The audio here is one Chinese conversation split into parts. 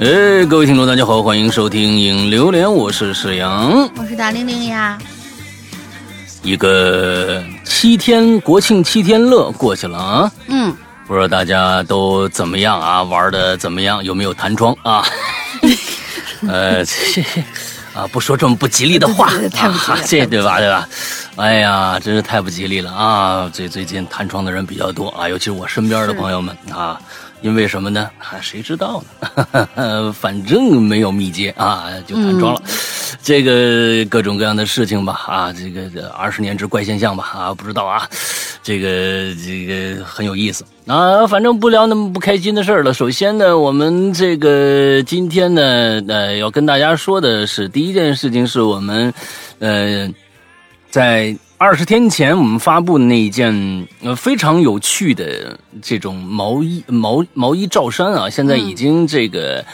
哎，各位听众，大家好，欢迎收听《影榴莲》，我是沈阳，我是大玲玲呀。一个七天国庆七天乐过去了啊，嗯，不知道大家都怎么样啊？玩的怎么样？有没有弹窗啊？呃，这啊，不说这么不吉利的话，太不吉利，这对吧？对吧？哎呀，真是太不吉利了啊！最最近弹窗的人比较多啊，尤其是我身边的朋友们啊。因为什么呢？啊，谁知道呢？反正没有密接啊，就弹窗了。这个各种各样的事情吧，啊，这个二十年之怪现象吧，啊，不知道啊，这个这个很有意思啊。反正不聊那么不开心的事儿了。首先呢，我们这个今天呢，呃，要跟大家说的是，第一件事情是我们，呃，在。二十天前，我们发布的那一件呃非常有趣的这种毛衣毛毛衣罩衫啊，现在已经这个。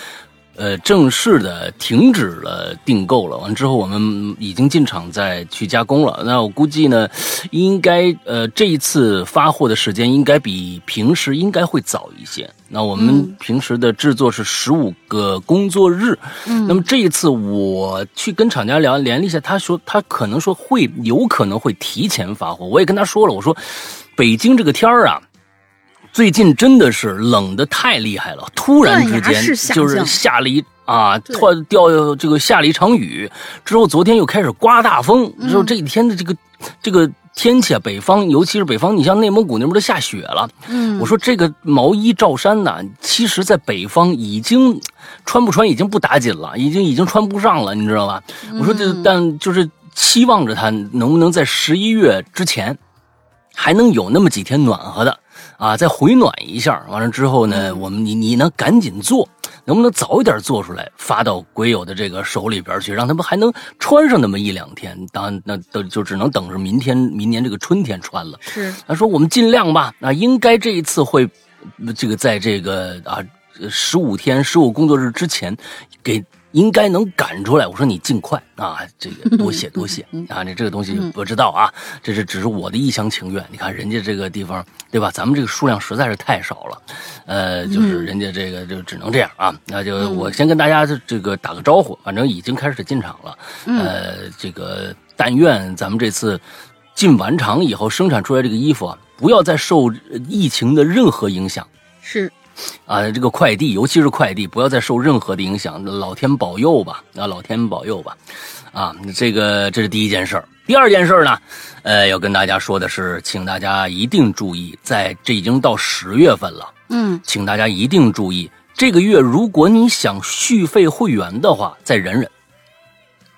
呃，正式的停止了订购了。完之后，我们已经进厂再去加工了。那我估计呢，应该呃这一次发货的时间应该比平时应该会早一些。那我们平时的制作是十五个工作日。嗯。那么这一次我去跟厂家聊联系一下，他说他可能说会有可能会提前发货。我也跟他说了，我说北京这个天儿啊。最近真的是冷的太厉害了，突然之间就是下了一啊，突然掉这个下了一场雨，之后昨天又开始刮大风，之后这几天的这个这个天气啊，北方尤其是北方，你像内蒙古那边都下雪了。嗯，我说这个毛衣罩衫呢，其实在北方已经穿不穿已经不打紧了，已经已经穿不上了，你知道吧？我说这但就是期望着它能不能在十一月之前还能有那么几天暖和的。啊，再回暖一下，完了之后呢，我们你你呢赶紧做，能不能早一点做出来，发到鬼友的这个手里边去，让他们还能穿上那么一两天？当然，那都就只能等着明天、明年这个春天穿了。是，他说我们尽量吧，那应该这一次会，这个在这个啊十五天、十五工作日之前给。应该能赶出来。我说你尽快 啊，这个多谢多谢啊。你这个东西不知道啊，这是只是我的一厢情愿。你看人家这个地方，对吧？咱们这个数量实在是太少了，呃，就是人家这个就只能这样啊。那就我先跟大家这个打个招呼，反正已经开始进场了。呃，这个但愿咱们这次进完厂以后生产出来这个衣服啊，不要再受疫情的任何影响。是。啊，这个快递，尤其是快递，不要再受任何的影响。老天保佑吧，啊，老天保佑吧，啊，这个这是第一件事儿。第二件事呢，呃，要跟大家说的是，请大家一定注意，在这已经到十月份了，嗯，请大家一定注意，这个月如果你想续费会员的话，再忍忍，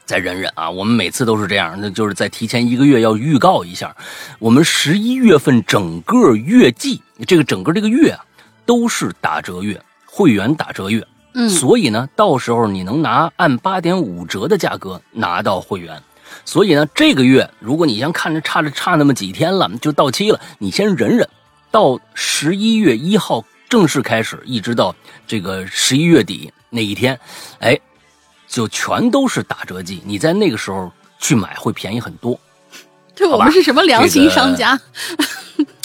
再忍忍啊。我们每次都是这样，那就是在提前一个月要预告一下，我们十一月份整个月季，这个整个这个月啊。都是打折月，会员打折月，嗯，所以呢，到时候你能拿按八点五折的价格拿到会员，所以呢，这个月如果你先看着差着差那么几天了就到期了，你先忍忍，到十一月一号正式开始，一直到这个十一月底那一天，哎，就全都是打折季，你在那个时候去买会便宜很多。这我们是什么良心商家？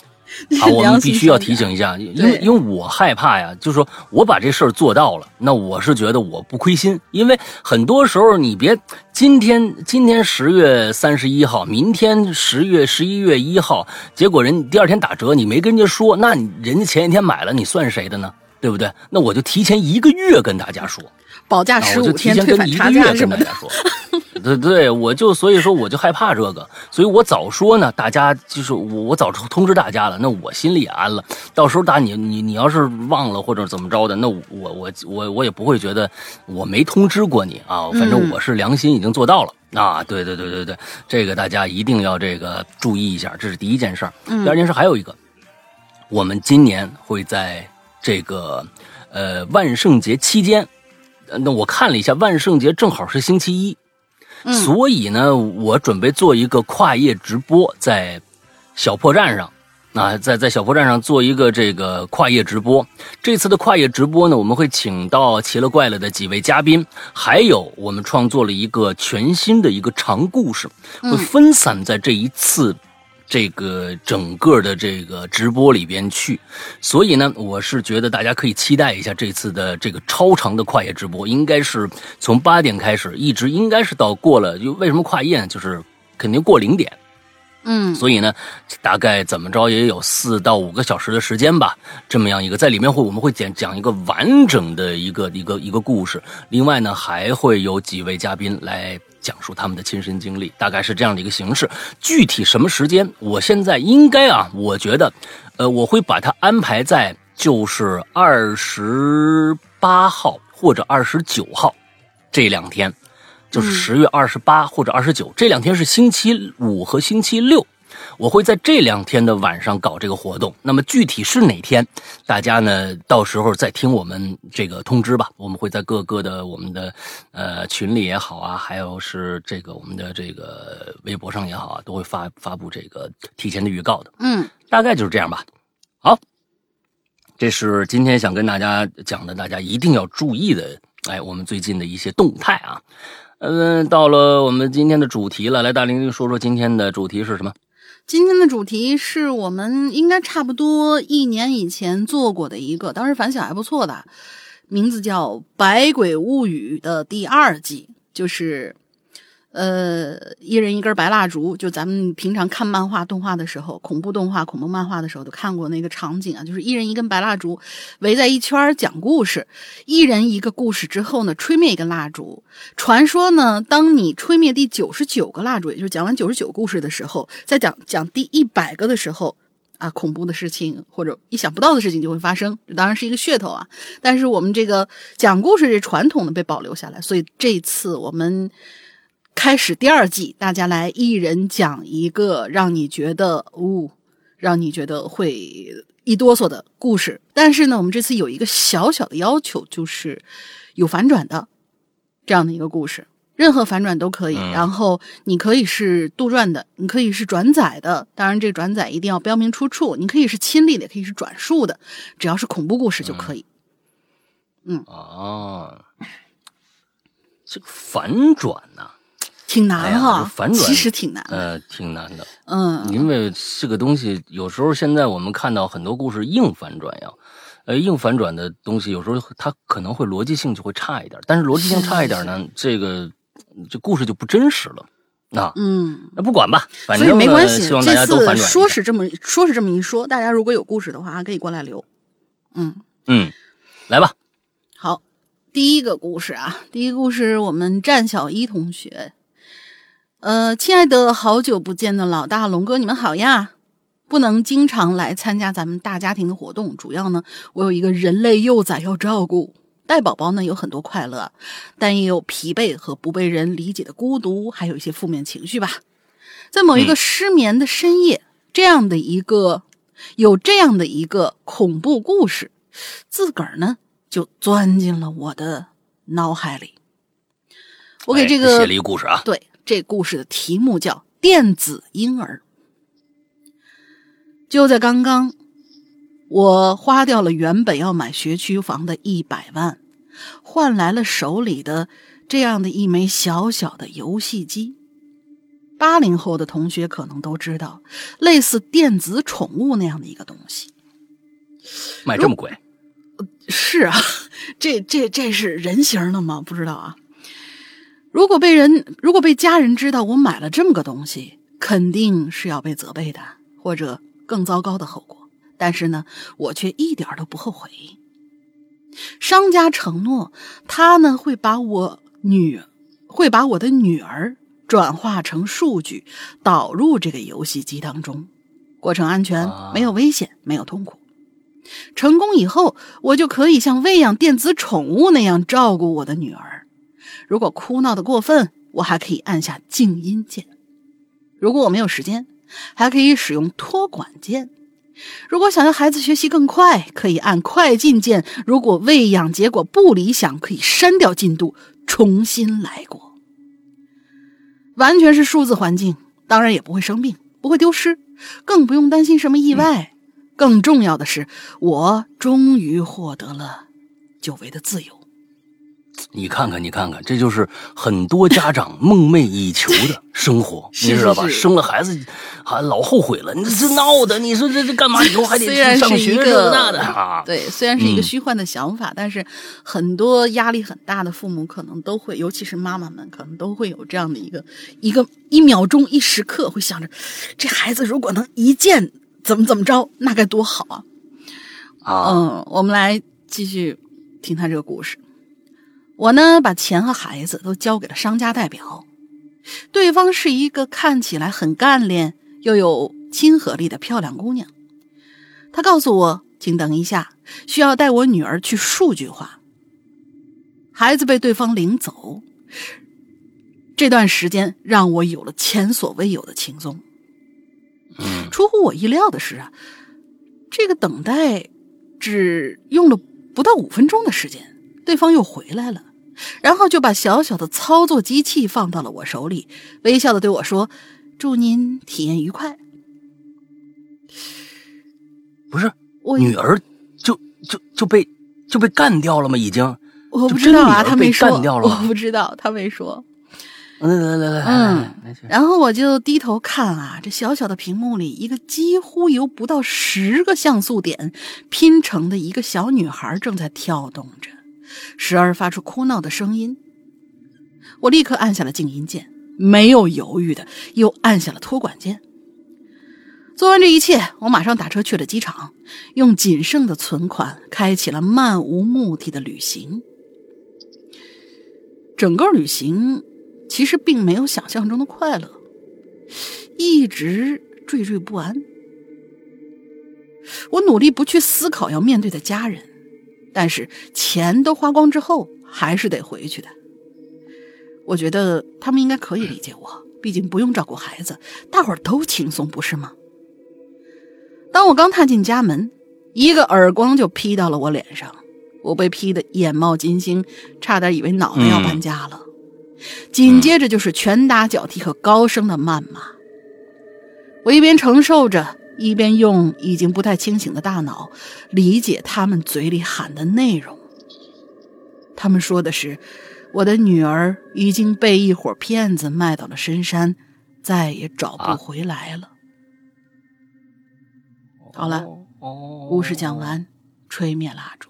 啊，我们必须要提醒一下，因为因为我害怕呀，就是说我把这事儿做到了，那我是觉得我不亏心，因为很多时候你别今天今天十月三十一号，明天十月十一月一号，结果人第二天打折，你没跟人家说，那人家前一天买了，你算谁的呢？对不对？那我就提前一个月跟大家说，保价十五天退返差价什么的。对对，我就所以说我就害怕这个，所以我早说呢，大家就是我我早通知大家了，那我心里也安了。到时候大你你你要是忘了或者怎么着的，那我我我我也不会觉得我没通知过你啊。反正我是良心已经做到了啊。对对对对对，这个大家一定要这个注意一下，这是第一件事儿。第二件事还有一个，我们今年会在。这个，呃，万圣节期间，那我看了一下，万圣节正好是星期一，所以呢，我准备做一个跨页直播，在小破站上，啊，在在小破站上做一个这个跨页直播。这次的跨页直播呢，我们会请到奇了怪了的几位嘉宾，还有我们创作了一个全新的一个长故事，会分散在这一次。这个整个的这个直播里边去，所以呢，我是觉得大家可以期待一下这次的这个超长的跨夜直播，应该是从八点开始，一直应该是到过了，就为什么跨夜呢？就是肯定过零点。嗯，所以呢，大概怎么着也有四到五个小时的时间吧。这么样一个，在里面会我们会讲讲一个完整的一个一个一个故事。另外呢，还会有几位嘉宾来讲述他们的亲身经历，大概是这样的一个形式。具体什么时间，我现在应该啊，我觉得，呃，我会把它安排在就是二十八号或者二十九号这两天。就是十月二十八或者二十九，这两天是星期五和星期六，我会在这两天的晚上搞这个活动。那么具体是哪天，大家呢到时候再听我们这个通知吧。我们会在各个的我们的呃群里也好啊，还有是这个我们的这个微博上也好啊，都会发发布这个提前的预告的。嗯，大概就是这样吧。好，这是今天想跟大家讲的，大家一定要注意的。哎，我们最近的一些动态啊。嗯，到了我们今天的主题了，来大玲玲说说今天的主题是什么？今天的主题是我们应该差不多一年以前做过的一个，当时反响还不错的，名字叫《百鬼物语》的第二季，就是。呃，一人一根白蜡烛，就咱们平常看漫画、动画的时候，恐怖动画、恐怖漫画的时候都看过那个场景啊，就是一人一根白蜡烛，围在一圈讲故事，一人一个故事之后呢，吹灭一根蜡烛。传说呢，当你吹灭第九十九个蜡烛，也就是讲完九十九故事的时候，在讲讲第一百个的时候啊，恐怖的事情或者意想不到的事情就会发生。这当然是一个噱头啊，但是我们这个讲故事这传统呢被保留下来，所以这次我们。开始第二季，大家来一人讲一个让你觉得呜，让你觉得会一哆嗦的故事。但是呢，我们这次有一个小小的要求，就是有反转的这样的一个故事，任何反转都可以。然后你可以是杜撰的，你可以是转载的，当然这转载一定要标明出处。你可以是亲历的，也可以是转述的，只要是恐怖故事就可以。嗯啊，这个反转呢？挺难哈，反转其实挺难，呃，挺难的，嗯，因为这个东西有时候现在我们看到很多故事硬反转呀，呃，硬反转的东西有时候它可能会逻辑性就会差一点，但是逻辑性差一点呢，这个这故事就不真实了，啊，嗯，那不管吧，反正没关系，希望大家都反转。说是这么说是这么一说，大家如果有故事的话，可以过来留，嗯。嗯，来吧，好，第一个故事啊，第一个故事我们战小一同学。呃，亲爱的，好久不见的老大龙哥，你们好呀！不能经常来参加咱们大家庭的活动，主要呢，我有一个人类幼崽要照顾。带宝宝呢，有很多快乐，但也有疲惫和不被人理解的孤独，还有一些负面情绪吧。在某一个失眠的深夜，这样的一个有这样的一个恐怖故事，自个儿呢就钻进了我的脑海里。我给这个写了一个故事啊，对。这故事的题目叫《电子婴儿》。就在刚刚，我花掉了原本要买学区房的一百万，换来了手里的这样的一枚小小的游戏机。八零后的同学可能都知道，类似电子宠物那样的一个东西，卖这么贵？是啊，这这这是人形的吗？不知道啊。如果被人，如果被家人知道我买了这么个东西，肯定是要被责备的，或者更糟糕的后果。但是呢，我却一点都不后悔。商家承诺，他呢会把我女，会把我的女儿转化成数据，导入这个游戏机当中，过程安全，没有危险，没有痛苦。成功以后，我就可以像喂养电子宠物那样照顾我的女儿。如果哭闹的过分，我还可以按下静音键；如果我没有时间，还可以使用托管键；如果想要孩子学习更快，可以按快进键；如果喂养结果不理想，可以删掉进度，重新来过。完全是数字环境，当然也不会生病，不会丢失，更不用担心什么意外。更重要的是，我终于获得了久违的自由。你看看，你看看，这就是很多家长梦寐以求的生活 你知道吧？生了孩子还老后悔了，你这闹的，你说这这干嘛？以后还得虽然上学这那的啊？对，虽然是一个嗯虚幻的想法，但是很多压力很大的父母可能都会，尤其是妈妈们，可能都会有这样的一个一个一秒钟一时刻会想着，这孩子如果能一见怎么怎么着，那该多好啊！啊，嗯，我们来继续听他这个故事。我呢，把钱和孩子都交给了商家代表，对方是一个看起来很干练又有亲和力的漂亮姑娘。她告诉我，请等一下，需要带我女儿去数据化。孩子被对方领走，这段时间让我有了前所未有的轻松。嗯出乎我意料的是啊，这个等待只用了不到五分钟的时间，对方又回来了，然后就把小小的操作机器放到了我手里，微笑的对我说：“祝您体验愉快。不是，我女儿就就就被就被干掉了吗？已经？”我不知道啊，真女儿被他没说，干掉了我不知道，他没说。来来来来来，嗯然后我就低头看啊，这小小的屏幕里，一个几乎由不到十个像素点拼成的一个小女孩正在跳动着，时而发出哭闹的声音。我立刻按下了静音键，没有犹豫的又按下了托管键。做完这一切，我马上打车去了机场，用仅剩的存款开启了漫无目的的旅行。整个旅行其实并没有想象中的快乐，一直惴惴不安。我努力不去思考要面对的家人，但是钱都花光之后，还是得回去的。我觉得他们应该可以理解我，毕竟不用照顾孩子，大伙儿都轻松，不是吗？当我刚踏进家门，一个耳光就劈到了我脸上，我被劈得眼冒金星，差点以为脑袋要搬家了。紧接着就是拳打脚踢和高声的谩骂。我一边承受着，一边用已经不太清醒的大脑理解他们嘴里喊的内容。他们说的是，我的女儿已经被一伙骗子卖到了深山，再也找不回来了。好了，哦，故事讲完，吹灭蜡烛。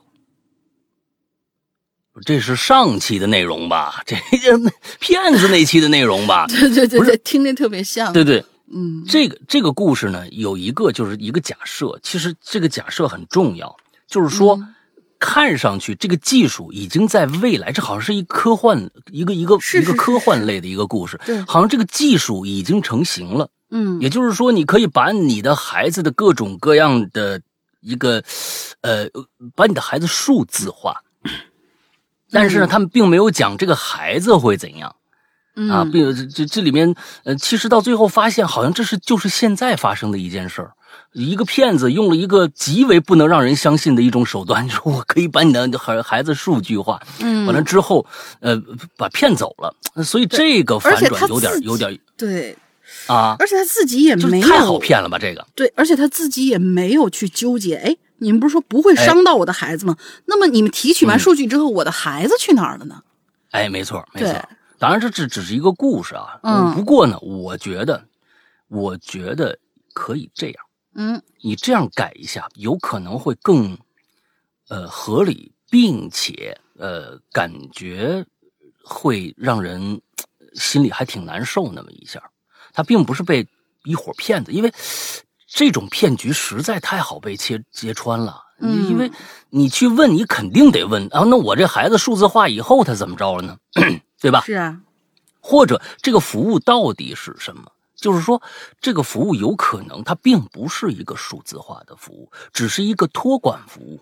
这是上期的内容吧？这这骗子那期的内容吧？对对对对，听着特别像。对对，嗯，这个这个故事呢，有一个就是一个假设，其实这个假设很重要，就是说，嗯。看上去这个技术已经在未来，这好像是一科幻，一个一个一个科幻类的一个故事，对好像这个技术已经成型了。嗯。也就是说，你可以把你的孩子的各种各样的一个，呃，把你的孩子数字化，但是呢，嗯他们并没有讲这个孩子会怎样啊，嗯并这这这里面，呃，其实到最后发现，好像这是就是现在发生的一件事儿。一个骗子用了一个极为不能让人相信的一种手段，说我可以把你的孩孩子数据化，嗯，完了之后，呃，把骗走了。所以这个反转有点有点对，啊，而且他自己也没有太好骗了吧？这个。对，而且他自己也没有去纠结。哎，你们不是说不会哎伤到我的孩子吗？那么你们提取完嗯数据之后，我的孩子去哪儿了呢？哎，没错，没错。当然，这只只是一个故事啊。嗯不过呢，我觉得，我觉得可以这样，嗯你这样改一下，有可能会更，呃，合理，并且呃，感觉会让人呃心里还挺难受那么一下。他并不是被一伙骗子，因为这种骗局实在太好被揭揭穿了。嗯因为你去问，你肯定得问啊，那我这孩子数字化以后他怎么着了呢？对吧？是啊，或者这个服务到底是什么？就是说，这个服务有可能它并不是一个数字化的服务，只是一个托管服务。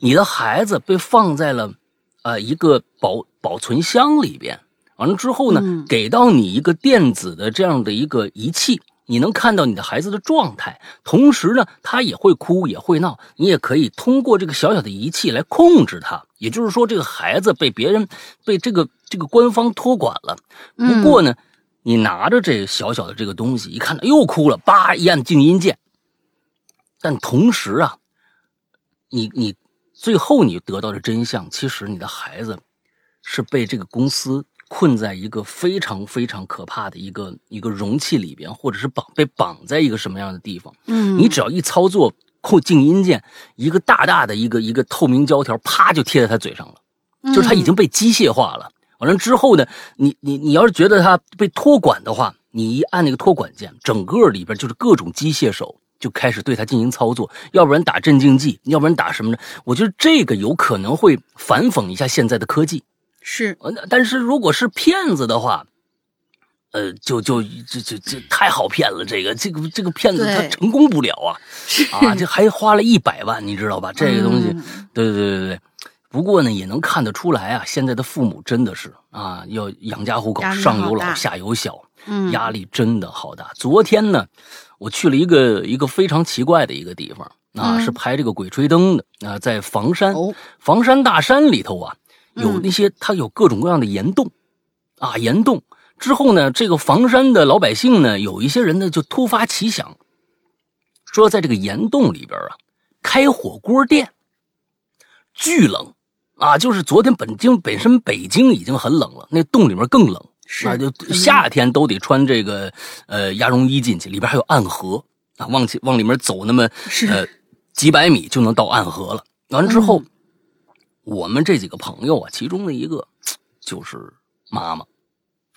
你的孩子被放在了呃一个保保存箱里边，完了之后呢，嗯给到你一个电子的这样的一个仪器，你能看到你的孩子的状态，同时呢，他也会哭也会闹，你也可以通过这个小小的仪器来控制他。也就是说，这个孩子被别人被这个这个官方托管了。不过呢，你拿着这小小的这个东西，一看到又哭了，叭一按静音键。但同时啊，你你最后你得到的真相，其实你的孩子是被这个公司困在一个非常非常可怕的一个一个容器里边，或者是绑被绑在一个什么样的地方？嗯，你只要一操作控静音键，一个大大的一个一个透明胶条，啪就贴在他嘴上了，就是他已经被机械化了。完了之后呢，你你你要是觉得他被托管的话，你一按那个托管键，整个里边就是各种机械手就开始对他进行操作，要不然打镇静剂，要不然打什么呢？我觉得这个有可能会反讽一下现在的科技。是，呃，但是如果是骗子的话，呃，就就这这这太好骗了。这个这个这个骗子他成功不了啊啊！这还花了一百万，你知道吧？这个东西，嗯对对对对对。不过呢，也能看得出来啊，现在的父母真的是啊，要养家糊口上有老下有小，嗯，压力真的好大。昨天呢，我去了一个一个非常奇怪的一个地方啊，嗯是拍这个《鬼吹灯》的啊，在房山。哦，房山大山里头啊，有嗯那些它有各种各样的岩洞，啊，岩洞之后呢，这个房山的老百姓呢，有一些人呢就突发奇想，说在这个岩洞里边啊，开火锅店，巨冷啊，就是昨天本京本身北京已经很冷了，那洞里面更冷，是啊，就嗯夏天都得穿这个呃鸭绒衣进去，里边还有暗河啊，往起往里面走那么是呃几百米就能到暗河了。完之后，嗯我们这几个朋友啊，其中的一个就是妈妈，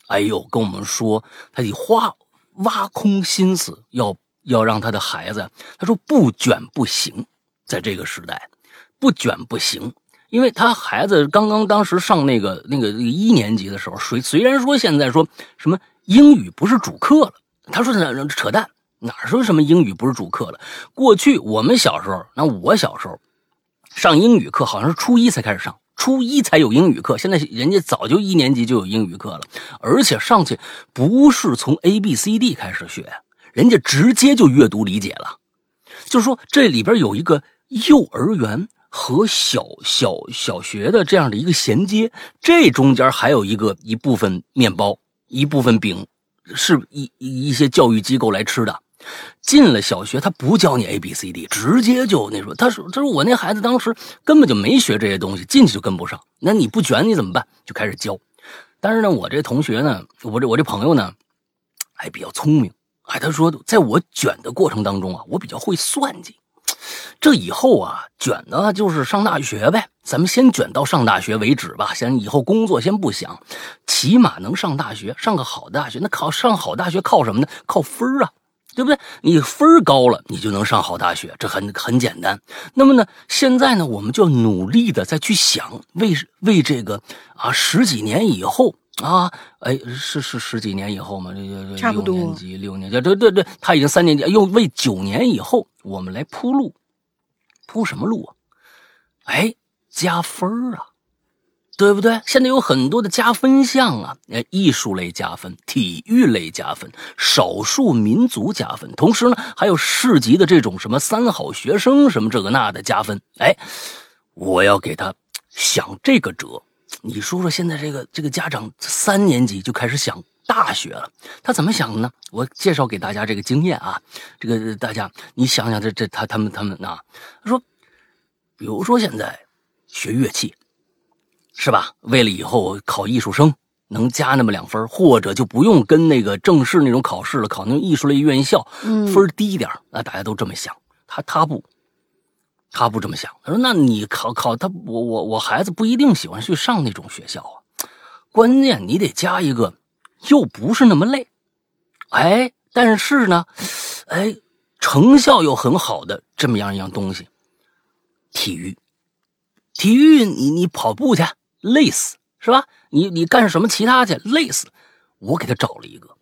哎呦，跟我们说，她得花挖空心思要要让她的孩子，她说不卷不行，在这个时代，不卷不行。因为他孩子刚刚当时上那个那个一年级的时候，虽虽然说现在说什么英语不是主课了，他说那扯淡，哪说什么英语不是主课了？过去我们小时候，那我小时候上英语课好像是初一才开始上，初一才有英语课。现在人家早就一年级就有英语课了，而且上去不是从 A B C D 开始学，人家直接就阅读理解了。就是说这里边有一个幼儿园和小小小学的这样的一个衔接，这中间还有一个一部分面包，一部分饼，是一一些教育机构来吃的。进了小学，他不教你 A B C D，直接就那什么。他说：“他说我那孩子当时根本就没学这些东西，进去就跟不上。那你不卷你怎么办？就开始教。但是呢，我这同学呢，我这我这朋友呢，还比较聪明。哎，他说，在我卷的过程当中啊，我比较会算计。这以后啊，卷的就是上大学呗。咱们先卷到上大学为止吧。先以后工作先不想，起码能上大学，上个好大学。那考上好大学靠什么呢？靠分儿啊。对不对？你分儿高了，你就能上好大学，这很很简单。那么呢，现在呢，我们就要努力的再去想，为为这个啊，十几年以后啊，哎，是是十几年以后吗？这这六年级、六年级，对对对，他已经三年级，又为九年以后我们来铺路，铺什么路啊？哎，加分儿啊！对不对？现在有很多的加分项啊，呃，艺术类加分，体育类加分，少数民族加分，同时呢，还有市级的这种什么三好学生什么这个那的加分。哎，我要给他想这个辙。你说说，现在这个这个家长三年级就开始想大学了，他怎么想的呢？我介绍给大家这个经验啊，这个大家你想想这这他他们他们啊，他说，比如说现在学乐器。是吧？为了以后考艺术生能加那么两分，或者就不用跟那个正式那种考试了，考那种艺术类院校，嗯分低一点啊大家都这么想。他他不，他不这么想。他说：“那你考考他，我我我孩子不一定喜欢去上那种学校啊。关键你得加一个，又不是那么累，哎，但是呢，哎，成效又很好的这么样一样东西，体育。”体育你你跑步去累死是吧？你你干什么其他去累死？我给他找了一个，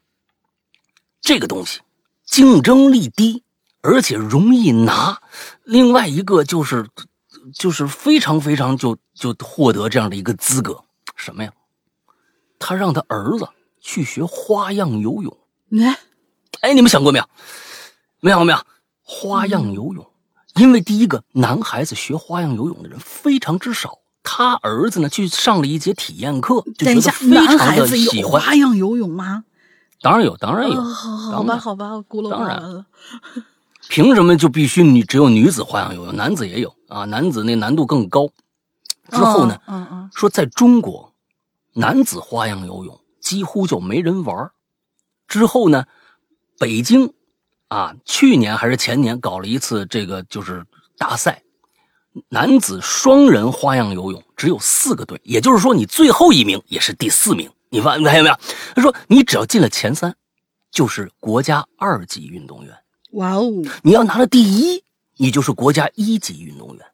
这个东西竞争力低，而且容易拿。另外一个就是就是非常非常就就获得这样的一个资格，什么呀？他让他儿子去学花样游泳。哎，哎，你们想过没有？没想过没有？花样游泳。因为第一个，男孩子学花样游泳的人非常之少。他儿子呢，去上了一节体验课，就觉得非常的喜欢。花样游泳吗？当然有，当然有。哦好吧，好吧，我孤陋当然寡闻了。凭什么就必须女只有女子花样游泳，男子也有啊？男子那难度更高。之后呢，嗯嗯说在中国男子花样游泳几乎就没人玩。之后呢，北京啊，去年还是前年搞了一次这个就是大赛，男子双人花样游泳只有四个队，也就是说你最后一名也是第四名。你发现没有？他说你只要进了前三，就是国家二级运动员。哇哦！你要拿了第一，你就是国家一级运动员。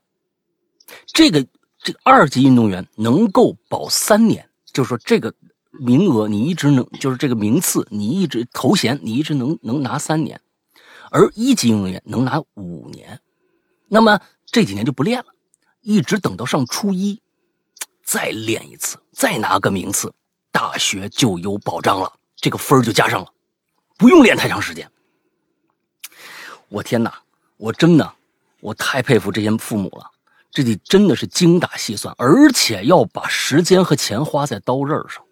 这个这个二级运动员能够保三年，就是说这个名额你一直能，就是这个名次你一直头衔你一直能能拿三年，而一级运动员能拿五年。那么这几年就不练了，一直等到上初一再练一次，再拿个名次。大学就有保障了，这个分就加上了，不用练太长时间。我天哪，我真的，我太佩服这些父母了，这得真的是精打细算，而且要把时间和钱花在刀刃上，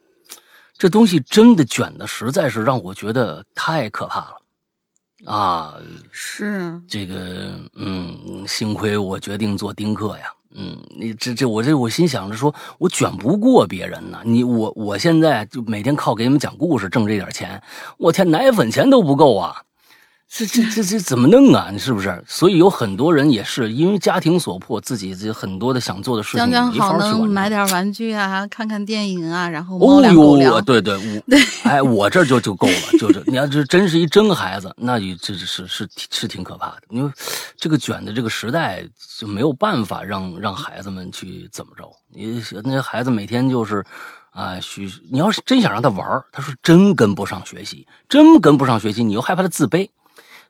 这东西真的卷的实在是让我觉得太可怕了，啊，是这个，嗯，幸亏我决定做丁克呀。嗯，你这这我这我心想着说，我卷不过别人呢。你我我现在就每天靠给你们讲故事挣这点钱，我天，奶粉钱都不够啊。这这这这怎么弄啊？你是不是？所以有很多人也是因为家庭所迫，自己这很多的想做的事情讲讲好能买点玩具啊，看看电影啊，然后哦呦，对对，我 哎，我这就就够了，就是你要这真是一真孩子，那就这是是是挺可怕的。因为这个卷的这个时代就没有办法让让孩子们去怎么着。你那些孩子每天就是啊，许你要是真想让他玩，他说真跟不上学习，真跟不上学习，你又害怕他自卑。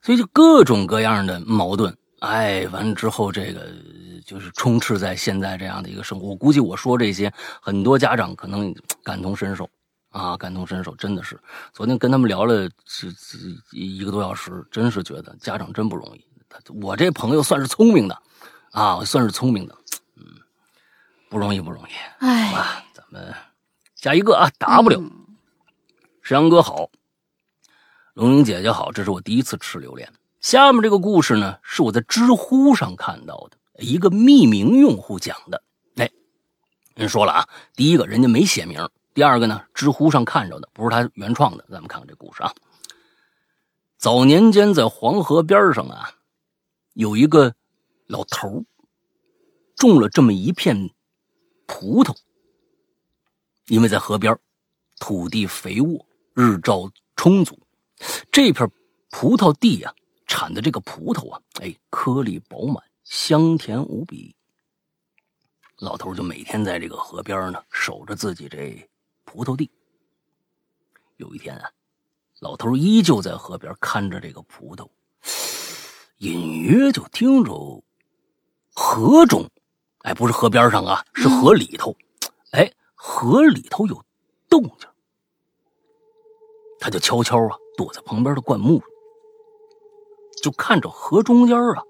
所以就各种各样的矛盾，哎，完了之后，这个就是充斥在现在这样的一个生活。我估计我说这些，很多家长可能感同身受啊，感同身受，真的是。昨天跟他们聊了这这一个多小时，真是觉得家长真不容易。我这朋友算是聪明的啊，算是聪明的，嗯，不容易，不容易。哎，好吧，咱们下一个啊，W，石阳哥好。龙英姐姐好，这是我第一次吃榴莲。下面这个故事呢，是我在知乎上看到的，一个匿名用户讲的。哎，人说了啊，第一个人家没写名，第二个呢，知乎上看着的，不是他原创的。咱们看看这故事啊。早年间在黄河边上啊，有一个老头种了这么一片葡萄，因为在河边，土地肥沃，日照充足。这片葡萄地呀，产的这个葡萄啊，哎，颗粒饱满，香甜无比。老头就每天在这个河边呢，守着自己这葡萄地。有一天啊，老头依旧在河边看着这个葡萄，隐约就听着河中，哎，不是河边上啊，是河里头，哎，河里头有动静。他就悄悄啊躲在旁边的灌木，就看着河中间啊，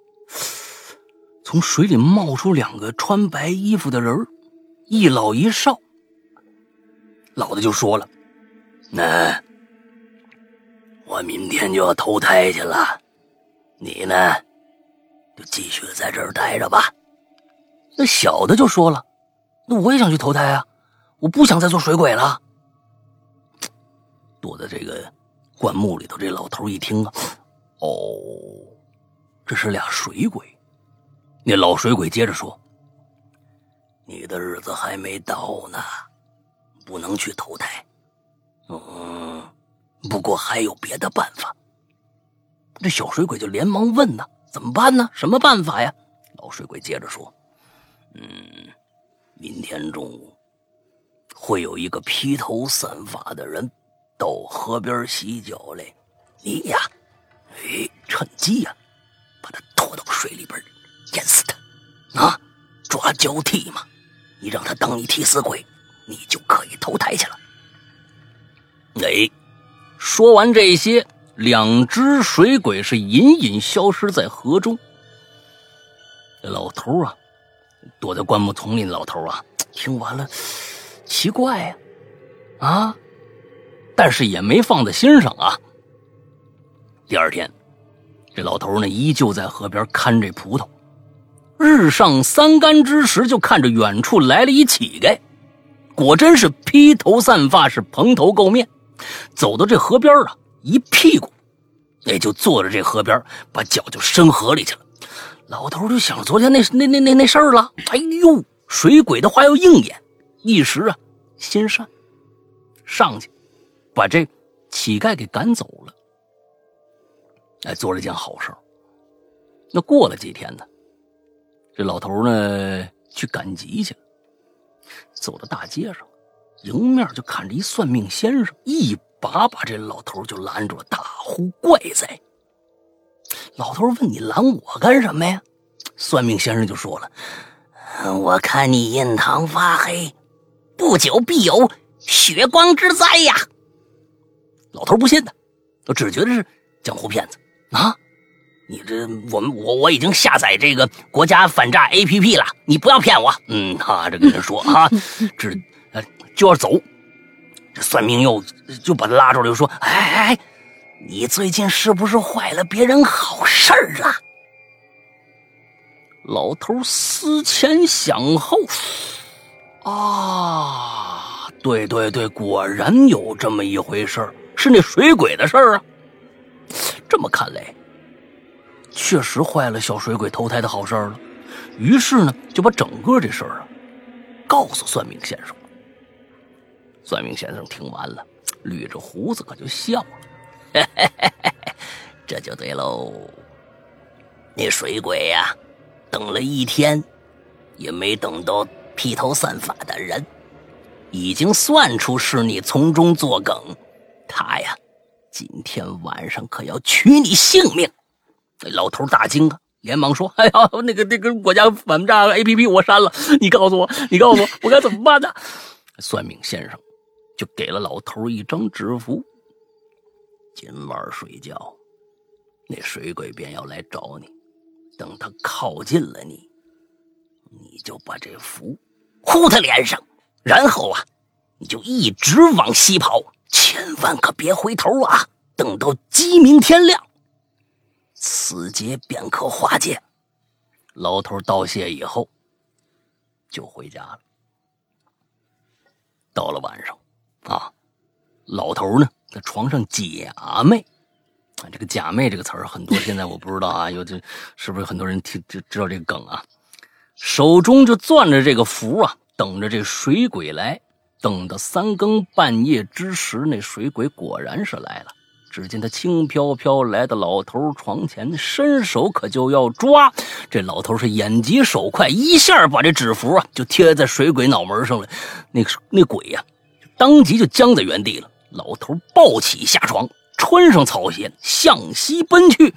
从水里冒出两个穿白衣服的人一老一少。老的就说了：“那我明天就要投胎去了，你呢，就继续在这儿待着吧。”那小的就说了：“那我也想去投胎啊，我不想再做水鬼了。”躲在这个灌木里头，这老头一听啊，哦，这是俩水鬼。那老水鬼接着说：“你的日子还没到呢，不能去投胎。嗯，不过还有别的办法。”这小水鬼就连忙问呢：“怎么办呢？什么办法呀？”老水鬼接着说：“嗯，明天中午会有一个披头散发的人。”到河边洗脚来，你呀，哎，趁机呀，把他拖到水里边，淹死他，啊，抓交替嘛，你让他当你替死鬼，你就可以投胎去了。哎，说完这些，两只水鬼是隐隐消失在河中。老头啊，躲在灌木丛里老头啊，听完了，奇怪呀，啊。但是也没放在心上啊。第二天，这老头呢依旧在河边看这葡萄。日上三竿之时，就看着远处来了一乞丐。果真是披头散发，是蓬头垢面，走到这河边啊，一屁股也就坐着这河边，把脚就伸河里去了。老头就想昨天那那那那那事儿了。哎呦，水鬼的话要应验，一时啊心善，上去把这乞丐给赶走了。哎，做了件好事。那过了几天呢，这老头呢去赶集去了。走到大街上，迎面就看着一算命先生，一把把这老头就拦住了，大呼怪哉！老头问：“你拦我干什么呀？”算命先生就说了：“我看你印堂发黑，不久必有血光之灾呀。”老头不信的，我只觉得是江湖骗子啊！你这我们我我已经下载这个国家反诈 APP 了，你不要骗我。嗯，哈，这跟人说啊，这就要走。这算命又就把他拉住了，就说：“哎哎，你最近是不是坏了别人好事儿了？”老头思前想后，啊，对对对，果然有这么一回事是那水鬼的事儿啊。这么看来。确实坏了小水鬼投胎的好事儿了，于是呢，就把整个这事儿啊告诉算命先生。算命先生听完了，捋着胡子可就笑了：“ 这就对喽。那水鬼呀，等了一天，也没等到披头散发的人，已经算出是你从中作梗。他呀，今天晚上可要取你性命。”那老头大惊啊，连忙说：“ 哎呀，那个那个国家反诈 A P P 我删了，你告诉我，你告诉我，我该怎么办呢？”算命先生就给了老头一张纸符：“今晚睡觉，那水鬼便要来找你，等他靠近了你，你就把这符呼他脸上，然后啊，你就一直往西跑，千万可别回头啊！等到鸡鸣天亮。”此劫便可化解。老头道谢以后，就回家了。到了晚上，啊，老头呢在床上假寐。啊，这个“假寐”这个词儿，很多现在我不知道啊，有这是不是很多人听知知道这个梗啊？手中就攥着这个符啊，等着这水鬼来。等到三更半夜之时，那水鬼果然是来了。只见他轻飘飘来到老头床前，伸手可就要抓。这老头是眼疾手快，一下把这纸符啊就贴在水鬼脑门上了。那个那鬼呀，当即就僵在原地了。老头抱起下床，穿上草鞋，向西奔去。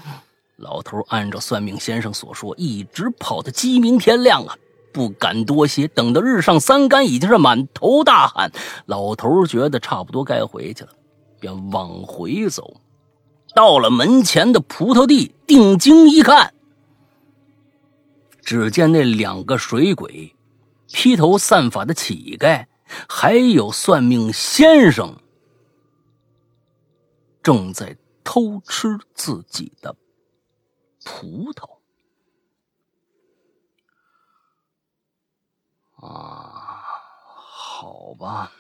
老头按照算命先生所说，一直跑到鸡鸣天亮啊，不敢多歇。等到日上三竿，已经是满头大汗。老头觉得差不多该回去了。便往回走，到了门前的葡萄地，定睛一看，只见那两个水鬼、披头散发的乞丐，还有算命先生，正在偷吃自己的葡萄。啊，好吧，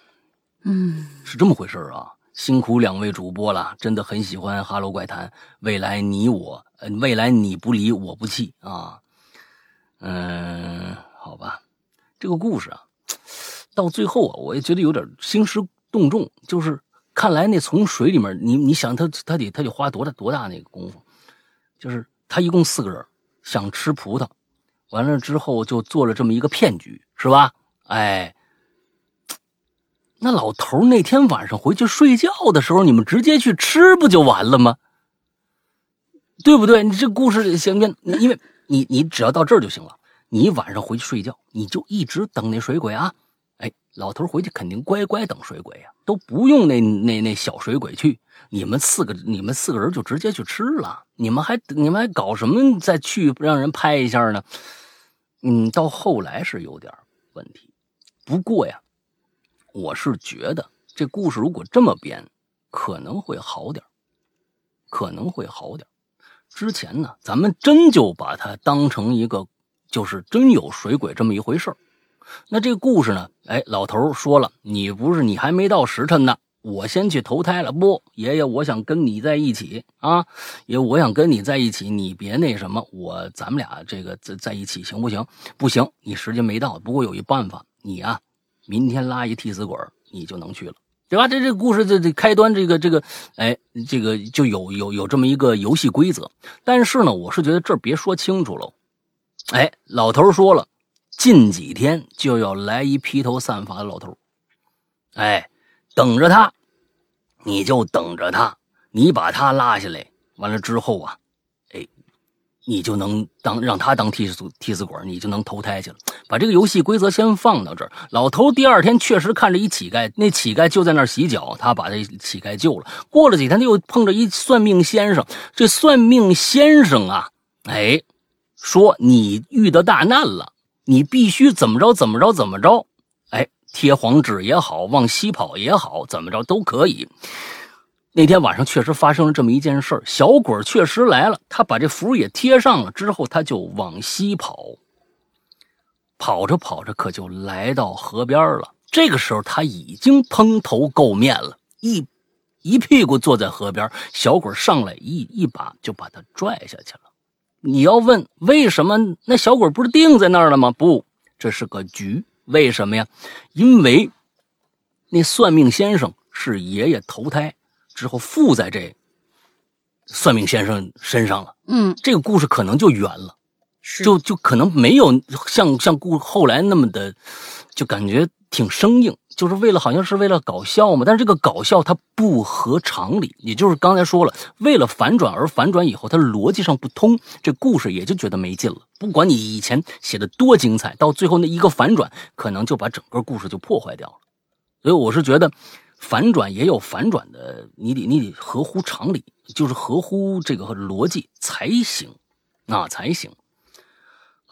嗯，是这么回事啊。辛苦两位主播了，真的很喜欢《哈喽怪谈》。未来你我，呃，未来你不离我不弃啊。嗯，好吧，这个故事啊，到最后啊，我也觉得有点兴师动众。就是看来那从水里面，你你想他他得他得花多大多大那个功夫？就是他一共四个人想吃葡萄，完了之后就做了这么一个骗局，是吧？哎。那老头那天晚上回去睡觉的时候，你们直接去吃不就完了吗？对不对？你这故事行不行？因为你你只要到这儿就行了。你晚上回去睡觉，你就一直等那水鬼啊！哎，老头回去肯定乖乖等水鬼呀，都不用那那那小水鬼去。你们四个你们四个人就直接去吃了。你们还你们还搞什么再去让人拍一下呢？嗯，到后来是有点问题，不过呀。我是觉得这故事如果这么编，可能会好点可能会好点之前呢，咱们真就把它当成一个，就是真有水鬼这么一回事那这故事呢？哎，老头说了，你不是你还没到时辰呢，我先去投胎了。不，爷爷，我想跟你在一起啊，爷，我想跟你在一起，你别那什么，我咱们俩这个在在一起行不行？不行，你时间没到。不过有一办法，你啊，明天拉一替死鬼，你就能去了。对吧？这这个故事这这开端，这个这个，哎，这个就有有有这么一个游戏规则。但是呢，我是觉得这别说清楚了。哎，老头说了，近几天就要来一披头散发的老头。哎，等着他，你就等着他，你把他拉下来，完了之后啊。哎你就能当让他当替死替死鬼，你就能投胎去了。把这个游戏规则先放到这儿。老头第二天确实看着一乞丐，那乞丐就在那儿洗脚，他把这乞丐救了。过了几天，他又碰着一算命先生。这算命先生啊，哎，说你遇到大难了，你必须怎么着怎么着怎么着，贴黄纸也好，往西跑也好，怎么着都可以。那天晚上确实发生了这么一件事小鬼确实来了，他把这符也贴上了之后，他就往西跑。跑着跑着，可就来到河边了。这个时候他已经蓬头垢面了，一一屁股坐在河边。小鬼上来一一把就把他拽下去了。你要问为什么？那小鬼不是定在那儿了吗？不，这是个局。为什么呀？因为那算命先生是爷爷投胎。之后附在这算命先生身上了，嗯，这个故事可能就圆了，就就可能没有像像故后来那么的，就感觉挺生硬，就是为了好像是为了搞笑嘛。但是这个搞笑它不合常理，也就是刚才说了，为了反转而反转以后，它逻辑上不通，这故事也就觉得没劲了。不管你以前写的多精彩，到最后那一个反转，可能就把整个故事就破坏掉了。所以我是觉得。反转也有反转的，你得你得合乎常理，就是合乎这个逻辑才行，那才行。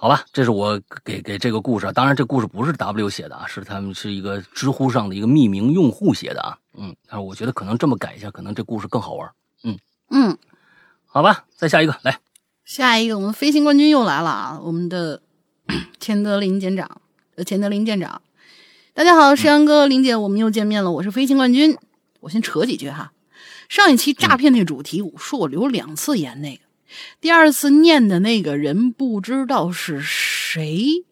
好吧，这是我给给这个故事，当然这故事不是 W 写的啊，是他们是一个知乎上的一个匿名用户写的啊，嗯，但是我觉得可能这么改一下，可能这故事更好玩，嗯嗯，好吧，再下一个来，下一个我们飞行冠军又来了啊，我们的 钱德林舰长，呃，钱德林舰长。大家好，石阳哥、林姐，我们又见面了。我是飞行冠军，我先扯几句哈。上一期诈骗那主题，我说我留两次言，那个第二次念的那个人不知道是谁，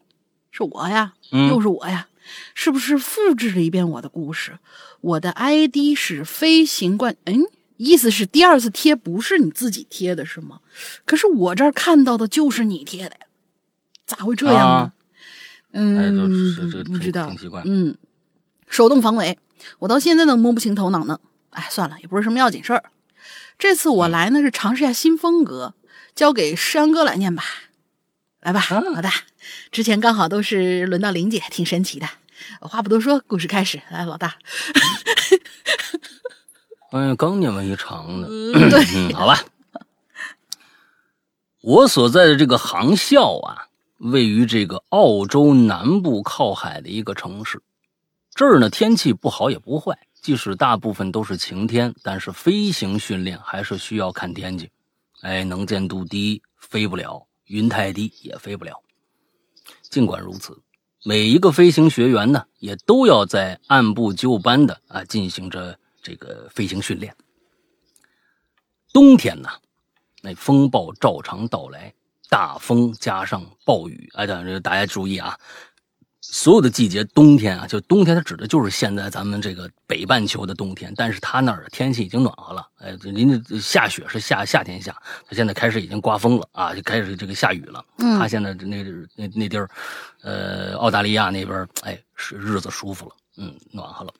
是我呀，又是我呀，是不是复制了一遍我的故事？我的 ID 是飞行冠，嗯，意思是第二次贴不是你自己贴的是吗？可是我这儿看到的就是你贴的呀，咋会这样呢？嗯，不知道，嗯，手动防伪，我到现在都摸不清头脑呢。哎，算了，也不是什么要紧事儿。这次我来呢，是尝试一下新风格，交给山哥来念吧。来吧，老大，之前刚好都是轮到玲姐，挺神奇的。话不多说，故事开始。来，老大。哎呀，刚念完一长的，对，好吧。我所在的这个航校啊。位于这个澳洲南部靠海的一个城市，这儿呢天气不好也不坏，即使大部分都是晴天，但是飞行训练还是需要看天气。哎，能见度低，飞不了；云太低，也飞不了。尽管如此，每一个飞行学员呢，也都要在按部就班的啊进行着这个飞行训练。冬天呢，那风暴照常到来。大风加上暴雨，哎，这大家注意啊！所有的季节，冬天啊，就冬天，它指的就是现在咱们这个北半球的冬天。但是它那儿天气已经暖和了，哎，人家下雪是夏夏天下，它现在开始已经刮风了啊，就开始这个下雨了。嗯，他现在那那那地儿，呃，澳大利亚那边，哎，是日子舒服了，嗯，暖和了。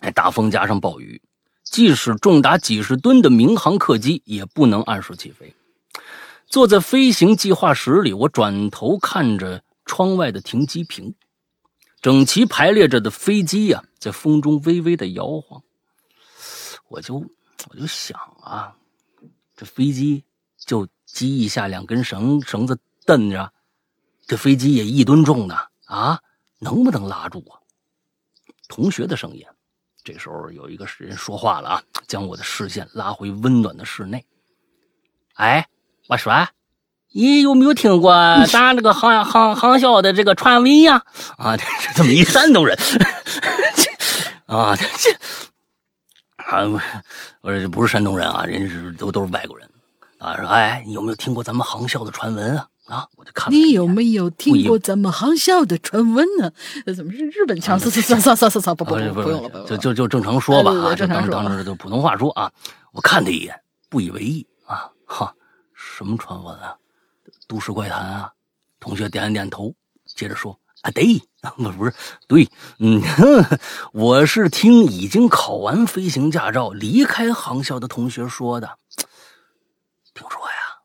哎，大风加上暴雨，即使重达几十吨的民航客机也不能按时起飞。坐在飞行计划室里，我转头看着窗外的停机坪，整齐排列着的飞机呀，在风中微微的摇晃。我就我就想啊，这飞机就机翼下两根绳绳子蹬着，这飞机也一吨重呢啊，能不能拉住啊？同学的声音，这时候有一个人说话了啊，将我的视线拉回温暖的室内。哎。我说，你有没有听过咱这个航航航校的这个传闻呀？啊，这这怎么一山东人？啊，这这啊，我说这不是山东人啊，人是都都是外国人啊。说哎，你有没有听过咱们航校的传闻啊？啊，我就看你有没有听过咱们航校的传闻呢？怎么是日本腔？算算算算算算，不不不不用了，就就就正常说吧啊，正常说，当时就普通话说啊。我看他一眼，不以为意啊，哈，什么传闻啊？都市怪谈啊？同学点了点头，接着说啊，对，不 不是对，嗯，我是听已经考完飞行驾照离开航校的同学说的。听说呀，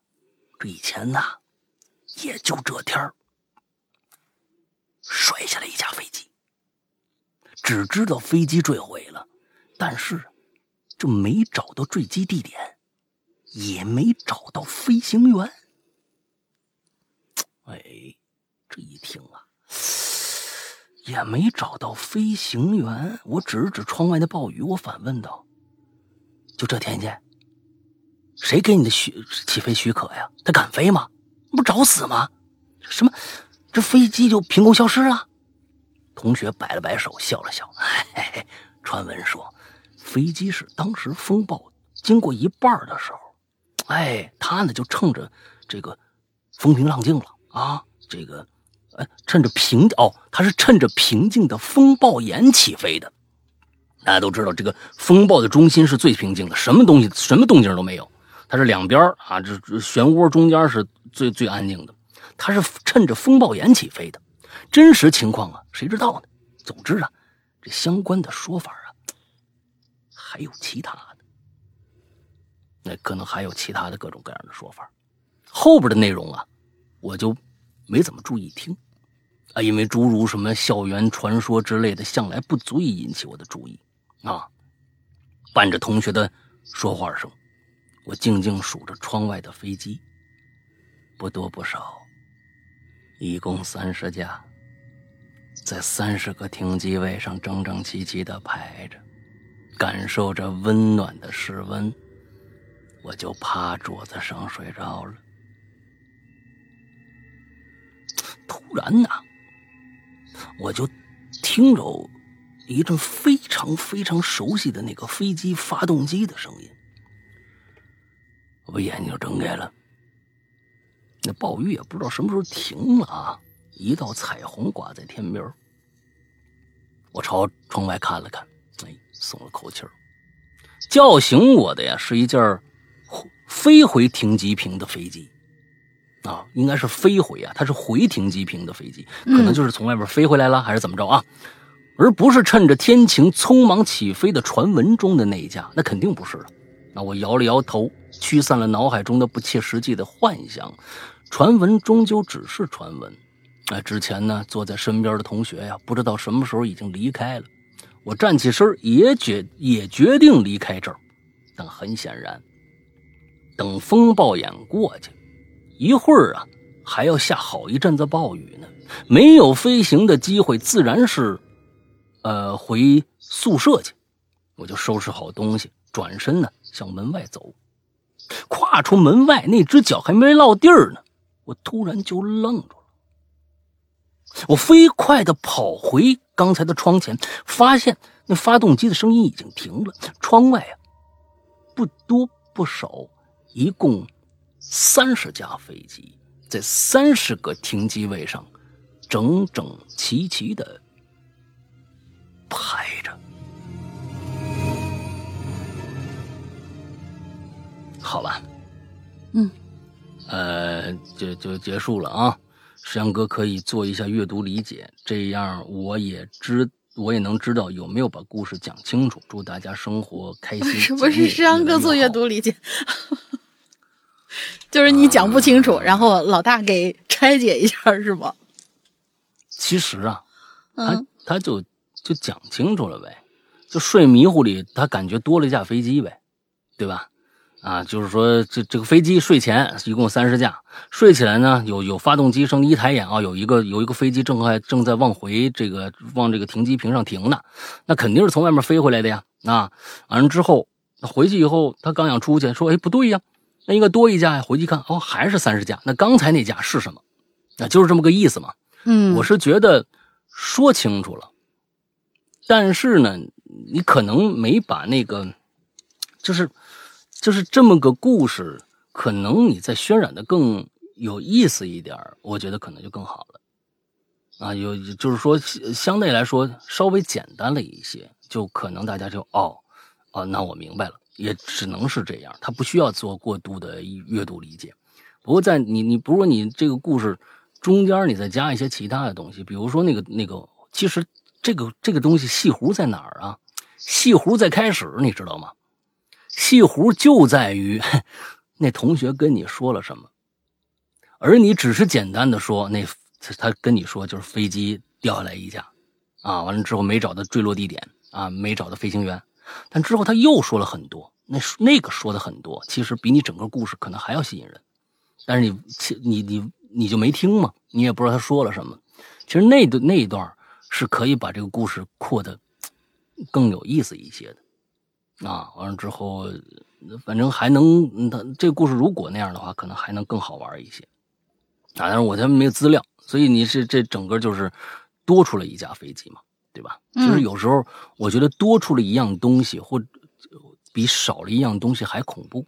这以前呐。也就这天儿，摔下来一架飞机，只知道飞机坠毁了，但是这没找到坠机地点，也没找到飞行员。哎，这一听啊，也没找到飞行员。我指了指窗外的暴雨，我反问道：“就这天气，谁给你的许起飞许可呀？他敢飞吗？”不找死吗？什么？这飞机就凭空消失了？同学摆了摆手，笑了笑。嘿嘿，传闻说，飞机是当时风暴经过一半的时候，哎，他呢就趁着这个风平浪静了啊，这个，哎，趁着平哦，他是趁着平静的风暴眼起飞的。大家都知道，这个风暴的中心是最平静的，什么东西、什么动静都没有。它是两边啊，这漩涡中间是。最最安静的，他是趁着风暴眼起飞的，真实情况啊，谁知道呢？总之啊，这相关的说法啊，还有其他的，那可能还有其他的各种各样的说法。后边的内容啊，我就没怎么注意听啊，因为诸如什么校园传说之类的，向来不足以引起我的注意啊。伴着同学的说话声，我静静数着窗外的飞机。不多不少，一共三十架，在三十个停机位上整整齐齐的排着，感受着温暖的室温，我就趴桌子上睡着了。突然呐，我就听着一阵非常非常熟悉的那个飞机发动机的声音，我把眼睛睁开了。那暴雨也不知道什么时候停了啊！一道彩虹挂在天边我朝窗外看了看，哎，松了口气儿。叫醒我的呀，是一件飞回停机坪的飞机啊，应该是飞回啊，它是回停机坪的飞机，可能就是从外边飞回来了，还是怎么着啊？而不是趁着天晴匆忙起飞的传闻中的那一架，那肯定不是了。那我摇了摇头。驱散了脑海中的不切实际的幻想，传闻终究只是传闻。哎，之前呢，坐在身边的同学呀，不知道什么时候已经离开了。我站起身，也决也决定离开这儿。但很显然，等风暴眼过去，一会儿啊，还要下好一阵子暴雨呢，没有飞行的机会，自然是，呃，回宿舍去。我就收拾好东西，转身呢，向门外走。跨出门外，那只脚还没落地儿呢，我突然就愣住了。我飞快地跑回刚才的窗前，发现那发动机的声音已经停了。窗外啊，不多不少，一共三十架飞机，在三十个停机位上，整整齐齐的排着。好了，嗯，呃，就就结束了啊。石阳哥可以做一下阅读理解，这样我也知，我也能知道有没有把故事讲清楚。祝大家生活开心。什么是石阳哥做阅读理解？就是你讲不清楚，然后老大给拆解一下，是吗？其实啊，他他就就讲清楚了呗，就睡迷糊里，他感觉多了一架飞机呗，对吧？啊，就是说，这这个飞机睡前一共三十架，睡起来呢，有有发动机声，一抬眼啊，有一个有一个飞机正在正在往回这个往这个停机坪上停呢，那肯定是从外面飞回来的呀。啊，完了之后回去以后，他刚想出去，说，哎，不对呀，那应该多一架呀。回去一看，哦，还是三十架。那刚才那架是什么？那就是这么个意思嘛。嗯，我是觉得说清楚了，但是呢，你可能没把那个，就是就是这么个故事，可能你再渲染的更有意思一点我觉得可能就更好了。啊，有就是说相对来说稍微简单了一些，就可能大家就哦哦，那我明白了，也只能是这样，他不需要做过度的阅读理解。不过在你你不是说你这个故事。中间你再加一些其他的东西，比如说那个那个，其实这个这个东西戏弧在哪儿啊？戏弧在开始，你知道吗？戏弧就在于那同学跟你说了什么，而你只是简单的说那他跟你说就是飞机掉下来一架，啊，完了之后没找到坠落地点啊，没找到飞行员，但之后他又说了很多，那那个说的很多，其实比你整个故事可能还要吸引人，但是你你你。你就没听嘛？你也不知道他说了什么。其实那那一段是可以把这个故事扩的更有意思一些的啊。完了之后，反正还能，他这个故事如果那样的话，可能还能更好玩一些啊。但是我他没有资料，所以你是这整个就是多出了一架飞机嘛，对吧？其实有时候我觉得多出了一样东西，或比少了一样东西还恐怖。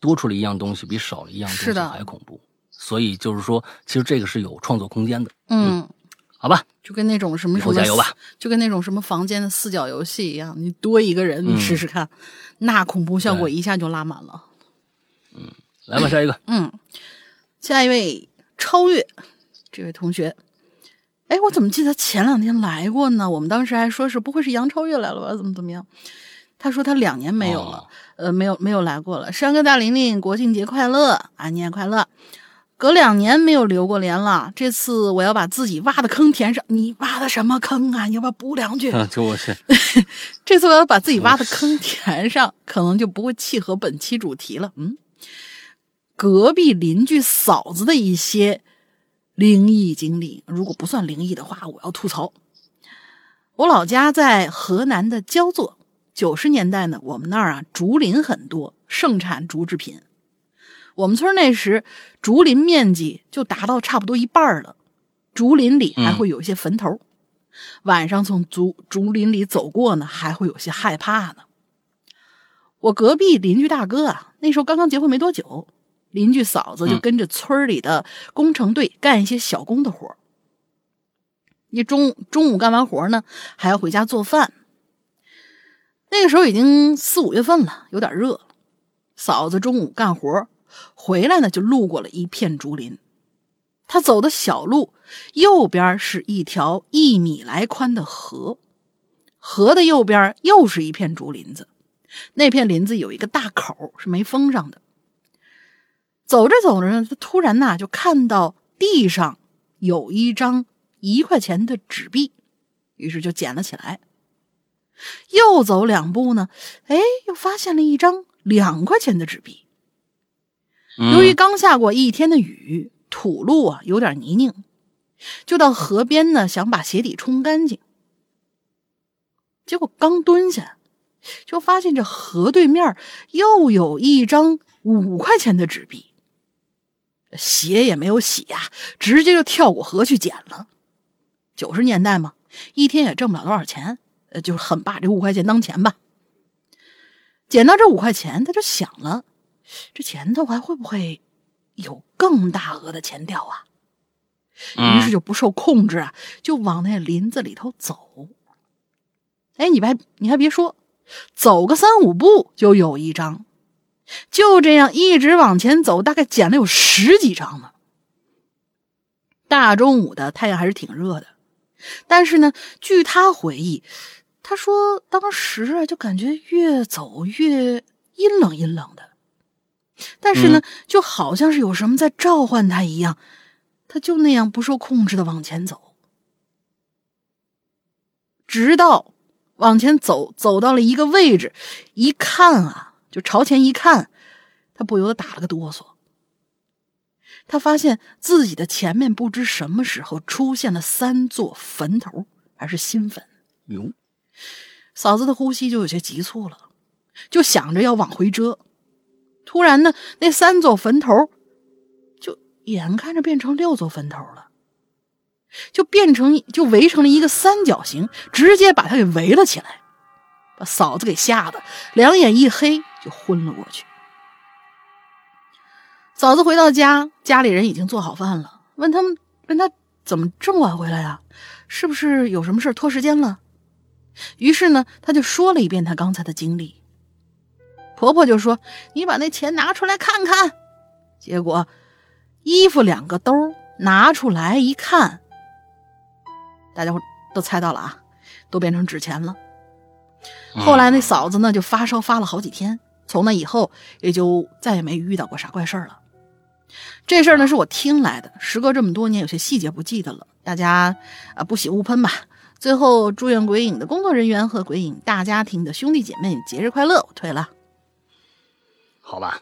多出了一样东西，比少了一样东西还恐怖。所以就是说，其实这个是有创作空间的。嗯，好吧，就跟那种什么什么，加油吧，就跟那种什么房间的四角游戏一样，你多一个人，你试试看，那恐怖效果一下就拉满了。嗯，来吧，下一个。嗯，下一位超越这位同学，哎，我怎么记得前两天来过呢？我们当时还说是不会是杨超越来了吧？怎么怎么样？他说他两年没有了，呃，没有没有来过了。山哥大玲玲，国庆节快乐啊，你也快乐。隔两年没有留过连了，这次我要把自己挖的坑填上。你挖的什么坑啊？你要不要补两句？就我去。这次我要把自己挖的坑填上，可能就不会契合本期主题了。嗯，隔壁邻居嫂子的一些灵异经历，如果不算灵异的话，我要吐槽。我老家在河南的焦作，九十年代呢，我们那儿啊竹林很多，盛产竹制品。我们村那时竹林面积就达到差不多一半了，竹林里还会有一些坟头，晚上从竹竹林里走过呢，还会有些害怕呢。我隔壁邻居大哥啊，那时候刚刚结婚没多久，邻居嫂子就跟着村里的工程队干一些小工的活你中中午干完活呢，还要回家做饭。那个时候已经四五月份了，有点热，嫂子中午干活。回来呢，就路过了一片竹林。他走的小路右边是一条一米来宽的河，河的右边又是一片竹林子。那片林子有一个大口，是没封上的。走着走着呢，他突然呐就看到地上有一张一块钱的纸币，于是就捡了起来。又走两步呢，哎，又发现了一张两块钱的纸币。由于刚下过一天的雨，土路啊有点泥泞，就到河边呢，想把鞋底冲干净。结果刚蹲下，就发现这河对面又有一张五块钱的纸币。鞋也没有洗呀，直接就跳过河去捡了。九十年代嘛，一天也挣不了多少钱，呃，就很把这五块钱当钱吧。捡到这五块钱，他就想了。这前头还会不会有更大额的钱掉啊？于是就不受控制啊，就往那林子里头走。哎，你还你还别说，走个三五步就有一张。就这样一直往前走，大概捡了有十几张呢。大中午的太阳还是挺热的，但是呢，据他回忆，他说当时啊就感觉越走越阴冷阴冷的。但是呢，就好像是有什么在召唤他一样，他就那样不受控制的往前走，直到往前走走到了一个位置，一看啊，就朝前一看，他不由得打了个哆嗦。他发现自己的前面不知什么时候出现了三座坟头，还是新坟。哟，嫂子的呼吸就有些急促了，就想着要往回遮。突然呢，那三座坟头就眼看着变成六座坟头了，就变成就围成了一个三角形，直接把他给围了起来，把嫂子给吓得两眼一黑，就昏了过去。嫂子回到家，家里人已经做好饭了，问他们问他怎么这么晚回来呀？是不是有什么事拖时间了？于是呢，他就说了一遍他刚才的经历。婆婆就说：“你把那钱拿出来看看。”结果，衣服两个兜拿出来一看，大家伙都猜到了啊，都变成纸钱了。后来那嫂子呢就发烧发了好几天，从那以后也就再也没遇到过啥怪事儿了。这事儿呢是我听来的，时隔这么多年，有些细节不记得了，大家啊不喜勿喷吧。最后祝愿鬼影的工作人员和鬼影大家庭的兄弟姐妹节日快乐！我退了。好吧，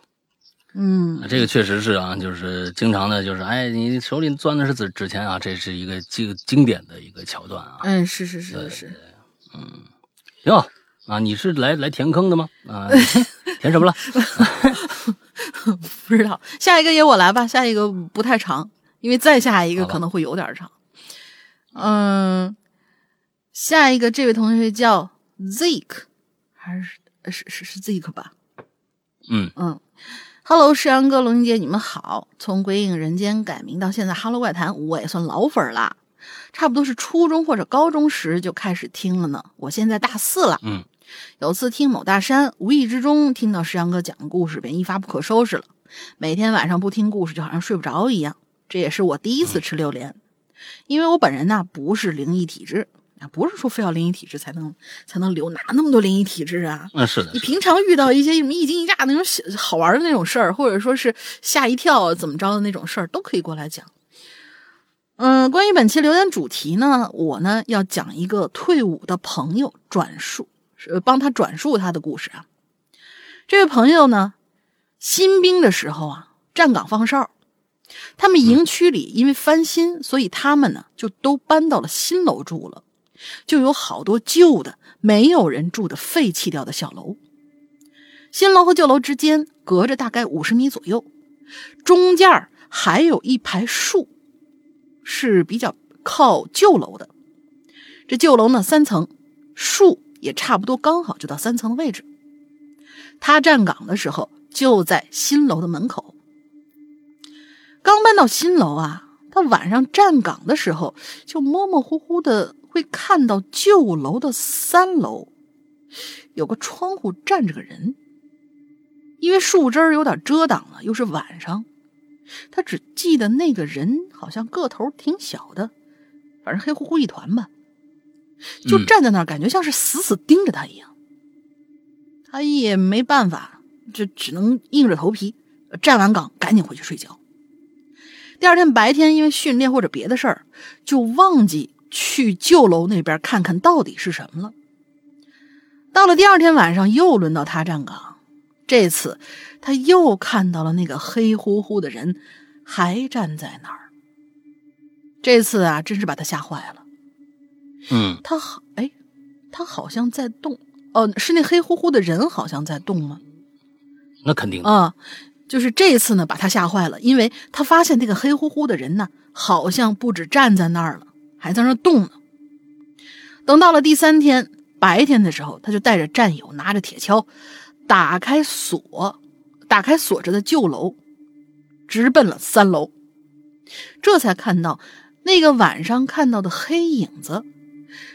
嗯，这个确实是啊，就是经常的，就是哎，你手里攥的是纸纸钱啊，这是一个经经典的一个桥段啊。嗯，是是是是，嗯，哟啊，你是来来填坑的吗？啊，填什么了？不知道，下一个也我来吧，下一个不太长，因为再下一个可能会有点长。嗯，下一个这位同学叫 Zeke，还是是是是 Zeke 吧？嗯嗯，Hello，世阳哥、龙英姐，你们好！从《鬼影人间》改名到现在《Hello 怪谈》，我也算老粉啦，差不多是初中或者高中时就开始听了呢。我现在大四了，嗯，有次听某大山，无意之中听到石阳哥讲的故事，便一发不可收拾了。每天晚上不听故事，就好像睡不着一样。这也是我第一次吃榴莲，因为我本人呢不是灵异体质啊。不是说非要灵异体质才能才能留，哪那么多灵异体质啊？嗯，是的。你平常遇到一些什么一惊一乍那种小好玩的那种事儿，或者说是吓一跳怎么着的那种事儿，都可以过来讲。嗯，关于本期榴莲主题呢，我呢要讲一个退伍的朋友转述，是帮他转述他的故事啊。这位朋友呢，新兵的时候啊，站岗放哨，他们营区里因为翻新，所以他们呢就都搬到了新楼住了。就有好多旧的、没有人住的废弃掉的小楼。新楼和旧楼之间隔着大概五十米左右，中间还有一排树，是比较靠旧楼的。这旧楼呢三层，树也差不多刚好就到三层的位置。他站岗的时候就在新楼的门口。刚搬到新楼啊，他晚上站岗的时候就模模糊糊的。会看到旧楼的三楼有个窗户站着个人，因为树枝儿有点遮挡了，又是晚上，他只记得那个人好像个头挺小的，反正黑乎乎一团吧，就站在那儿，感觉像是死死盯着他一样。他也没办法，这只能硬着头皮站完岗赶紧回去睡觉。第二天白天因为训练或者别的事儿，就忘记。去旧楼那边看看到底是什么了。到了第二天晚上，又轮到他站岗，这次他又看到了那个黑乎乎的人，还站在那儿。这次啊，真是把他吓坏了。嗯，他好，哎，他好像在动。哦，是那黑乎乎的人好像在动吗？那肯定啊，就是这次呢，把他吓坏了，因为他发现那个黑乎乎的人呢，好像不止站在那儿了。还在那动呢。等到了第三天白天的时候，他就带着战友，拿着铁锹，打开锁，打开锁着的旧楼，直奔了三楼。这才看到那个晚上看到的黑影子，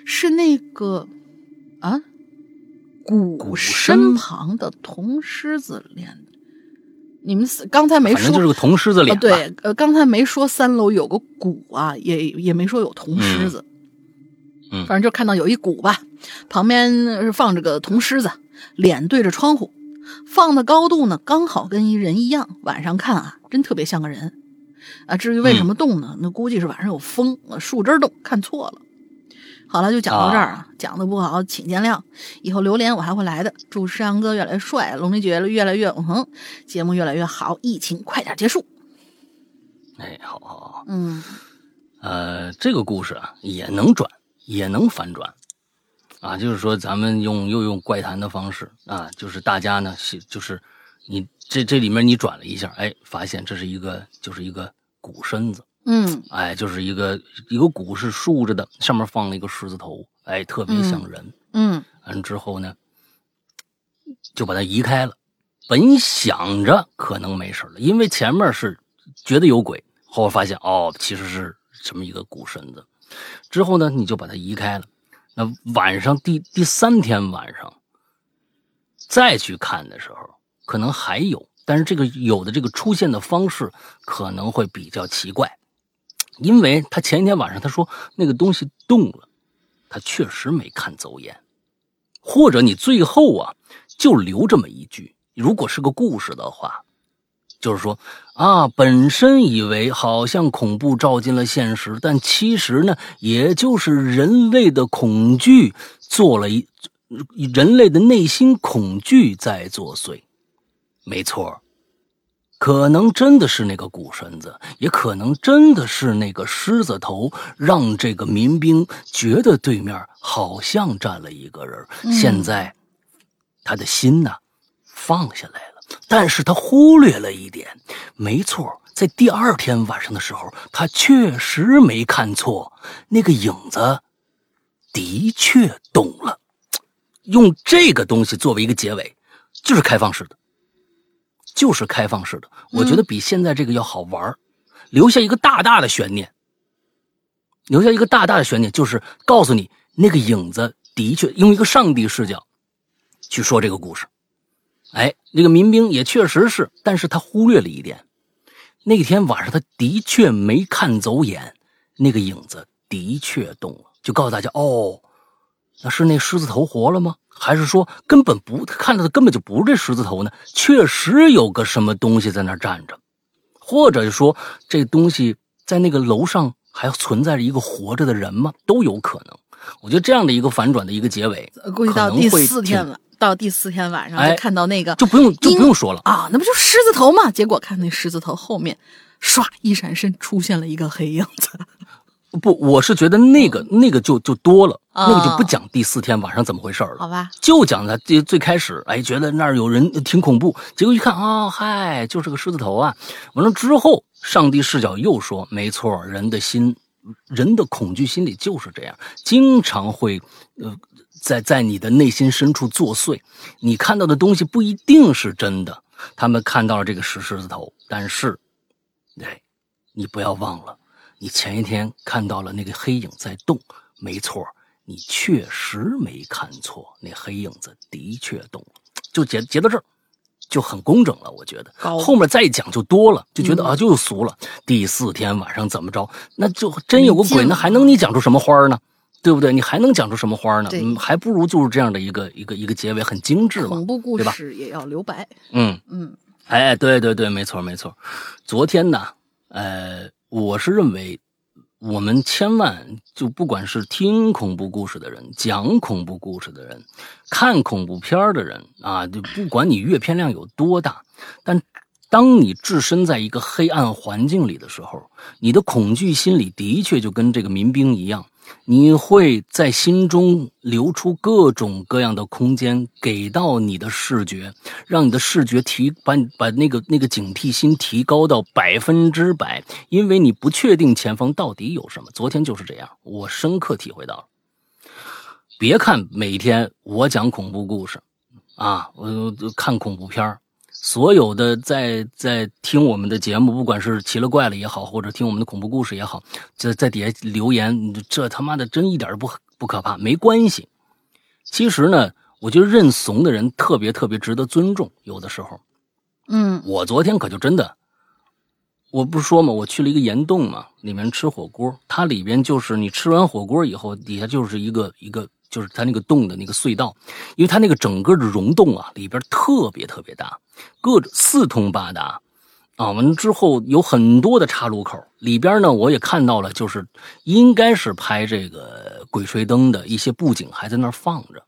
是那个啊，鼓身旁的铜狮子脸。你们刚才没说，就是个铜狮子脸。对，呃，刚才没说三楼有个鼓啊，也也没说有铜狮子。嗯，反正就看到有一鼓吧，旁边放着个铜狮子，脸对着窗户，放的高度呢，刚好跟一人一样。晚上看啊，真特别像个人啊。至于为什么动呢？那估计是晚上有风，树枝动，看错了。好了，就讲到这儿啊，讲的不好，请见谅。以后榴莲我还会来的。祝山羊哥越来越帅，龙鳞姐越来越永恒，节目越来越好，疫情快点结束。哎，好好好，嗯，呃，这个故事啊，也能转，也能反转啊，就是说咱们用又用怪谈的方式啊，就是大家呢是就是你这这里面你转了一下，哎，发现这是一个就是一个鼓身子，嗯哎，就是一个一个鼓是竖着的，上面放了一个狮子头，哎，特别像人。嗯完之后呢，就把它移开了。本想着可能没事了，因为前面是觉得有鬼，后来发现哦，其实是什么一个鼓身子。之后呢，你就把它移开了。那晚上第第三天晚上再去看的时候，可能还有，但是这个有的这个出现的方式可能会比较奇怪，因为他前一天晚上他说那个东西动了，他确实没看走眼。或者你最后啊，就留这么一句，如果是个故事的话，就是说啊，本身以为好像恐怖照进了现实，但其实呢，也就是人类的恐惧做了一，人类的内心恐惧在作祟。没错，可能真的是那个鼓神子，也可能真的是那个狮子头，让这个民兵觉得对面好像站了一个人。现在，他的心呐放下来了，但是他忽略了一点，没错，在第二天晚上的时候，他确实没看错，那个影子的确动了。用这个东西作为一个结尾，就是开放式的。就是开放式的，我觉得比现在这个要好玩留下一个大大的悬念，留下一个大大的悬念，就是告诉你那个影子的确用一个上帝视角去说这个故事。哎，那个民兵也确实是，但是他忽略了一点，那天晚上他的确没看走眼，那个影子的确动了，就告诉大家哦，那是那狮子头活了吗？还是说根本不看到的根本就不是这狮子头呢？确实有个什么东西在那站着，或者说这东西在那个楼上还存在着一个活着的人吗？都有可能。我觉得这样的一个反转的一个结尾，估计到第四天了，到第四天晚上就看到那个就不用就不用说了啊，那不就狮子头吗？结果看那狮子头后面，唰一闪身出现了一个黑影子。不，我是觉得那个那个就就多了，那个就不讲第四天晚上怎么回事了，好吧？就讲他最最开始，哎，觉得那儿有人挺恐怖，结果一看啊，嗨，就是个狮子头啊。完了之后，上帝视角又说，没错，人的心，人的恐惧心理就是这样，经常会呃在在你的内心深处作祟。你看到的东西不一定是真的，他们看到了这个石狮子头，但是，哎，你不要忘了。你前一天看到了那个黑影在动，没错，你确实没看错，那黑影子的确动了。就结结到这儿，就很工整了。我觉得后面再讲就多了，就觉得、嗯、啊就俗了。第四天晚上怎么着，那就真有个鬼，那还能你讲出什么花呢？对不对？你还能讲出什么花呢？嗯，还不如就是这样的一个一个一个结尾，很精致嘛。恐怖故事也要留白。嗯嗯，哎，对对对，没错没错。昨天呢，呃。我是认为，我们千万就不管是听恐怖故事的人、讲恐怖故事的人、看恐怖片的人啊，就不管你阅片量有多大，但当你置身在一个黑暗环境里的时候，你的恐惧心理的确就跟这个民兵一样，你会在心中留出各种各样的空间给到你的视觉，让你的视觉提把把那个那个警惕心提高到百分之百，因为你不确定前方到底有什么。昨天就是这样，我深刻体会到了。别看每天我讲恐怖故事，啊，我看恐怖片。所有的在在听我们的节目，不管是奇了怪了也好，或者听我们的恐怖故事也好，在在底下留言，这他妈的真一点不不可怕，没关系。其实呢，我觉得认怂的人特别特别值得尊重。有的时候，嗯，我昨天可就真的，我不是说嘛，我去了一个岩洞嘛，里面吃火锅，它里边就是你吃完火锅以后，底下就是一个一个。就是它那个洞的那个隧道，因为它那个整个的溶洞啊，里边特别特别大，各四通八达，啊，完了之后有很多的岔路口，里边呢我也看到了，就是应该是拍这个《鬼吹灯》的一些布景还在那儿放着，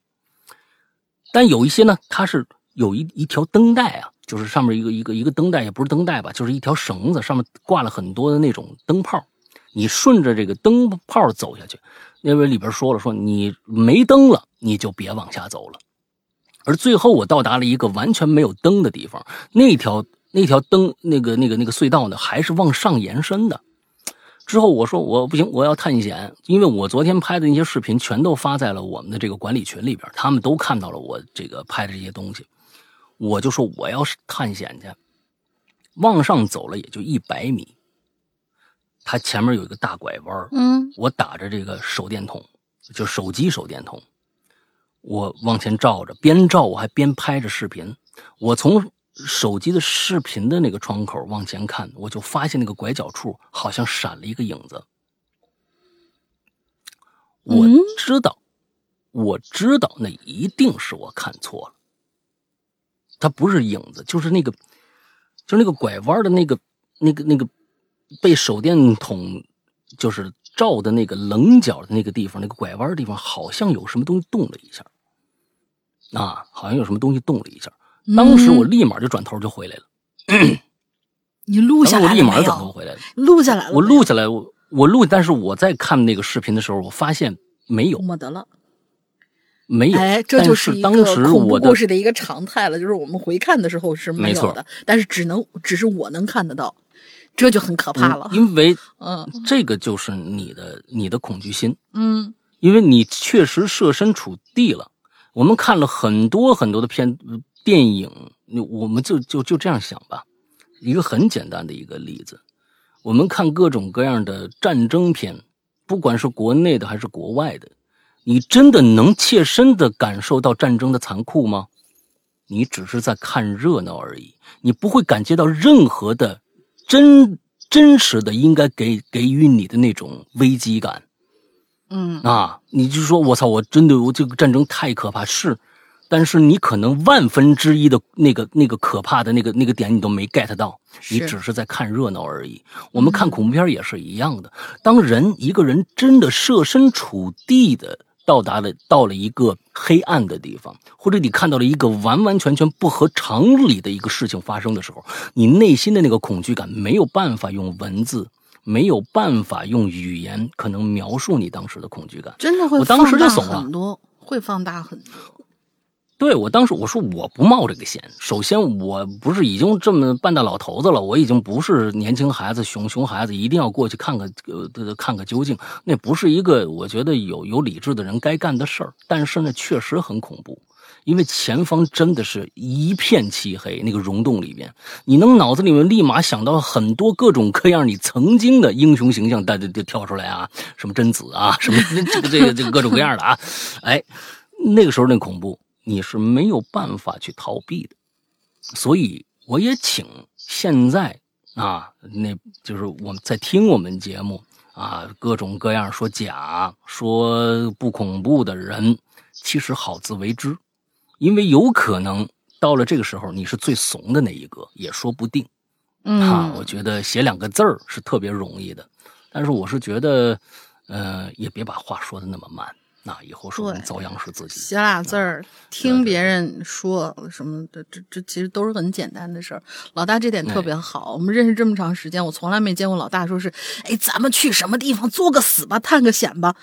但有一些呢，它是有一一条灯带啊，就是上面一个一个一个灯带，也不是灯带吧，就是一条绳子，上面挂了很多的那种灯泡，你顺着这个灯泡走下去。因为里边说了，说你没灯了，你就别往下走了。而最后我到达了一个完全没有灯的地方，那条那条灯那个那个那个隧道呢，还是往上延伸的。之后我说我不行，我要探险，因为我昨天拍的那些视频全都发在了我们的这个管理群里边，他们都看到了我这个拍的这些东西。我就说我要探险去，往上走了也就一百米，它前面有一个大拐弯嗯我打着这个手电筒，就手机手电筒，我往前照着，边照我还边拍着视频。我从手机的视频的那个窗口往前看，我就发现那个拐角处好像闪了一个影子。我嗯知道，我知道那一定是我看错了。它不是影子，就是那个，就是那个拐弯的那个、那个、那个被手电筒就是照的那个棱角的那个地方，那个拐弯的地方，好像有什么东西动了一下。啊，好像有什么东西动了一下。当时我立马就转头就回来了，你录下当时我立马？转头回来了。录下来了，我录下来，我我录，但是我在看那个视频的时候，我发现没有，没得了。没有。哎，这但就是一当时个恐怖我的故事的一个常态了，就是我们回看的时候是没有的，但是只能只是我能看得到，这就很可怕了嗯。因为 嗯这个就是你的你的恐惧心，嗯因为你确实设身处地了。我们看了很多很多的片电影，你我们就就就这样想吧，一个很简单的一个例子，我们看各种各样的战争片，不管是国内的还是国外的，你真的能切身的感受到战争的残酷吗？你只是在看热闹而已，你不会感觉到任何的真真实的应该给给予你的那种危机感。嗯啊，你就说我操，我真的我这个战争太可怕是，但是你可能万分之一的那个那个可怕的那个那个点你都没 get 到，你只是在看热闹而已。我们看恐怖片也是一样的，当人一个人真的设身处地的到达了到了一个黑暗的地方，或者你看到了一个完完全全不合常理的一个事情发生的时候，你内心的那个恐惧感没有办法用文字。没有办法用语言可能描述你当时的恐惧感。真的会我当时就放大怂了很多，会放大很多。对我当时我说我不冒这个险。首先我不是已经这么半大老头子了，我已经不是年轻孩子、熊熊孩子，一定要过去看个呃看个究竟。那不是一个我觉得有有理智的人该干的事儿。但是呢，确实很恐怖，因为前方真的是一片漆黑，那个溶洞里边，你能脑子里面立马想到很多各种各样你曾经的英雄形象，大家就跳出来啊，什么贞子啊，什么这个这个这个各种各样的啊，哎，那个时候那恐怖。你是没有办法去逃避的，所以我也请现在啊，那就是我们在听我们节目啊，各种各样说假、说不恐怖的人，其实好自为之，因为有可能到了这个时候，你是最怂的那一个，也说不定。嗯，啊，我觉得写两个字儿是特别容易的，但是我是觉得，呃，也别把话说的那么慢。那以后说对遭殃是自己。写俩字儿，听别人说什么的，这这其实都是很简单的事儿。老大这点特别好，我们认识这么长时间，我从来没见过老大说是，哎，咱们去什么地方作个死吧，探个险吧。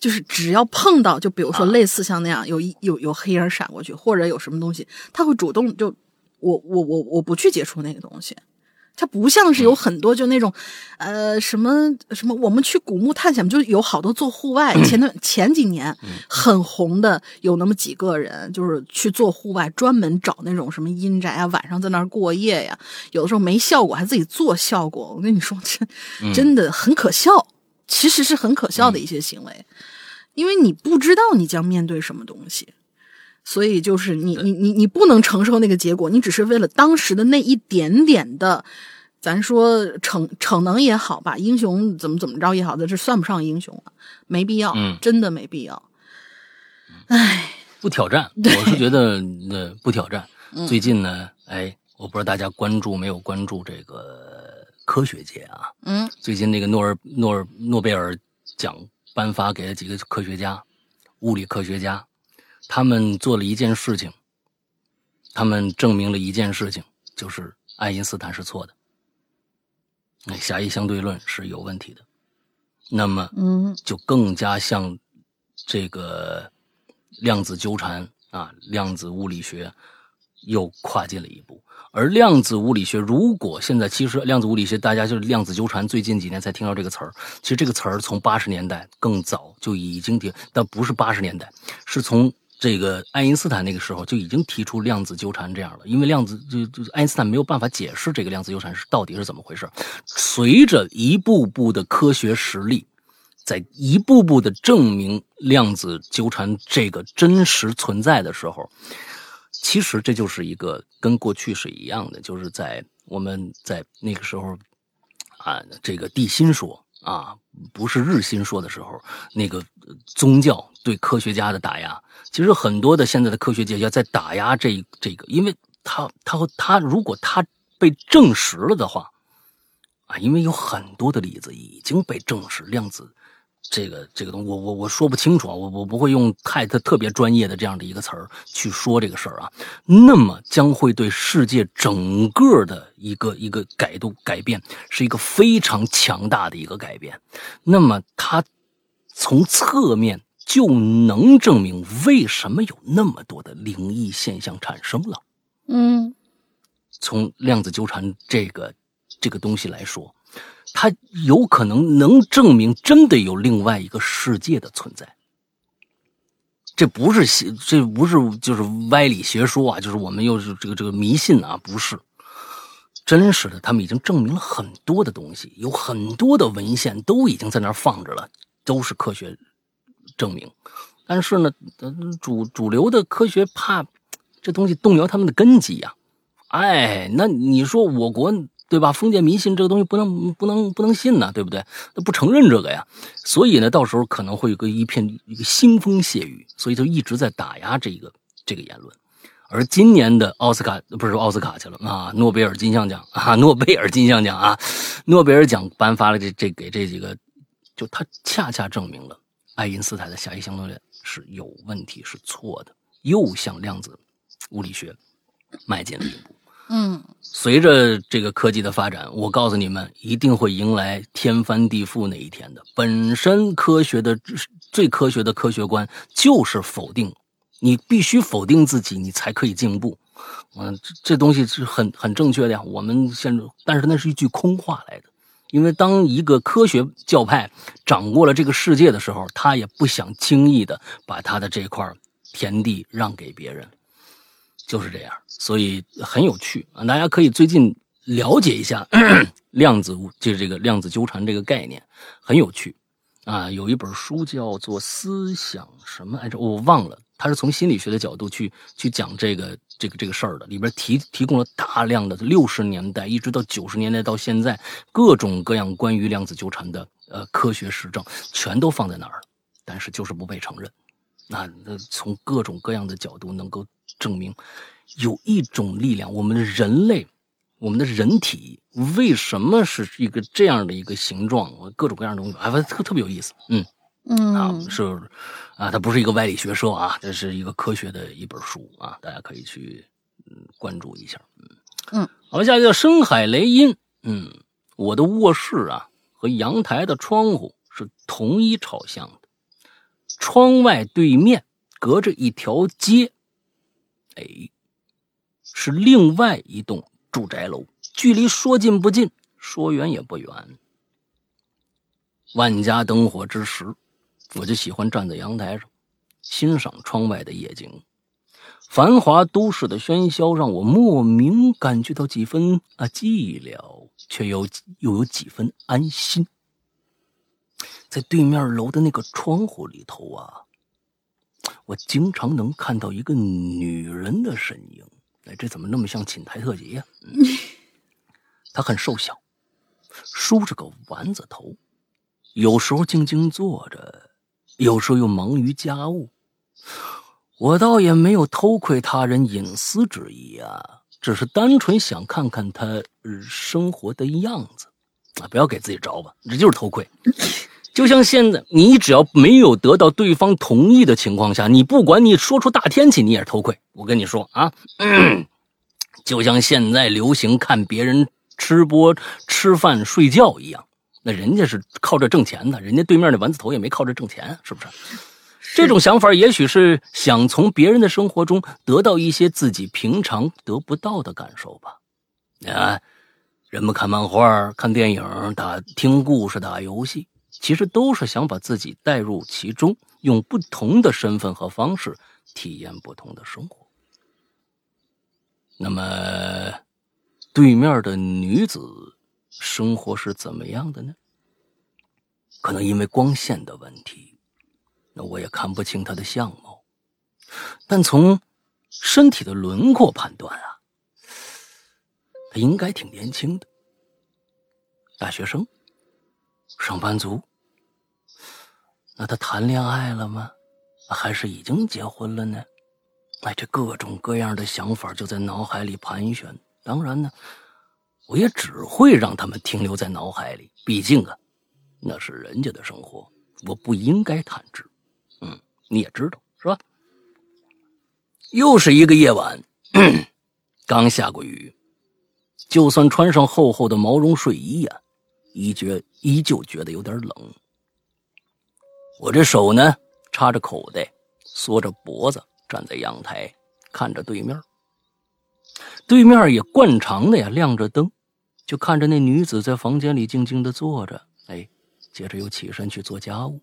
就是只要碰到，就比如说类似像那样有一有有黑影闪过去，或者有什么东西，他会主动就我我我我不去接触那个东西。它不像是有很多就那种，呃，什么什么，我们去古墓探险，就有好多做户外。前段前几年很红的，有那么几个人，就是去做户外，专门找那种什么阴宅啊，晚上在那儿过夜呀。有的时候没效果，还自己做效果。我跟你说，真真的很可笑，其实是很可笑的一些行为，因为你不知道你将面对什么东西。所以就是你你你你不能承受那个结果，你只是为了当时的那一点点的，咱说逞逞能也好吧，英雄怎么怎么着也好，这这算不上英雄了，没必要，嗯真的没必要。唉，不挑战，我是觉得呃不挑战。最近呢，哎，我不知道大家关注没有关注这个科学界啊？嗯最近那个诺尔诺尔诺贝尔奖颁发给了几个科学家，物理科学家，他们做了一件事情，他们证明了一件事情，就是爱因斯坦是错的，那狭义相对论是有问题的，那么嗯就更加像这个量子纠缠啊，量子物理学又跨进了一步。而量子物理学，如果现在其实量子物理学，大家就是量子纠缠，最近几年才听到这个词儿。其实这个词儿从八十年代更早就已经听，但不是八十年代，是从这个爱因斯坦那个时候就已经提出量子纠缠这样了。因为量子就就爱因斯坦没有办法解释这个量子纠缠是到底是怎么回事。随着一步步的科学实力，在一步步的证明量子纠缠这个真实存在的时候。其实这就是一个跟过去是一样的，就是在我们在那个时候，啊，这个地心说啊，不是日心说的时候，那个宗教对科学家的打压，其实很多的现在的科学界要在打压这这个，因为他他他如果他被证实了的话，啊，因为有很多的例子已经被证实量子。这个这个东西，我我我说不清楚啊，我我不会用太特特别专业的这样的一个词儿去说这个事儿啊。那么将会对世界整个的一个一个改动改变，是一个非常强大的一个改变。那么它从侧面就能证明为什么有那么多的灵异现象产生了。嗯，从量子纠缠这个这个东西来说。它有可能能证明真的有另外一个世界的存在，这不是邪，这不是就是歪理邪说啊，就是我们又是这个这个迷信啊，不是真实的。他们已经证明了很多的东西，有很多的文献都已经在那儿放着了，都是科学证明。但是呢，主主流的科学怕这东西动摇他们的根基呀。哎，那你说我国？对吧？封建迷信这个东西不能不能不能信呢，对不对？他不承认这个呀，所以呢，到时候可能会有个一片一个腥风血雨，所以就一直在打压这个这个言论。而今年的奥斯卡不是奥斯卡去了啊，诺贝尔金像奖啊，诺贝尔金像奖啊，诺贝尔奖颁发了这这给这几个，就他恰恰证明了爱因斯坦的狭义相对论是有问题，是错的，又向量子物理学迈进了一步。嗯，随着这个科技的发展，我告诉你们，一定会迎来天翻地覆那一天的。本身科学的最科学的科学观就是否定，你必须否定自己，你才可以进步。嗯，这这东西是很很正确的呀。我们现在，但是那是一句空话来的，因为当一个科学教派掌握了这个世界的时候，他也不想轻易的把他的这块田地让给别人。就是这样，所以很有趣啊！大家可以最近了解一下 量子物，就是这个量子纠缠这个概念，很有趣啊。有一本书叫做《思想什么来着》，我忘了。它是从心理学的角度去去讲这个这个这个事儿的，里边提提供了大量的六十年代一直到九十年代到现在各种各样关于量子纠缠的呃科学实证，全都放在那儿了，但是就是不被承认。那那从各种各样的角度能够。证明有一种力量，我们的人类，我们的人体为什么是一个这样的一个形状？各种各样的东西，哎，特特别有意思。嗯嗯，啊是啊，它不是一个歪理学说啊，这是一个科学的一本书啊，大家可以去嗯关注一下。嗯嗯，好，下一个叫深海雷音。嗯，我的卧室啊和阳台的窗户是同一朝向的，窗外对面隔着一条街。哎，是另外一栋住宅楼，距离说近不近，说远也不远。万家灯火之时，我就喜欢站在阳台上，欣赏窗外的夜景。繁华都市的喧嚣让我莫名感觉到几分啊寂寥，却又又有几分安心。在对面楼的那个窗户里头啊。我经常能看到一个女人的身影，哎，这怎么那么像寝台特辑呀？她很瘦小，梳着个丸子头，有时候静静坐着，有时候又忙于家务。我倒也没有偷窥他人隐私之意啊，只是单纯想看看她生活的样子啊！不要给自己找吧，这就是偷窥。就像现在，你只要没有得到对方同意的情况下，你不管你说出大天气，你也是偷窥。我跟你说啊，就像现在流行看别人吃播、吃饭、睡觉一样，那人家是靠这挣钱的，人家对面那丸子头也没靠这挣钱，是不是？这种想法也许是想从别人的生活中得到一些自己平常得不到的感受吧。啊，人们看漫画、看电影、打听故事、打游戏，其实都是想把自己带入其中，用不同的身份和方式体验不同的生活。那么，对面的女子生活是怎么样的呢？可能因为光线的问题，那我也看不清他的相貌，但从身体的轮廓判断啊，他应该挺年轻的，大学生，上班族。那他谈恋爱了吗？还是已经结婚了呢？哎，这各种各样的想法就在脑海里盘旋。当然呢，我也只会让他们停留在脑海里。毕竟啊，那是人家的生活，我不应该探知。嗯，你也知道是吧？又是一个夜晚，刚下过雨，就算穿上厚厚的毛绒睡衣呀，依觉依旧觉得有点冷。我这手呢，插着口袋，缩着脖子。站在阳台，看着对面，对面也惯常的呀，亮着灯，就看着那女子在房间里静静的坐着。哎，接着又起身去做家务。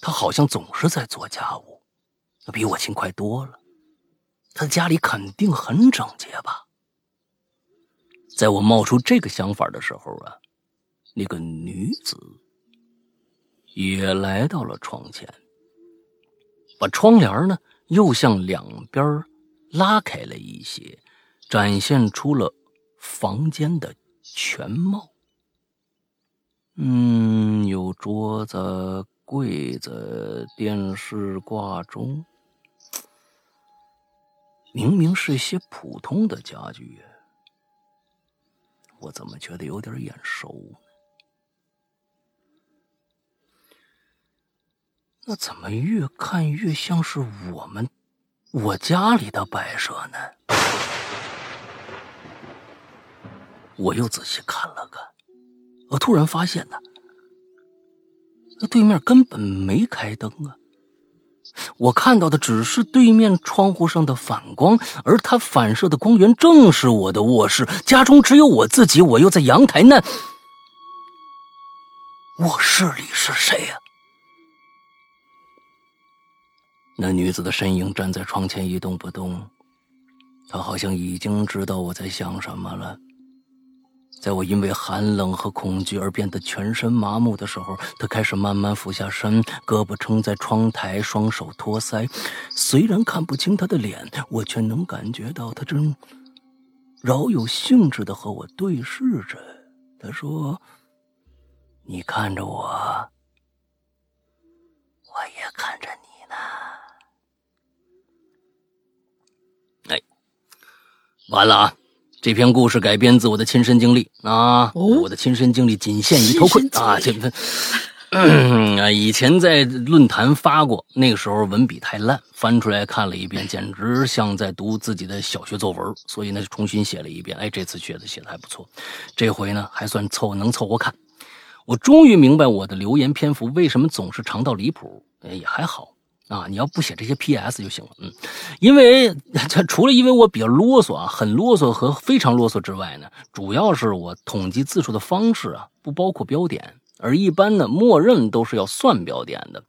她好像总是在做家务，比我勤快多了。她家里肯定很整洁吧？在我冒出这个想法的时候啊，那个女子也来到了窗前，把窗帘呢。又向两边拉开了一些，展现出了房间的全貌。嗯，有桌子、柜子、电视挂钟，明明是些普通的家具，我怎么觉得有点眼熟呢？那怎么越看越像是我们我家里的摆设呢？我又仔细看了看，我突然发现呢，那对面根本没开灯啊！我看到的只是对面窗户上的反光，而它反射的光源正是我的卧室。家中只有我自己，我又在阳台，那卧室里是谁呀？那女子的身影站在窗前一动不动，她好像已经知道我在想什么了。在我因为寒冷和恐惧而变得全身麻木的时候，她开始慢慢俯下身，胳膊撑在窗台，双手托腮。虽然看不清她的脸，我却能感觉到她正饶有兴致的和我对视着。她说：“你看着我，我也看着你。”完了啊！这篇故事改编自我的亲身经历啊，我的亲身经历仅限于头盔啊。这份 啊，以前在论坛发过，那个时候文笔太烂，翻出来看了一遍，简直像在读自己的小学作文，所以呢，重新写了一遍。哎，这次觉得写的还不错，这回呢还算凑能凑合看。我终于明白我的留言篇幅为什么总是长到离谱，也还好。啊，你要不写这些 P.S 就行了，嗯，因为这除了因为我比较啰嗦啊，很啰嗦和非常啰嗦之外呢，主要是我统计字数的方式啊不包括标点，而一般呢默认都是要算标点的，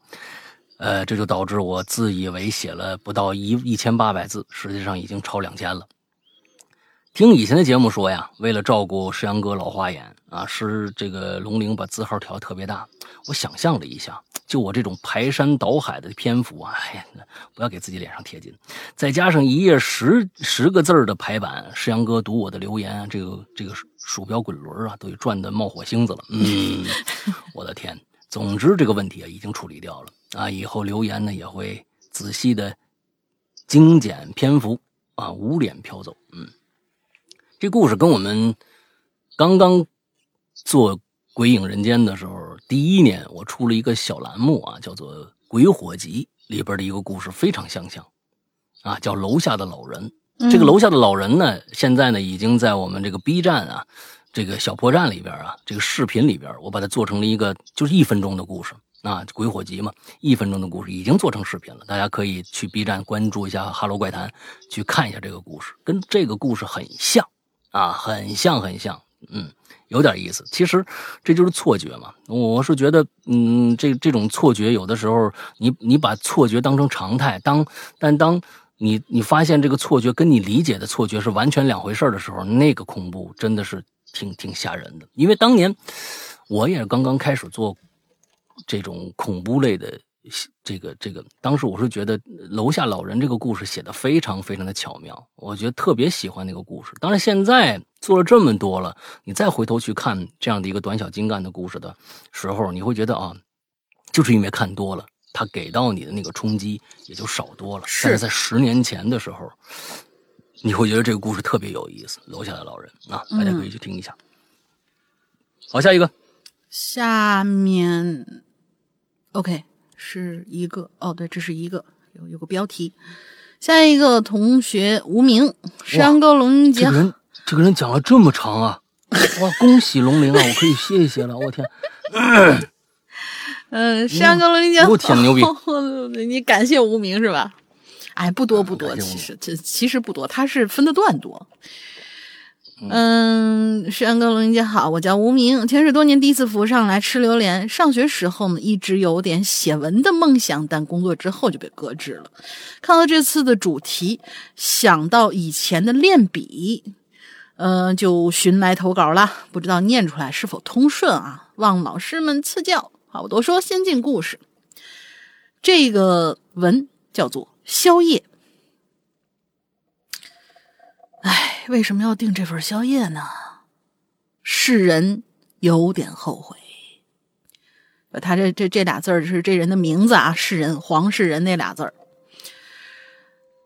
呃，这就导致我自以为写了不到一一千八百字，实际上已经超两千了。听以前的节目说呀，为了照顾石阳哥老花眼啊，是这个龙鳞把字号调特别大。我想象了一下，就我这种排山倒海的篇幅啊，哎呀，不要给自己脸上贴金。再加上一页十十个字的排版，石阳哥读我的留言，这个这个鼠标滚轮啊，都转的冒火星子了。嗯，我的天！总之这个问题啊，已经处理掉了啊，以后留言呢也会仔细的精简篇幅啊，无脸飘走。嗯。这故事跟我们刚刚做《鬼影人间》的时候，第一年我出了一个小栏目啊，叫做《鬼火集》里边的一个故事非常相像，啊，叫楼下的老人。这个楼下的老人呢，现在呢已经在我们这个 B 站啊，这个小破站里边啊，这个视频里边，我把它做成了一个就是一分钟的故事。啊，鬼火集嘛，一分钟的故事已经做成视频了，大家可以去 B 站关注一下《哈喽怪谈》，去看一下这个故事，跟这个故事很像啊，很像很像，嗯，有点意思。其实这就是错觉嘛，我是觉得，嗯，这这种错觉有的时候，你你把错觉当成常态，当但当你你发现这个错觉跟你理解的错觉是完全两回事的时候，那个恐怖真的是挺挺吓人的。因为当年我也刚刚开始做。这种恐怖类的，这个这个，当时我是觉得楼下老人这个故事写的非常非常的巧妙，我觉得特别喜欢那个故事。当然，现在做了这么多了，你再回头去看这样的一个短小精干的故事的时候，你会觉得啊，就是因为看多了，它给到你的那个冲击也就少多了。但是在十年前的时候，你会觉得这个故事特别有意思。楼下的老人啊，大家可以去听一下。好，下一个。下面，OK，是一个哦，对，这是一个有有个标题。下一个同学无名山高龙江，这个人这个人讲了这么长啊！哇，恭喜龙鳞啊！我可以歇一歇了。我天，嗯，山高龙江，我天，牛逼！你感谢无名是吧？哎，不多不多，其实这其实不多，他是分的段多。嗯，山哥龙姐好，我叫无名，潜水多年，第一次浮上来吃榴莲。上学时候呢，一直有点写文的梦想，但工作之后就被搁置了。看到这次的主题，想到以前的练笔，嗯，就寻来投稿了。不知道念出来是否通顺啊？望老师们赐教。好，我多说，先进故事。这个文叫做宵夜。唉，为什么要订这份宵夜呢？世人有点后悔。他这这这俩字儿是这人的名字啊，世人黄世仁那俩字儿。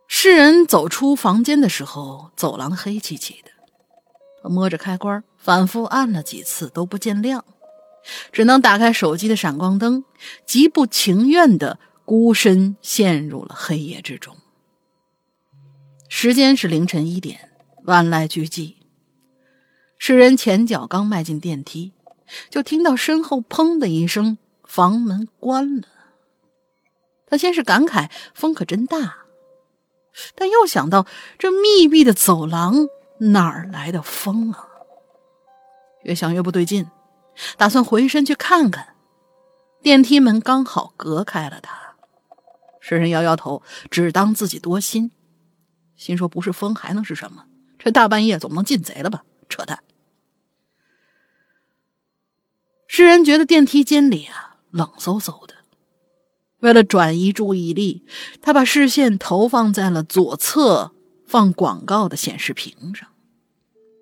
世人走出房间的时候，走廊黑漆漆的，摸着开关，反复按了几次都不见亮，只能打开手机的闪光灯，极不情愿的孤身陷入了黑夜之中。时间是凌晨一点。万籁俱寂，诗人前脚刚迈进电梯，就听到身后“砰”的一声，房门关了。他先是感慨风可真大，但又想到这密闭的走廊哪儿来的风啊？越想越不对劲，打算回身去看看。电梯门刚好隔开了他，诗人摇摇头，只当自己多心，心说不是风还能是什么？这大半夜总能进贼了吧？扯淡！诗人觉得电梯间里啊冷飕飕的。为了转移注意力，他把视线投放在了左侧放广告的显示屏上。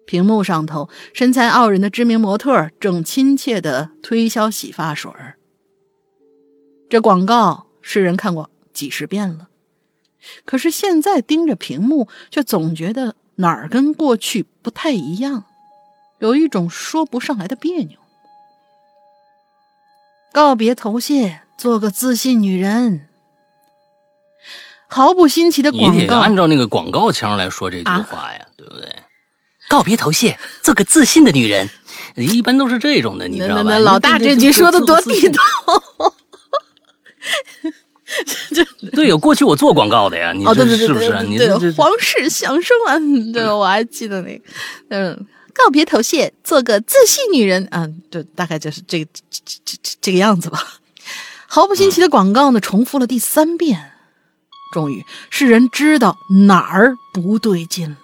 屏幕上头，身材傲人的知名模特正亲切的推销洗发水这广告，诗人看过几十遍了，可是现在盯着屏幕，却总觉得。哪儿跟过去不太一样，有一种说不上来的别扭。告别头屑，做个自信女人，毫不新奇的广告。你得按照那个广告腔来说这句话呀，对不对？告别头屑，做个自信的女人，一般都是这种的，你知道吧？老大这句说的多地道。这对有过去我做广告的呀，你这是不是？你这皇室享受啊！对，我还记得那个，嗯，告别头屑，做个自信女人啊！对，大概就是这这这这这个样子吧。毫不新奇的广告呢，重复了第三遍，终于世人知道哪儿不对劲了。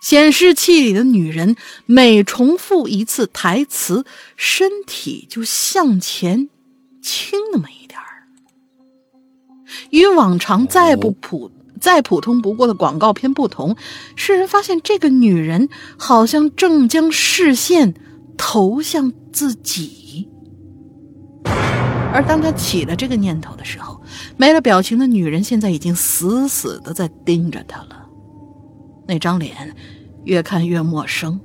显示器里的女人每重复一次台词，身体就向前倾那么一。与往常再不普、再普通不过的广告片不同，世人发现这个女人好像正将视线投向自己。而当他起了这个念头的时候，没了表情的女人现在已经死死的在盯着他了。那张脸越看越陌生。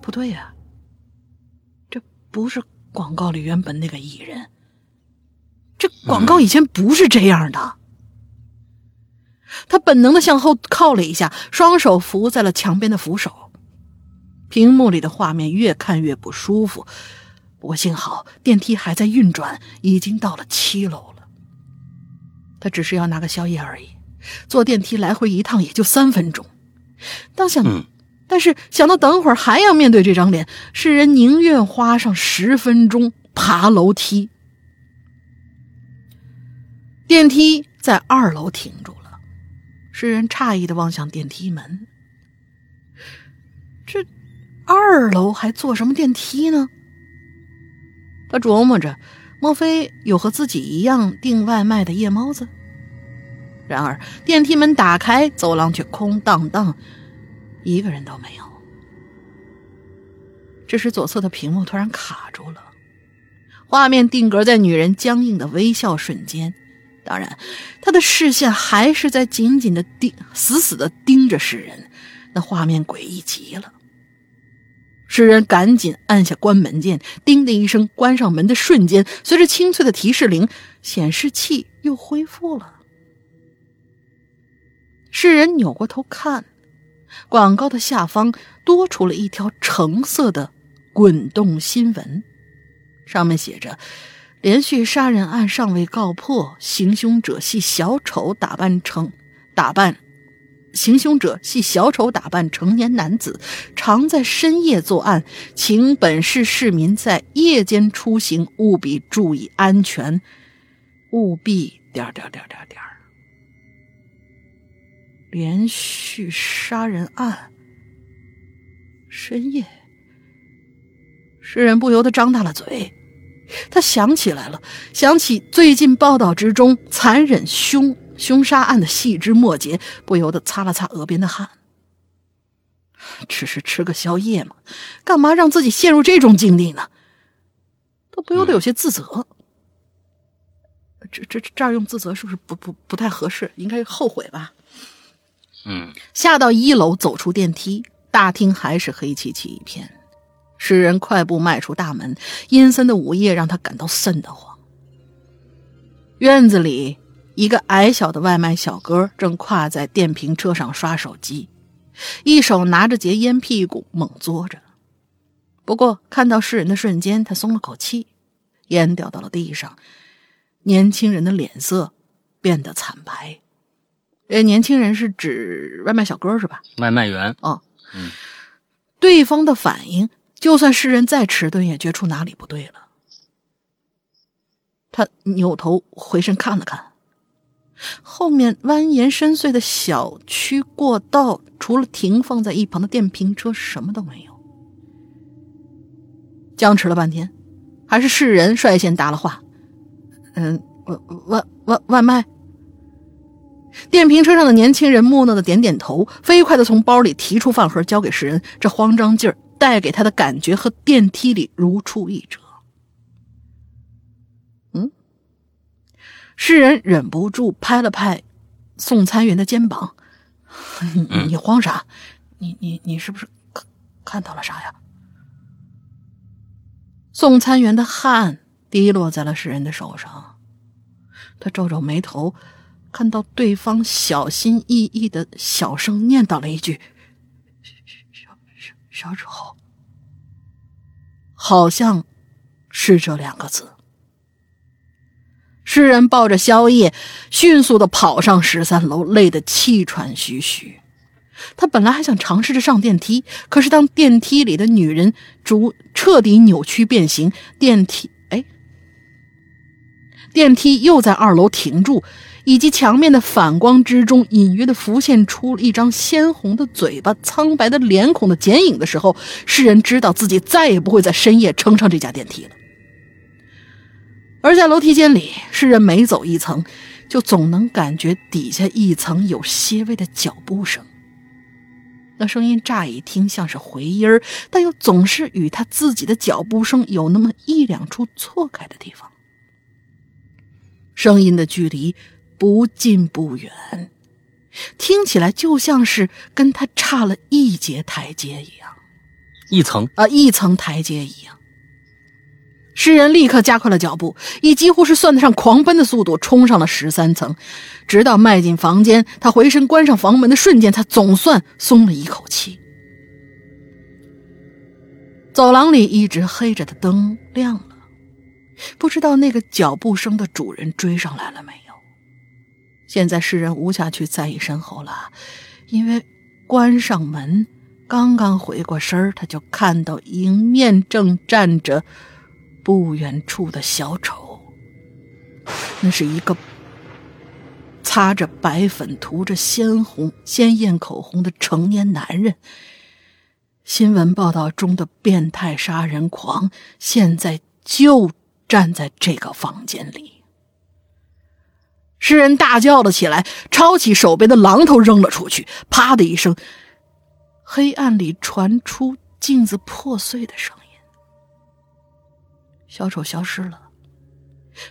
不对呀，这不是广告里原本那个艺人。这广告以前不是这样的。他本能的向后靠了一下，双手扶在了墙边的扶手。屏幕里的画面越看越不舒服，不过幸好电梯还在运转，已经到了七楼了。他只是要拿个宵夜而已，坐电梯来回一趟也就三分钟。当想，但是想到等会儿还要面对这张脸，世人宁愿花上十分钟爬楼梯。电梯在二楼停住了，世人诧异的望向电梯门。这二楼还坐什么电梯呢？他琢磨着，莫非有和自己一样订外卖的夜猫子？然而电梯门打开，走廊却空荡荡，一个人都没有。这时，左侧的屏幕突然卡住了，画面定格在女人僵硬的微笑瞬间。当然，他的视线还是在紧紧的盯、死死的盯着世人，那画面诡异极了。世人赶紧按下关门键，叮的一声关上门的瞬间，随着清脆的提示铃，显示器又恢复了。世人扭过头看，广告的下方多出了一条橙色的滚动新闻，上面写着。连续杀人案尚未告破，行凶者系小丑打扮成打扮，行凶者系小丑打扮成年男子，常在深夜作案，请本市市民在夜间出行务必注意安全，务必点点点点点。连续杀人案，深夜，诗人不由得张大了嘴。他想起来了，想起最近报道之中残忍凶凶杀案的细枝末节，不由得擦了擦额边的汗。只是吃个宵夜嘛，干嘛让自己陷入这种境地呢？都不由得有些自责。这这这儿用自责是不是不不不太合适？应该后悔吧。嗯，下到一楼，走出电梯，大厅还是黑漆漆一片。诗人快步迈出大门，阴森的午夜让他感到瘆得慌。院子里，一个矮小的外卖小哥正跨在电瓶车上刷手机，一手拿着截烟屁股猛嘬着。不过看到诗人的瞬间，他松了口气，烟掉到了地上。年轻人的脸色变得惨白。呃，年轻人是指外卖小哥是吧？外卖员。哦，嗯，对方的反应。就算世人再迟钝，也觉出哪里不对了。他扭头回身看了看，后面蜿蜒深邃的小区过道，除了停放在一旁的电瓶车，什么都没有。僵持了半天，还是世人率先答了话：“嗯，外外外外卖。”电瓶车上的年轻人木讷的点点头，飞快的从包里提出饭盒交给世人，这慌张劲儿。带给他的感觉和电梯里如出一辙。嗯，诗人忍不住拍了拍送餐员的肩膀：“你你慌啥？你你你是不是看看到了啥呀？”送餐员的汗滴落在了世人的手上，他皱皱眉头，看到对方小心翼翼的小声念叨了一句。小丑，好像是这两个字。诗人抱着宵夜，迅速的跑上十三楼，累得气喘吁吁。他本来还想尝试着上电梯，可是当电梯里的女人逐彻底扭曲变形，电梯，电梯又在二楼停住。以及墙面的反光之中，隐约的浮现出一张鲜红的嘴巴、苍白的脸孔的剪影的时候，世人知道自己再也不会在深夜乘上这架电梯了。而在楼梯间里，世人每走一层，就总能感觉底下一层有些微的脚步声。那声音乍一听像是回音儿，但又总是与他自己的脚步声有那么一两处错开的地方。声音的距离。不近不远，听起来就像是跟他差了一节台阶一样，一层啊，一层台阶一样。诗人立刻加快了脚步，以几乎是算得上狂奔的速度冲上了十三层，直到迈进房间，他回身关上房门的瞬间，他总算松了一口气。走廊里一直黑着的灯亮了，不知道那个脚步声的主人追上来了没有。现在世人无暇去在意身后了，因为关上门，刚刚回过身他就看到迎面正站着不远处的小丑。那是一个擦着白粉、涂着鲜红鲜艳口红的成年男人。新闻报道中的变态杀人狂，现在就站在这个房间里。诗人大叫了起来，抄起手边的榔头扔了出去，啪的一声，黑暗里传出镜子破碎的声音。小丑消失了，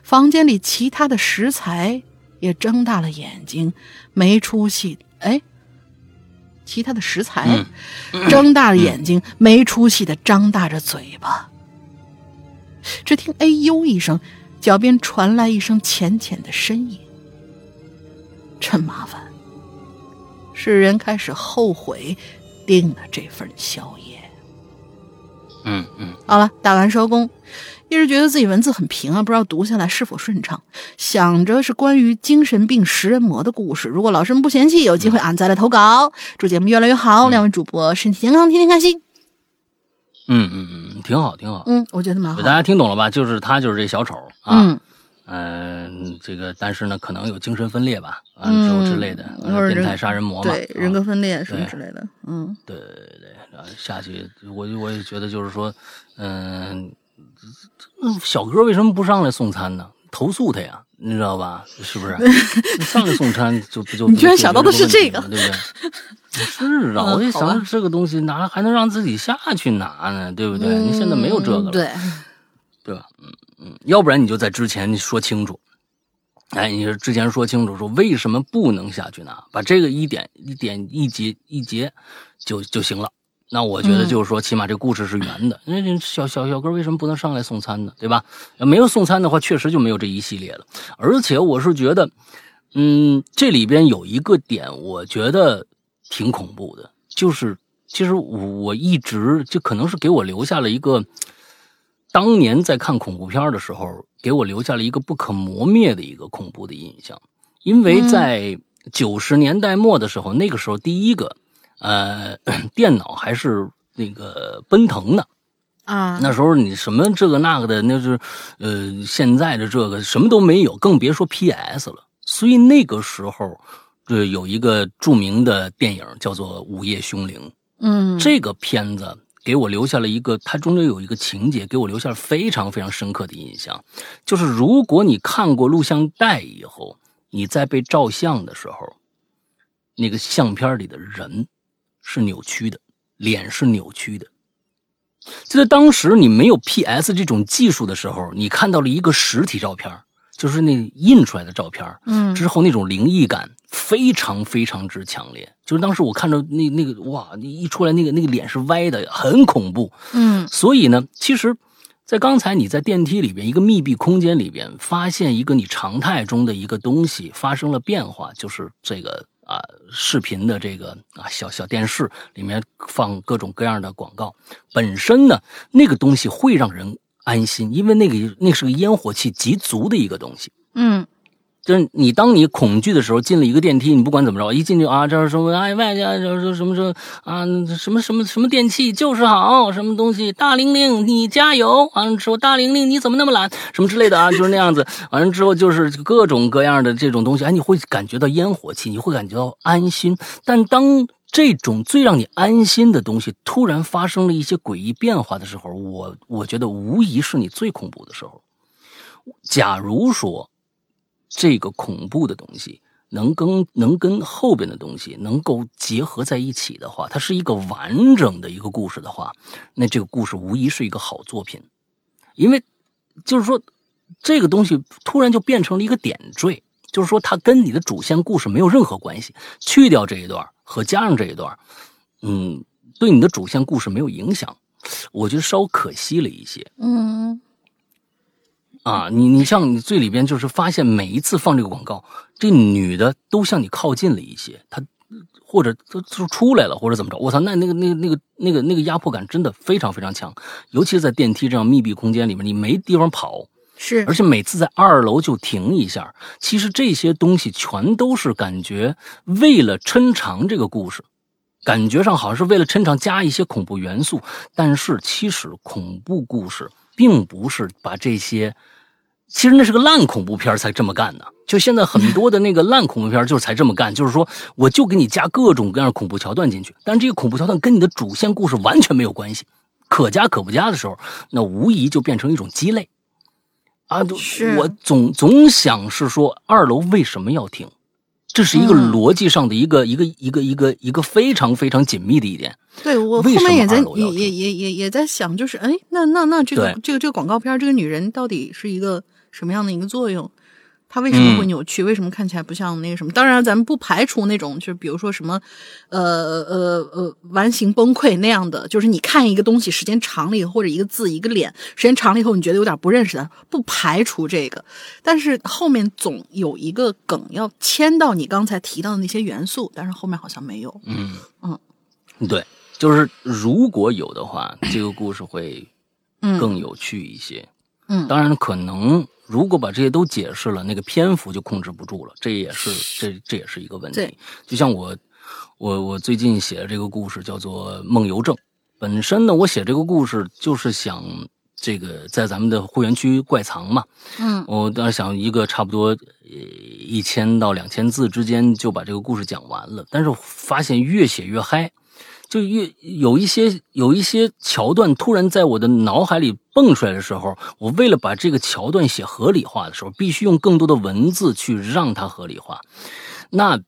房间里其他的食材也睁大了眼睛，没出息。哎。其他的食材睁大了眼睛，没出息的张大着嘴巴。只听“哎呦”一声，脚边传来一声浅浅的呻吟。真麻烦，世人开始后悔订了这份宵夜。嗯嗯，好了，打完收工。一直觉得自己文字很平啊，不知道读下来是否顺畅。想着是关于精神病食人魔的故事。如果老师们不嫌弃，有机会俺再来投稿。祝节目越来越好，两位主播身体健康，天天开心。嗯嗯嗯，挺好挺好。嗯，我觉得蛮好。大家听懂了吧？就是他就是这小丑啊。嗯这个但是呢，可能有精神分裂吧，啊，之后之类的，变态杀人魔嘛，对，人格分裂什么之类的。嗯，对对对，然后下去，我我也觉得就是说，嗯。小哥为什么不上来送餐呢？投诉他呀，你知道吧？是不是？上来送餐就不就？你居然想到的是这个，对不对？是啊，我一想这个东西拿还能让自己下去拿呢？对不对？你现在没有这个了，对对吧？嗯嗯，要不然你就在之前说清楚，哎，你是之前说清楚，说为什么不能下去拿，把这个一点一点一节一节就就行了。那我觉得就是说，起码这故事是圆的。那小小小哥为什么不能上来送餐呢？对吧？没有送餐的话，确实就没有这一系列了。而且我是觉得，嗯，这里边有一个点，我觉得挺恐怖的，就是其实我一直就可能是给我留下了一个，当年在看恐怖片的时候，给我留下了一个不可磨灭的一个恐怖的印象。因为在九十年代末的时候，那个时候第一个。呃，电脑还是那个奔腾的啊。那时候你什么这个那个的，那是呃现在的这个什么都没有，更别说 PS 了。所以那个时候，呃，有一个著名的电影叫做《午夜凶铃》。嗯，这个片子给我留下了一个，它中间有一个情节给我留下了非常非常深刻的印象，就是如果你看过录像带以后，你在被照相的时候，那个相片里的人。是扭曲的，脸是扭曲的。就在当时你没有 PS 这种技术的时候，你看到了一个实体照片，就是那印出来的照片，嗯，之后那种灵异感非常非常之强烈。就是当时我看着那那个哇，一出来那个那个脸是歪的，很恐怖，嗯。所以呢，其实，在刚才你在电梯里边一个密闭空间里边发现一个你常态中的一个东西发生了变化，就是这个。啊，视频的这个啊小小电视里面放各种各样的广告，本身呢那个东西会让人安心，因为那个那是个烟火气极足的一个东西。嗯。就是你，当你恐惧的时候，进了一个电梯，你不管怎么着，一进去啊，这是什么？哎，外家这是什么什么啊？什么什么什么电器就是好，什么东西？大玲玲，你加油！完了之后，大玲玲，你怎么那么懒？什么之类的啊？就是那样子。完了之后，就是各种各样的这种东西，哎，你会感觉到烟火气，你会感觉到安心。但当这种最让你安心的东西突然发生了一些诡异变化的时候，我我觉得无疑是你最恐怖的时候。假如说。这个恐怖的东西能跟能跟后边的东西能够结合在一起的话，它是一个完整的一个故事的话，那这个故事无疑是一个好作品。因为就是说，这个东西突然就变成了一个点缀，就是说它跟你的主线故事没有任何关系。去掉这一段和加上这一段，嗯，对你的主线故事没有影响，我觉得稍可惜了一些。嗯。啊，你你像你最里边就是发现每一次放这个广告，这女的都向你靠近了一些，她或者就就出来了，或者怎么着？我操，那那个那个那个那个那个压迫感真的非常非常强，尤其是在电梯这样密闭空间里面，你没地方跑，是，而且每次在二楼就停一下。其实这些东西全都是感觉为了抻长这个故事，感觉上好像是为了抻长加一些恐怖元素，但是其实恐怖故事并不是把这些。其实那是个烂恐怖片才这么干的，就现在很多的那个烂恐怖片就是才这么干，就是说我就给你加各种各样恐怖桥段进去，但是这个恐怖桥段跟你的主线故事完全没有关系，可加可不加的时候，那无疑就变成一种鸡肋。啊！我总总想是说二楼为什么要停，这是一个逻辑上的一个一个一个一个一个非常非常紧密的一点。对我后面也在也也也也也在想，就是哎，那那那这个这个这个广告片，这个女人到底是一个。什么样的一个作用？它为什么会扭曲？为什么看起来不像那个什么？当然，咱们不排除那种，就是比如说什么，呃呃呃，完形崩溃那样的。就是你看一个东西时间长了以后，或者一个字、一个脸，时间长了以后，你觉得有点不认识的，不排除这个。但是后面总有一个梗要牵到你刚才提到的那些元素，但是后面好像没有。嗯嗯，对，就是如果有的话，这个故事会更有趣一些。嗯，当然可能，如果把这些都解释了，那个篇幅就控制不住了，这也是这这也是一个问题。就像我，我我最近写的这个故事叫做《梦游症》，本身呢，我写这个故事就是想这个在咱们的会员区怪藏嘛。嗯，我当时想一个差不多一千到两千字之间就把这个故事讲完了，但是发现越写越嗨。就越有一些有一些桥段突然在我的脑海里蹦出来的时候，我为了把这个桥段写合理化的时候，必须用更多的文字去让它合理化，那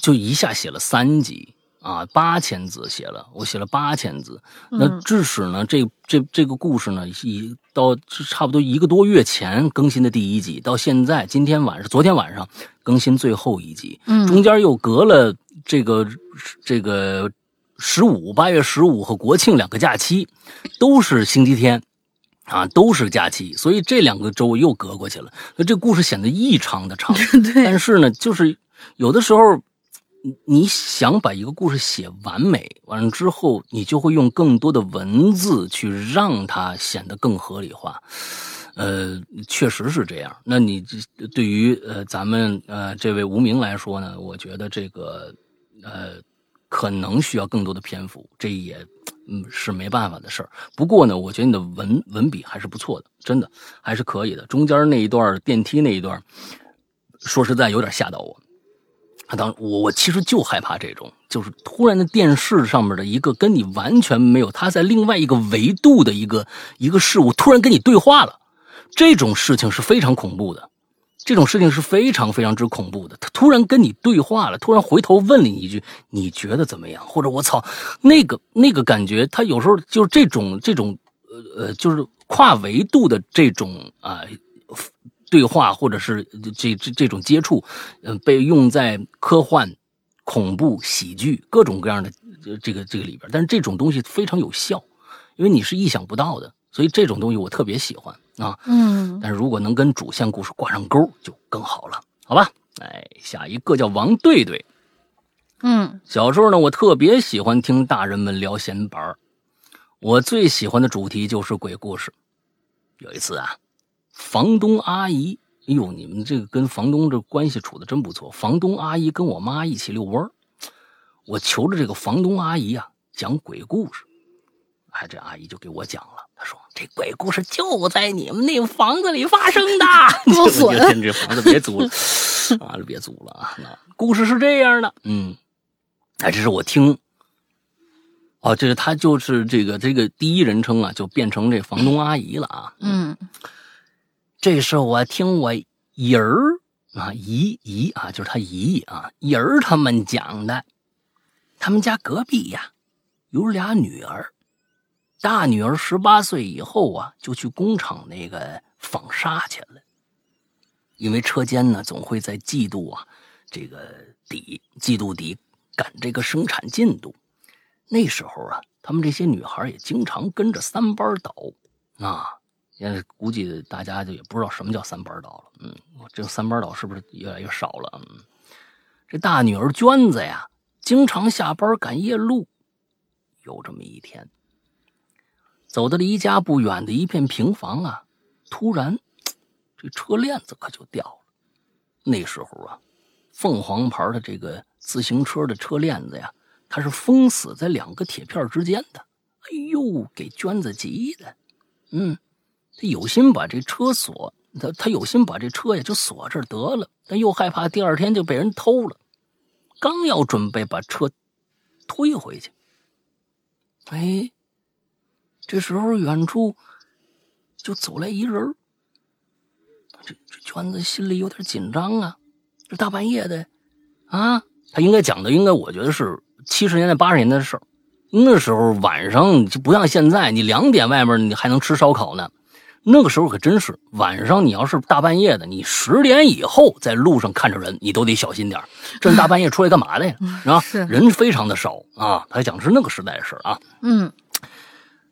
就一下写了三集啊，八千字写了，我写了八千字。那致使呢，这这这个故事呢，一到差不多一个多月前更新的第一集，到现在今天晚上、昨天晚上更新最后一集，嗯，中间又隔了这个这个。十五八月十五和国庆两个假期，都是星期天，啊，都是假期，所以这两个周又隔过去了。那这故事显得异常的长。但是呢，就是有的时候，你想把一个故事写完美，完了之后，你就会用更多的文字去让它显得更合理化。呃，确实是这样。那你对于呃咱们呃这位无名来说呢，我觉得这个呃。可能需要更多的篇幅，这也嗯是没办法的事儿。不过呢，我觉得你的文文笔还是不错的，真的还是可以的。中间那一段电梯那一段，说实在有点吓到我。当我我其实就害怕这种，就是突然的电视上面的一个跟你完全没有，他在另外一个维度的一个一个事物突然跟你对话了，这种事情是非常恐怖的。这种事情是非常非常之恐怖的。他突然跟你对话了，突然回头问你一句：“你觉得怎么样？”或者“我操，那个那个感觉。”他有时候就是这种这种呃呃，就是跨维度的这种啊对话，或者是这这这种接触，嗯，被用在科幻、恐怖、喜剧各种各样的这个这个里边。但是这种东西非常有效，因为你是意想不到的，所以这种东西我特别喜欢。啊，嗯，但是如果能跟主线故事挂上钩，就更好了，好吧？哎，下一个叫王队队，嗯，小时候呢，我特别喜欢听大人们聊闲白我最喜欢的主题就是鬼故事。有一次啊，房东阿姨，哎呦，你们这个跟房东这关系处的真不错。房东阿姨跟我妈一起遛弯我求着这个房东阿姨啊讲鬼故事，哎，这阿姨就给我讲了。说这鬼故事就在你们那房子里发生的，不损，这房子别租了啊，别租了啊！那故事是这样的，嗯，哎，这是我听，哦，这是他就是这个这个第一人称啊，就变成这房东阿姨了啊，嗯，这是我听我姨儿啊姨姨啊，就是他姨啊姨儿他们讲的，他们家隔壁呀有俩女儿。大女儿十八岁以后啊，就去工厂那个纺纱去了。因为车间呢，总会在季度啊，这个底季度底赶这个生产进度。那时候啊，他们这些女孩也经常跟着三班倒啊。现在估计大家就也不知道什么叫三班倒了。嗯，这三班倒是不是越来越少了？嗯，这大女儿娟子呀，经常下班赶夜路。有这么一天，走到离家不远的一片平房啊，突然这车链子可就掉了。那时候啊，凤凰牌的这个自行车的车链子呀，它是封死在两个铁片之间的。哎呦，给娟子急的，嗯，他有心把这车锁，他他有心把这车呀就锁这儿得了，但又害怕第二天就被人偷了。刚要准备把车推回去。哎，这时候远处就走来一人这这娟子心里有点紧张啊，这大半夜的啊，他应该讲的应该我觉得是七十年代八十年代的事儿。那时候晚上就不像现在，你两点外面你还能吃烧烤呢。那个时候可真是晚上，你要是大半夜的，你十点以后在路上看着人，你都得小心点这是大半夜出来干嘛的呀？啊，人非常的少啊。他讲的是那个时代的事啊。嗯，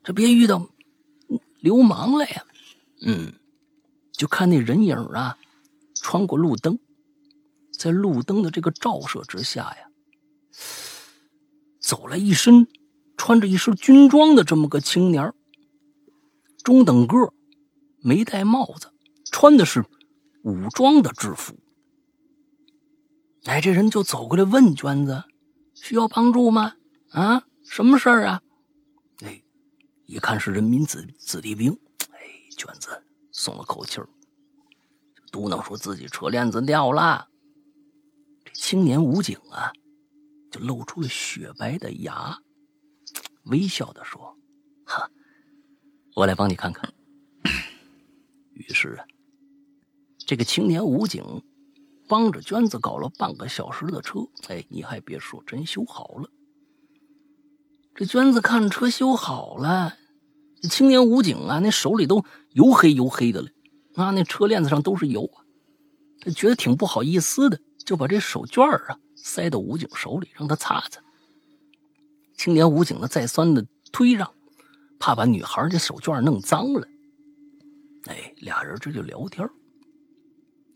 这别遇到流氓了呀。嗯，就看那人影啊，穿过路灯，在路灯的这个照射之下呀，走来一身穿着一身军装的这么个青年，中等个。没戴帽子，穿的是武装的制服。哎，这人就走过来问娟子：“需要帮助吗？啊，什么事儿啊？”一看是人民子子弟兵，哎，娟子松了口气儿，嘟囔说自己车链子掉了。这青年武警啊，就露出了雪白的牙，微笑的说：“哈，我来帮你看看。”于是啊，这个青年武警帮着娟子搞了半个小时的车，哎，你还别说，真修好了。这娟子看车修好了，青年武警啊，那手里都油黑油黑的了，啊，那车链子上都是油。他觉得挺不好意思的，就把这手绢啊塞到武警手里，让他擦擦。青年武警呢，再三的推让，怕把女孩这手绢弄脏了。哎，俩人这就聊天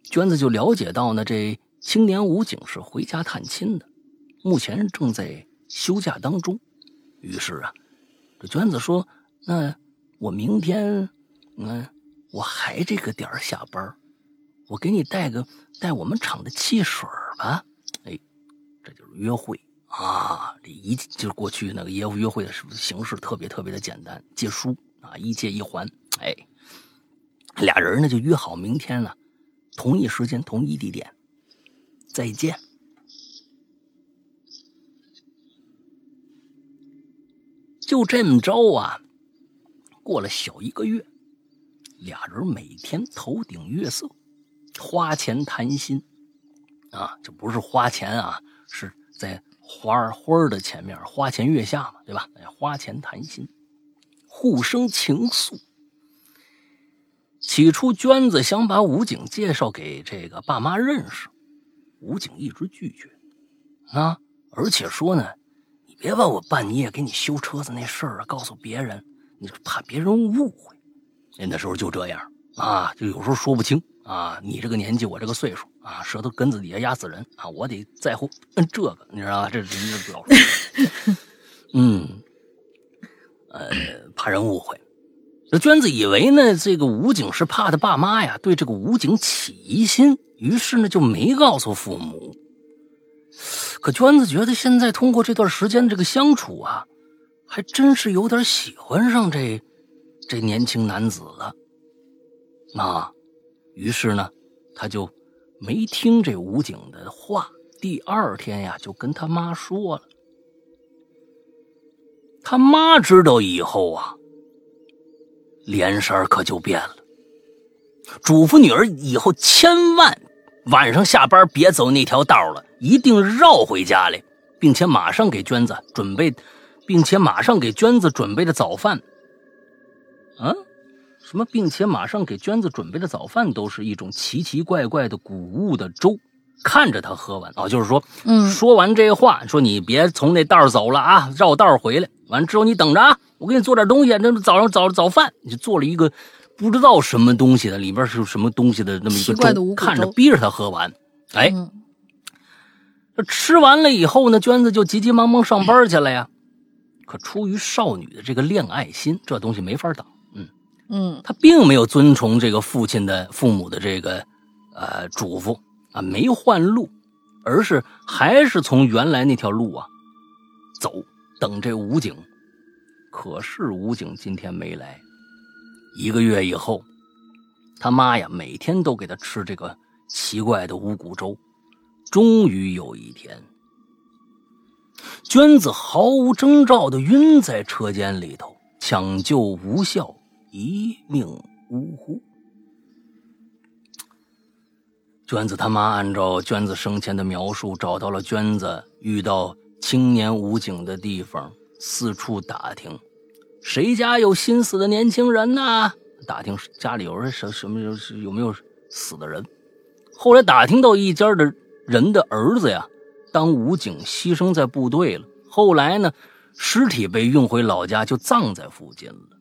娟子就了解到呢，这青年武警是回家探亲的，目前正在休假当中。于是啊，这娟子说：“那我明天，嗯，我还这个点儿下班，我给你带个带我们厂的汽水吧。”哎，这就是约会啊！这一就是过去那个约约会的形式特别特别的简单，借书啊，一借一还，哎。俩人呢就约好明天呢，同一时间同一地点再见。就这么着啊，过了小一个月，俩人每天头顶月色，花钱谈心啊，这不是花钱啊，是在花花的前面，花前月下嘛，对吧？花前谈心，互生情愫。起初，娟子想把武警介绍给这个爸妈认识，武警一直拒绝，啊，而且说呢，你别把我半夜给你修车子那事儿告诉别人，你怕别人误会。那时候就这样啊，就有时候说不清啊，你这个年纪，我这个岁数啊，舌头根子底下压死人啊，我得在乎这个，你知道吧？这人家老说，嗯，呃，怕人误会。这娟子以为呢，这个武警是怕他爸妈呀对这个武警起疑心，于是呢就没告诉父母。可娟子觉得现在通过这段时间这个相处啊，还真是有点喜欢上这这年轻男子了。啊，于是呢，他就没听这武警的话。第二天呀，就跟他妈说了。他妈知道以后啊。脸色可就变了，嘱咐女儿以后千万晚上下班别走那条道了，一定绕回家来，并且马上给娟子准备，并且马上给娟子准备的早饭。啊，什么？并且马上给娟子准备的早饭都是一种奇奇怪怪的谷物的粥。看着他喝完啊，就是说，嗯，说完这话，说你别从那道走了啊，绕道回来。完之后你等着啊，我给你做点东西。那早上早早饭，就做了一个不知道什么东西的，里边是什么东西的那么一个粥，看着逼着他喝完。哎，这吃完了以后呢，娟子就急急忙忙上班去了呀。可出于少女的这个恋爱心，这东西没法挡。嗯嗯，他并没有遵从这个父亲的父母的这个呃嘱咐啊，没换路，而是还是从原来那条路啊走，等这武警。可是武警今天没来。一个月以后，他妈呀，每天都给他吃这个奇怪的五谷粥。终于有一天，娟子毫无征兆的晕在车间里头，抢救无效，一命呜呼。娟子他妈按照娟子生前的描述，找到了娟子遇到青年武警的地方，四处打听，谁家有心死的年轻人呢？打听家里有人什什么有有没有死的人。后来打听到一家的人的儿子呀，当武警牺牲在部队了。后来呢，尸体被运回老家，就葬在附近了。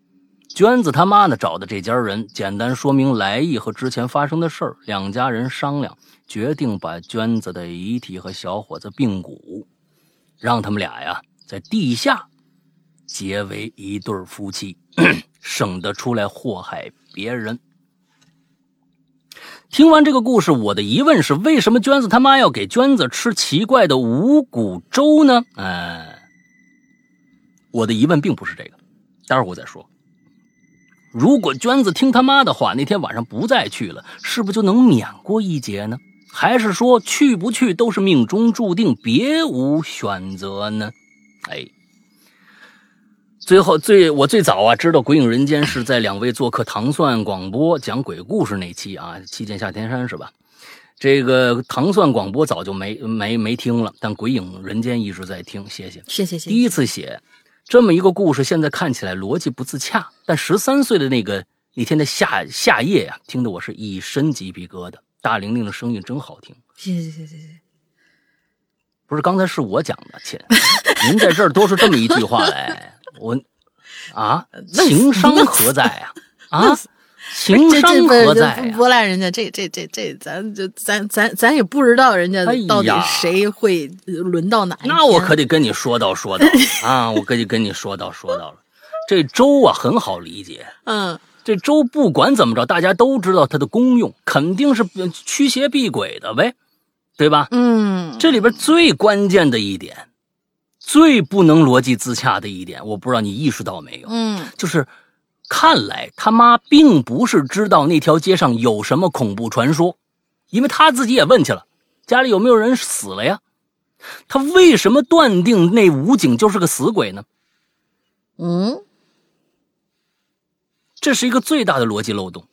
娟子他妈呢找的这家人，简单说明来意和之前发生的事儿。两家人商量，决定把娟子的遗体和小伙子并骨，让他们俩呀在地下结为一对夫妻，省得出来祸害别人。听完这个故事，我的疑问是：为什么娟子他妈要给娟子吃奇怪的五谷粥呢？哎，我的疑问并不是这个，待会儿我再说。如果娟子听他妈的话，那天晚上不再去了，是不是就能免过一劫呢？还是说去不去都是命中注定，别无选择呢？哎，最后最我最早啊知道《鬼影人间》是在两位做客糖蒜广播讲鬼故事那期啊，《七剑下天山》是吧？这个糖蒜广播早就没没没听了，但《鬼影人间》一直在听，谢谢，谢谢谢谢。第一次写这么一个故事，现在看起来逻辑不自洽，但十三岁的那个那天的夏夏夜呀、听得我是一身鸡皮疙瘩。大玲玲的声音真好听，谢谢谢谢谢谢。不是刚才是我讲的，亲，您在这儿都是这么一句话来，我啊，情商何在啊？啊，情商何在呀、不不赖人家，这这这这，咱就咱咱咱也不知道人家到底谁会轮到哪。那我可得跟你说道说道 啊，我可得跟你说道说道了。这粥啊很好理解，嗯这粥不管怎么着，大家都知道它的功用，肯定是呃驱邪避鬼的呗，对吧？嗯，这里边最关键的一点，最不能逻辑自洽的一点，我不知道你意识到没有，嗯就是看来他妈并不是知道那条街上有什么恐怖传说，因为他自己也问去了，家里有没有人死了呀？他为什么断定那武警就是个死鬼呢？嗯这是一个最大的逻辑漏洞，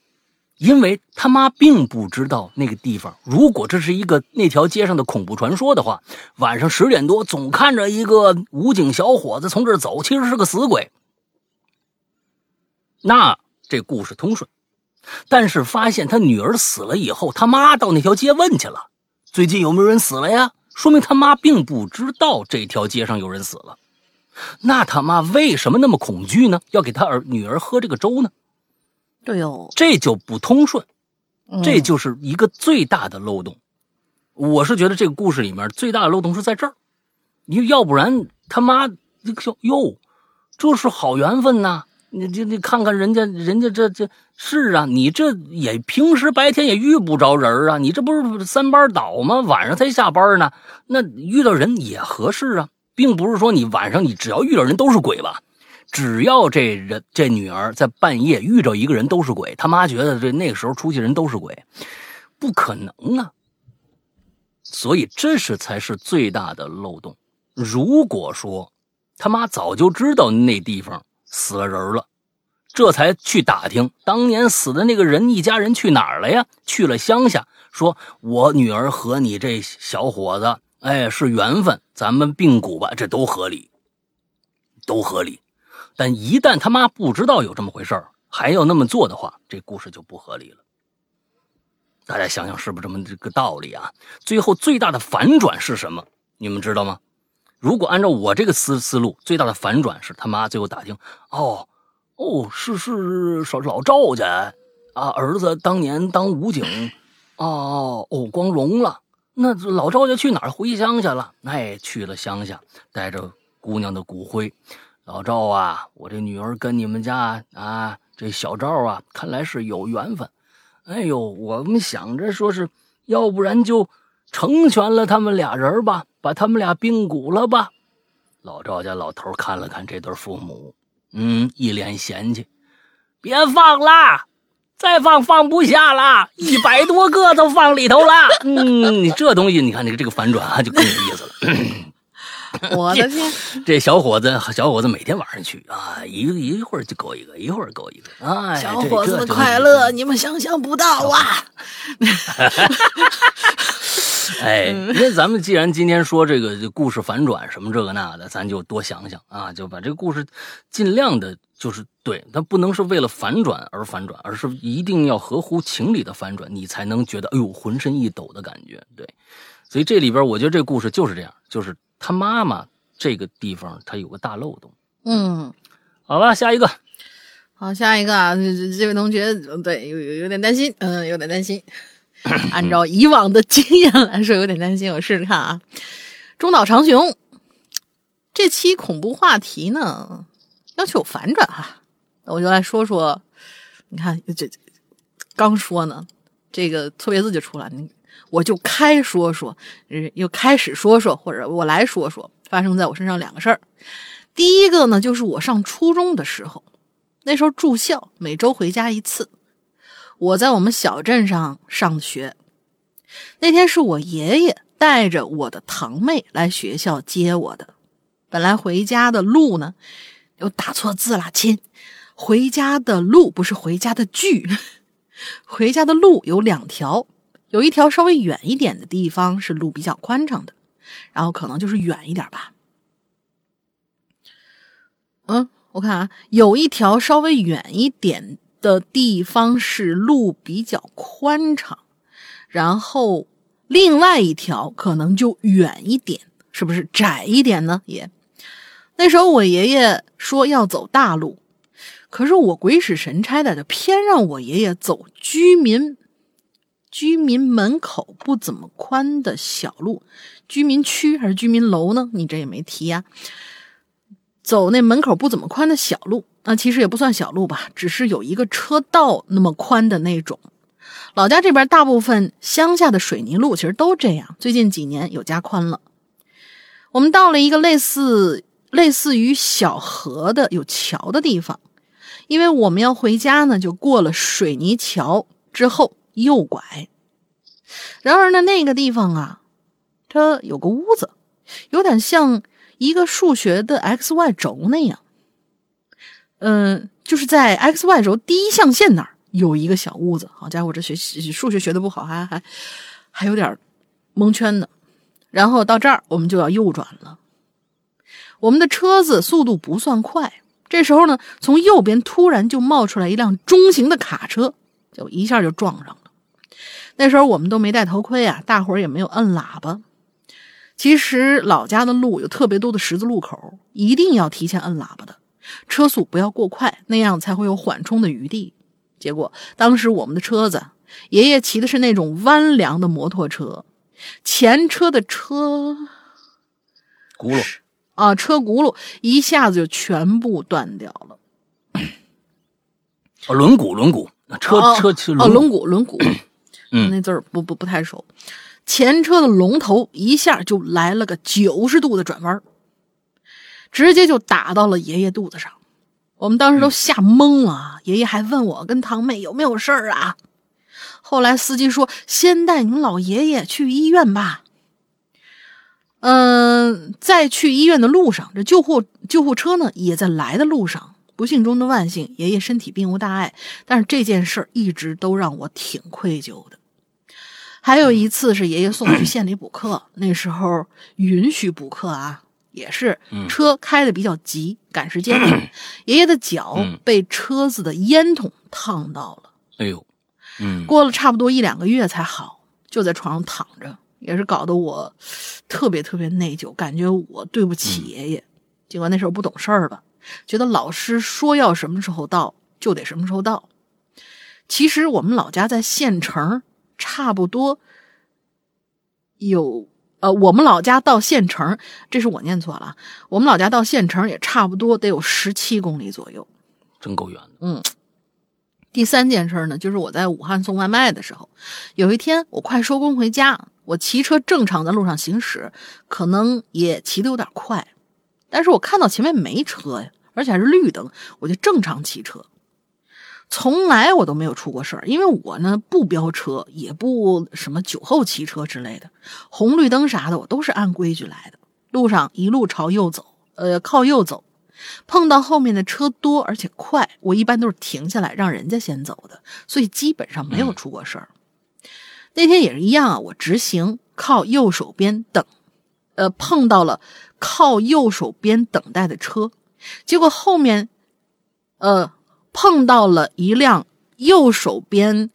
因为他妈并不知道那个地方。如果这是一个那条街上的恐怖传说的话，晚上十点多总看着一个武警小伙子从这儿走，其实是个死鬼，那这故事通顺。但是发现他女儿死了以后，他妈到那条街问去了，最近有没有人死了呀？说明他妈并不知道这条街上有人死了。那他妈为什么那么恐惧呢？要给他儿女儿喝这个粥呢？对哟，这就不通顺，嗯这就是一个最大的漏洞。我是觉得这个故事里面最大的漏洞是在这儿，你要不然他妈这个哟，这是好缘分呐！你这你看看人家人家这这是啊，你这也平时白天也遇不着人啊，你这不是三班倒吗？晚上才下班呢，那遇到人也合适啊，并不是说你晚上你只要遇到人都是鬼吧。只要这人这女儿在半夜遇着一个人都是鬼，他妈觉得这那个时候出去人都是鬼，不可能啊。所以这是才是最大的漏洞。如果说他妈早就知道那地方死了人了，这才去打听当年死的那个人一家人去哪儿了呀？去了乡下，说我女儿和你这小伙子，哎，是缘分，咱们并骨吧，这都合理，都合理。但一旦他妈不知道有这么回事儿，还要那么做的话，这故事就不合理了。大家想想是不是这么这个道理啊？最后最大的反转是什么？你们知道吗？如果按照我这个思思路，最大的反转是他妈最后打听，哦哦，是是是老赵家啊，儿子当年当武警，哦哦光荣了那老赵家去哪儿回乡去了？哎，去了乡下，带着姑娘的骨灰。老赵啊，我这女儿跟你们家啊，这小赵啊，看来是有缘分。哎呦，我们想着说是，要不然就成全了他们俩人吧，把他们俩冰骨了吧。老赵家老头看了看这对父母，嗯，一脸嫌弃，别放啦。再放放不下了，一百多个都放里头了。嗯，你这东西你看，这个这个反转啊，就更有意思了。我的天，这小伙子，小伙子每天晚上去啊，一一会儿就勾一个，一会儿勾一个。哎，小伙子的快乐，你们想象不到啊。哎，那咱们既然今天说这个故事反转什么这个那的，咱就多想想啊，就把这个故事尽量的，就是对，它不能是为了反转而反转，而是一定要合乎情理的反转，你才能觉得哎呦浑身一抖的感觉。对，所以这里边我觉得这故事就是这样，就是他妈妈这个地方他有个大漏洞。嗯，好吧，下一个，好，下一个啊，这这位同学对有有有点担心，嗯，有点担心。按照以往的经验来说，有点担心。我试试看啊，中岛长雄这期恐怖话题呢，要求有反转哈，那我就来说说。你看，这刚说呢，这个错别字就出来，你我就开说说，又开始说说，或者我来说说发生在我身上两个事儿。第一个呢，就是我上初中的时候，那时候住校，每周回家一次。我在我们小镇上上学，那天是我爷爷带着我的堂妹来学校接我的。本来回家的路呢，又打错字了，亲，回家的路不是回家的剧，回家的路有两条，有一条稍微远一点的地方是路比较宽敞的，然后可能就是远一点吧。嗯，我看啊，有一条稍微远一点。的地方是路比较宽敞，然后另外一条可能就远一点，是不是窄一点呢？也那时候我爷爷说要走大路，可是我鬼使神差的就偏让我爷爷走居民居民门口不怎么宽的小路，居民区还是居民楼呢？你这也没提呀，走那门口不怎么宽的小路。那其实也不算小路吧，只是有一个车道那么宽的那种。老家这边大部分乡下的水泥路其实都这样，最近几年有加宽了。我们到了一个类似类似于小河的有桥的地方，因为我们要回家呢，就过了水泥桥之后右拐。然而呢，那个地方啊，它有个屋子，有点像一个数学的 x y 轴那样。嗯，就是在 x y 轴第一象限那儿有一个小屋子。好家伙，这学习数学学的不好，还还还有点蒙圈呢。然后到这儿，我们就要右转了。我们的车子速度不算快，这时候呢，从右边突然就冒出来一辆中型的卡车，就一下就撞上了。那时候我们都没戴头盔啊，大伙儿也没有摁喇叭。其实老家的路有特别多的十字路口，一定要提前摁喇叭的。车速不要过快，那样才会有缓冲的余地。结果当时我们的车子，爷爷骑的是那种弯梁的摩托车，前车的车轱辘啊，车轱辘一下子就全部断掉了。哦，轮毂，轮毂，车车轮毂，轮毂，嗯，那字儿不不不太熟。前车的龙头一下就来了个九十度的转弯。直接就打到了爷爷肚子上，我们当时都吓懵了。爷爷还问我跟堂妹有没有事儿啊？后来司机说：“先带你们老爷爷去医院吧。”嗯，在去医院的路上，这救护救护车呢也在来的路上。不幸中的万幸，爷爷身体并无大碍。但是这件事儿一直都让我挺愧疚的。还有一次是爷爷送我去县里补课，那时候允许补课啊。也是车开的比较急，赶时间。爷爷的脚被车子的烟筒烫到了。哎呦，嗯，过了差不多一两个月才好，就在床上躺着，也是搞得我特别特别内疚，感觉我对不起爷爷。尽管那时候不懂事儿吧，觉得老师说要什么时候到就得什么时候到。其实我们老家在县城，差不多有呃，我们老家到县城，这是我念错了，我们老家到县城也差不多得有十七公里左右。真够远的。嗯，第三件事呢，就是我在武汉送外卖的时候，有一天我快收工回家，我骑车正常在路上行驶，可能也骑得有点快，但是我看到前面没车呀，而且还是绿灯，我就正常骑车。从来我都没有出过事儿，因为我呢不飙车，也不什么酒后骑车之类的，红绿灯啥的我都是按规矩来的。路上一路朝右走，呃，靠右走，碰到后面的车多而且快，我一般都是停下来让人家先走的，所以基本上没有出过事儿。那天也是一样啊，我直行靠右手边等，呃，碰到了靠右手边等待的车，结果后面，呃。碰到了一辆右手边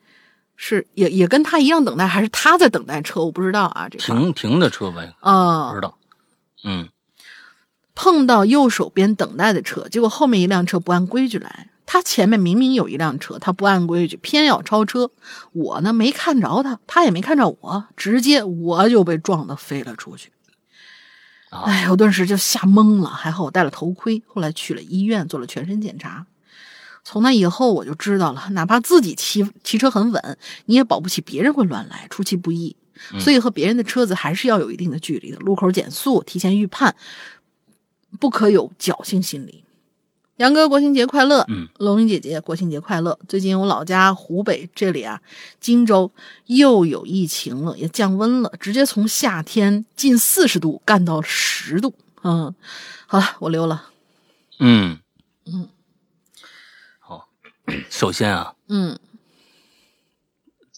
是也也跟他一样等待，还是他在等待车？我不知道啊。这停停的车呗啊，不知道。嗯，碰到右手边等待的车，结果后面一辆车不按规矩来，他前面明明有一辆车，他不按规矩偏要超车，我呢没看着他，他也没看着我，直接我就被撞的飞了出去。哎，我顿时就吓懵了，还好我戴了头盔，后来去了医院做了全身检查。从那以后我就知道了，哪怕自己骑骑车很稳，你也保不齐别人会乱来，出其不意。所以和别人的车子还是要有一定的距离的。路口减速，提前预判，不可有侥幸心理。杨哥，国庆节快乐！嗯，龙云姐姐，国庆节快乐！最近我老家湖北这里啊，荆州又有疫情了，也降温了，直接从夏天近四十度干到十度。嗯，好了，我溜了。嗯嗯。首先啊，嗯，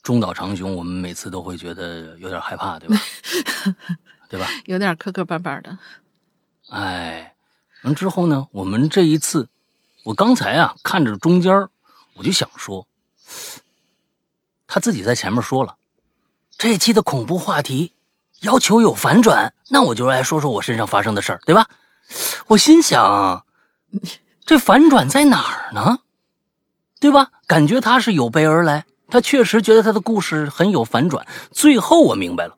中岛长雄，我们每次都会觉得有点害怕，对吧？对吧？有点磕磕绊绊的。哎，完之后呢，我们这一次，我刚才啊看着中间，我就想说，他自己在前面说了，这一期的恐怖话题要求有反转，那我就来说说我身上发生的事儿，对吧？我心想，这反转在哪儿呢？对吧？感觉他是有备而来，他确实觉得他的故事很有反转。最后我明白了，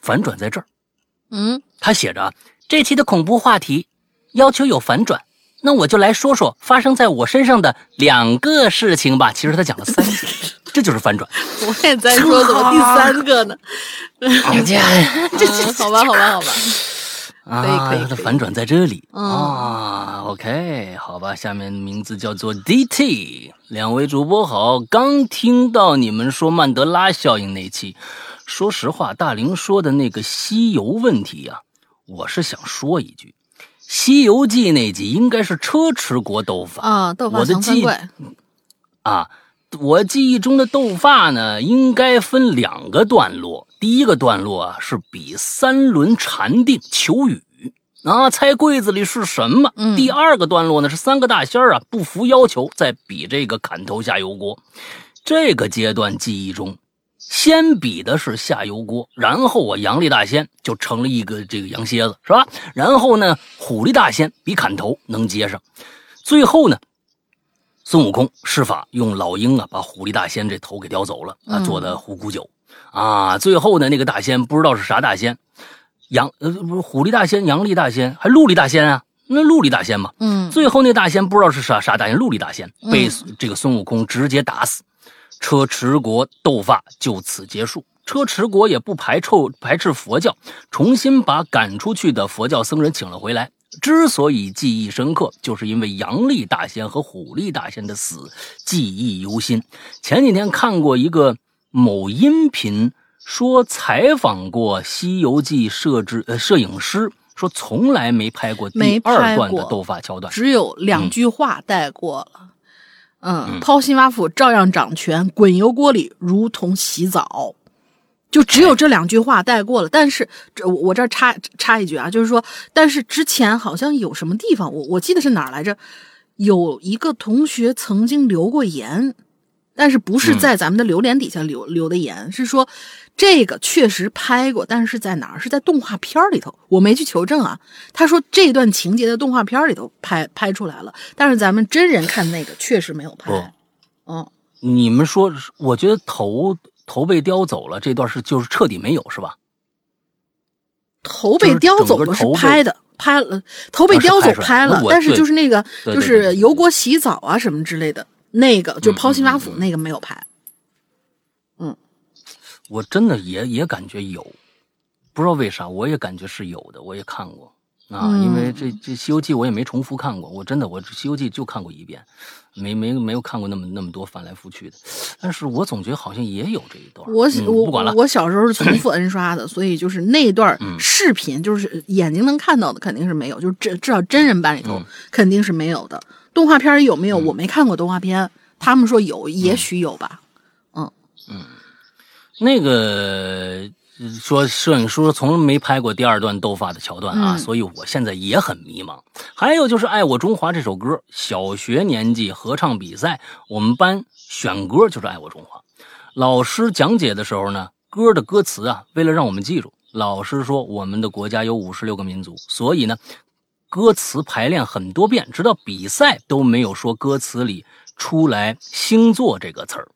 反转在这儿。嗯，他写着这期的恐怖话题要求有反转，那我就来说说发生在我身上的两个事情吧。其实他讲了三个，这就是反转。我也在说怎么第三个呢？这 好吧，好吧，好吧。啊，可以，的反转在这里啊。OK，好吧，下面名字叫做 DT，两位主播好。刚听到你们说曼德拉效应那期，说实话，大林说的那个西游问题呀，我是想说一句，《西游记》那集应该是车迟国斗法啊，斗法藏三怪啊。我记忆中的斗法呢，应该分两个段落。第一个段落啊，是比三轮禅定求雨啊，猜柜子里是什么。第二个段落呢，是三个大仙儿啊不服要求，再比这个砍头下油锅。这个阶段记忆中，先比的是下油锅，然后我杨丽大仙就成了一个这个羊蝎子，是吧？然后呢，虎力大仙比砍头能接上，最后呢。孙悟空施法用老鹰啊，把虎力大仙这头给叼走了啊，做的虎骨酒啊。最后呢，那个大仙不知道是啥大仙，杨呃不是虎力大仙、杨力大仙还陆力大仙啊？那陆力大仙嘛。嗯。最后那大仙不知道是啥啥大仙，陆力大仙被这个孙悟空直接打死，车迟国斗法就此结束。车迟国也不排斥排斥佛教，重新把赶出去的佛教僧人请了回来。之所以记忆深刻，就是因为杨丽大仙和虎力大仙的死记忆犹新。前几天看过一个某音频，说采访过《西游记》摄制呃摄影师，说从来没拍过第二段的斗法桥段，只有两句话带过了。嗯，抛心挖腹照样掌权，滚油锅里如同洗澡。就只有这两句话带过了，但是这我我这儿插插一句啊，就是说，但是之前好像有什么地方，我我记得是哪儿来着？有一个同学曾经留过言，但是不是在咱们的榴莲底下留留的言，是说这个确实拍过，但是在哪儿？是在动画片里头，我没去求证啊。他说这段情节的动画片里头拍拍出来了，但是咱们真人看那个确实没有拍。嗯。你们说，我觉得头头被叼走了这段是就是彻底没有是吧？头被叼走了是拍的，拍了头被叼走拍了，但是就是那个就是油锅洗澡啊什么之类的，那个就抛心挖腹那个没有拍。嗯，我真的也也感觉有，不知道为啥，我也感觉是有的，我也看过。啊，因为这这《西游记》我也没重复看过，我真的我《西游记》就看过一遍，没没没有看过那么那么多翻来覆去的。但是我总觉得好像也有这一段。我我不管了，我小时候是重复 N 刷的，所以就是那段视频，就是眼睛能看到的肯定是没有，就是至至少真人版里头肯定是没有的。动画片有没有？我没看过动画片，他们说有，也许有吧。嗯嗯，那个。说摄影师从来没拍过第二段斗法的桥段啊，所以我现在也很迷茫。还有就是《爱我中华》这首歌，小学年纪合唱比赛，我们班选歌就是《爱我中华》。老师讲解的时候呢，歌的歌词啊，为了让我们记住，老师说我们的国家有五十六个民族，所以呢，歌词排练很多遍，直到比赛都没有说歌词里出来“星座”这个词儿。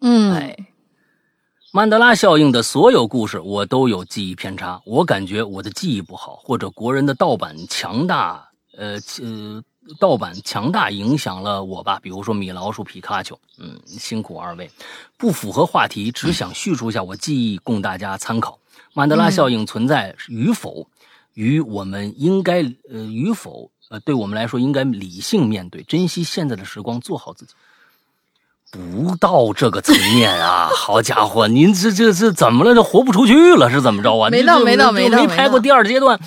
嗯，哎。曼德拉效应的所有故事，我都有记忆偏差。我感觉我的记忆不好，或者国人的盗版强大，呃呃，盗版强大影响了我吧。比如说米老鼠、皮卡丘，嗯，辛苦二位，不符合话题，只想叙述一下我记忆，供大家参考。曼德拉效应存在与否，与我们应该呃与否呃，对我们来说应该理性面对，珍惜现在的时光，做好自己。不到这个层面啊！好家伙，您这这这怎么了？这活不出去了是怎么着啊？没到没到没到没拍过第二阶段，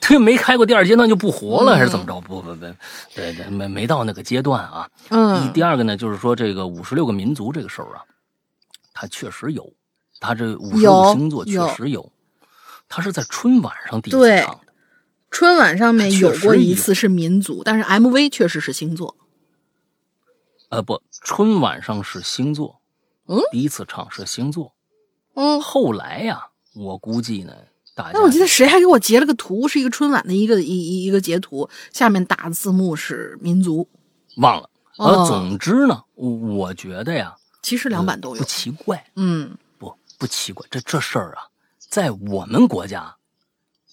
这没开过第二阶段就不活了还是怎么着？不不不，对对，没没到那个阶段啊。嗯。第二个呢，就是说这个五十六个民族这个事儿啊，它确实有，它这五十六个星座确实有，它是在春晚上第一次唱的。春晚上面有过一次是民族，但是 MV 确实是星座。呃不，春晚上是星座，嗯，第一次唱是星座，嗯，后来呀，我估计呢，大家，那我记得谁还给我截了个图，是一个春晚的一个一一一个截图，下面打字幕是民族，忘了，呃，总之呢，我觉得呀，其实两版都有，不奇怪，嗯，不不奇怪，这这事儿啊，在我们国家，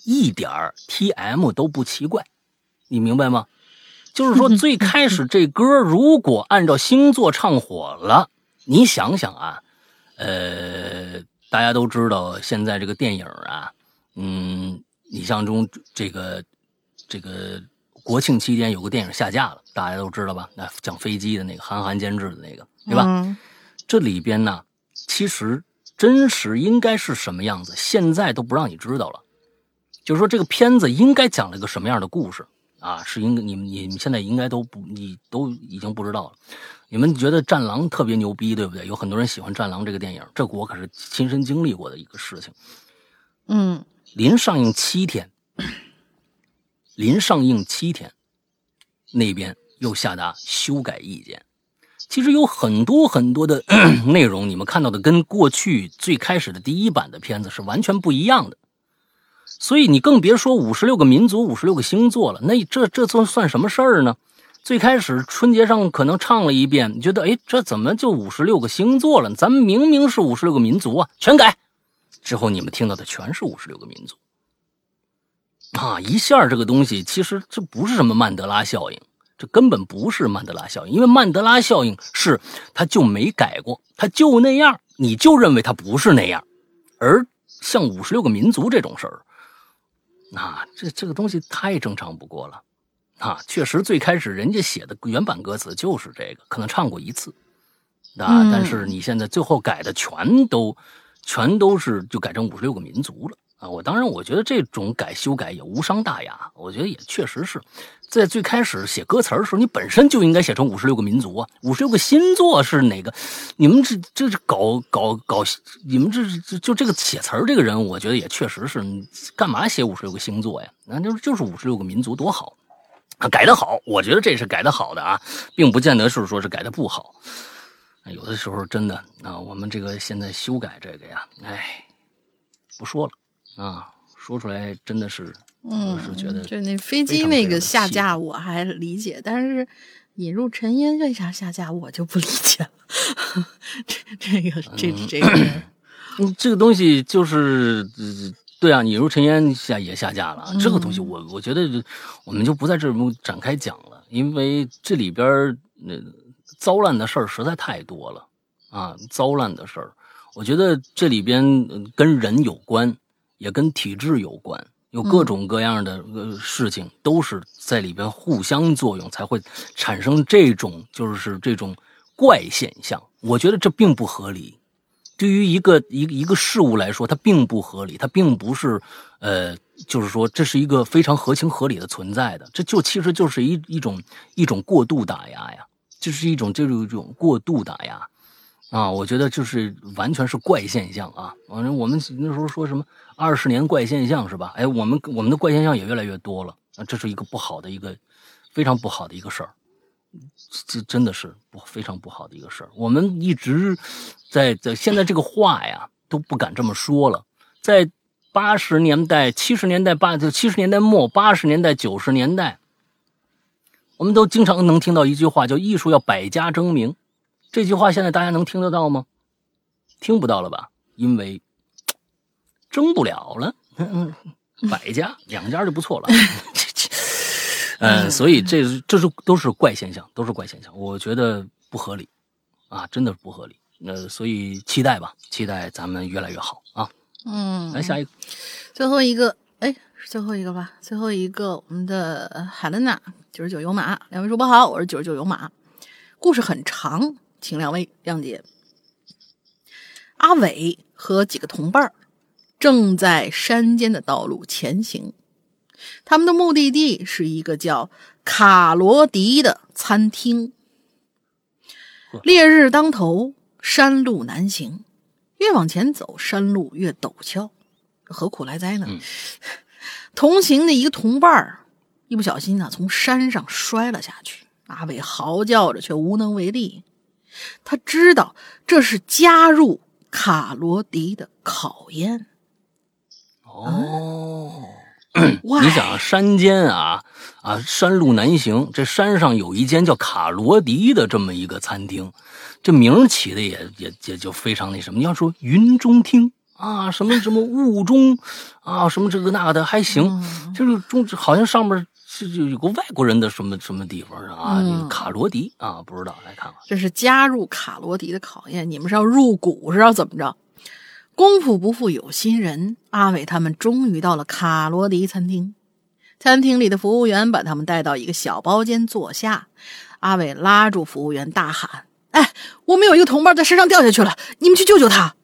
一点儿 T M 都不奇怪，你明白吗？就是说，最开始这歌如果按照星座唱火了，你想想啊，呃，大家都知道现在这个电影啊，嗯，你像中这个这个国庆期间有个电影下架了，大家都知道吧？那讲飞机的那个，韩寒监制的那个，对吧？这里边呢，其实真实应该是什么样子，现在都不让你知道了。就是说，这个片子应该讲了一个什么样的故事。啊，是应该你们你们现在应该都不，你都已经不知道了。你们觉得《战狼》特别牛逼，对不对？有很多人喜欢《战狼》这个电影，这我可是亲身经历过的一个事情。嗯，临上映七天，临上映七天，那边又下达修改意见。其实有很多很多的 内容，你们看到的跟过去最开始的第一版的片子是完全不一样的。所以你更别说五十六个民族、五十六个星座了。那这这算算什么事儿呢？最开始春节上可能唱了一遍，你觉得哎，这怎么就五十六个星座了？咱们明明是五十六个民族啊！全改之后，你们听到的全是五十六个民族啊！一下这个东西其实这不是什么曼德拉效应，这根本不是曼德拉效应，因为曼德拉效应是他就没改过，他就那样，你就认为他不是那样。而像五十六个民族这种事儿。啊，这这个东西太正常不过了，啊，确实最开始人家写的原版歌词就是这个，可能唱过一次，啊，但是你现在最后改的全都，全都是就改成五十六个民族了。啊，我当然，我觉得这种改修改也无伤大雅。我觉得也确实是在最开始写歌词的时候，你本身就应该写成五十六个民族啊，五十六个星座是哪个？你们这这是搞搞搞，你们这这就这个写词儿这个人，我觉得也确实是，干嘛写五十六个星座呀？那就是就是五十六个民族多好！改的好，我觉得这是改的好的啊，并不见得是说是改的不好。有的时候真的啊，我们这个现在修改这个呀，哎，不说了。啊，说出来真的是，嗯，是觉得就那飞机那个下架我还理解，但是引入尘烟为啥下架？我就不理解了。这这个这这个，嗯，这个东西就是，呃对啊，引入尘烟下也下架了。这个东西我我觉得我们就不在这儿展开讲了，因为这里边儿那、糟烂的事儿实在太多了啊，糟烂的事儿。我觉得这里边呃跟人有关，也跟体制有关，有各种各样的呃事情都是在里边互相作用，才会产生这种就是这种怪现象。我觉得这并不合理。对于一个一个一个事物来说，它并不合理，它并不是，呃，就是说这是一个非常合情合理的存在的，这就其实就是一一种一种过度打压呀，就是一种这种一种过度打压啊，我觉得就是完全是怪现象啊。反正我们那时候说什么二十年怪现象是吧？哎，我们我们的怪现象也越来越多了啊，这是一个不好的一个非常不好的一个事儿。这真的是不非常不好的一个事儿。我们一直在在现在这个话呀都不敢这么说了。在八十年代、七十年代、八就七十年代末、八十年代、九十年代，我们都经常能听到一句话，叫“艺术要百家争鸣”。这句话现在大家能听得到吗？听不到了吧？因为争不了了。嗯嗯，百家两家就不错了。嗯，所以这这是都是怪现象，都是怪现象，我觉得不合理，啊，真的不合理。呃，所以期待吧，期待咱们越来越好啊。嗯，来下一个，最后一个，哎，是最后一个吧？最后一个，我们的海伦娜九十九有马，两位主播好，我是九十九有马。故事很长，请两位谅解。阿伟和几个同伴儿正在山间的道路前行，他们的目的地是一个叫卡罗迪的餐厅。烈日当头，山路难行，越往前走，山路越陡峭，何苦来哉呢？嗯 同行的一个同伴儿一不小心呢、从山上摔了下去。阿伟嚎叫着，却无能为力。他知道这是加入卡罗迪的考验。哦，你想啊山间啊啊，山路难行，这山上有一间叫卡罗迪的这么一个餐厅，这名起的也也也就非常那什么。你要说云中厅啊，什么什么雾中啊，什么这个那个的还行，嗯就是中好像上面是有有个外国人的什么什么地方啊，嗯卡罗迪啊，不知道来看看。这是加入卡罗迪的考验，你们是要入股是要怎么着？功夫不负有心人，阿伟他们终于到了卡罗迪餐厅。餐厅里的服务员把他们带到一个小包间坐下。阿伟拉住服务员大喊：“哎，我们有一个同伴在山上掉下去了，你们去救救他！”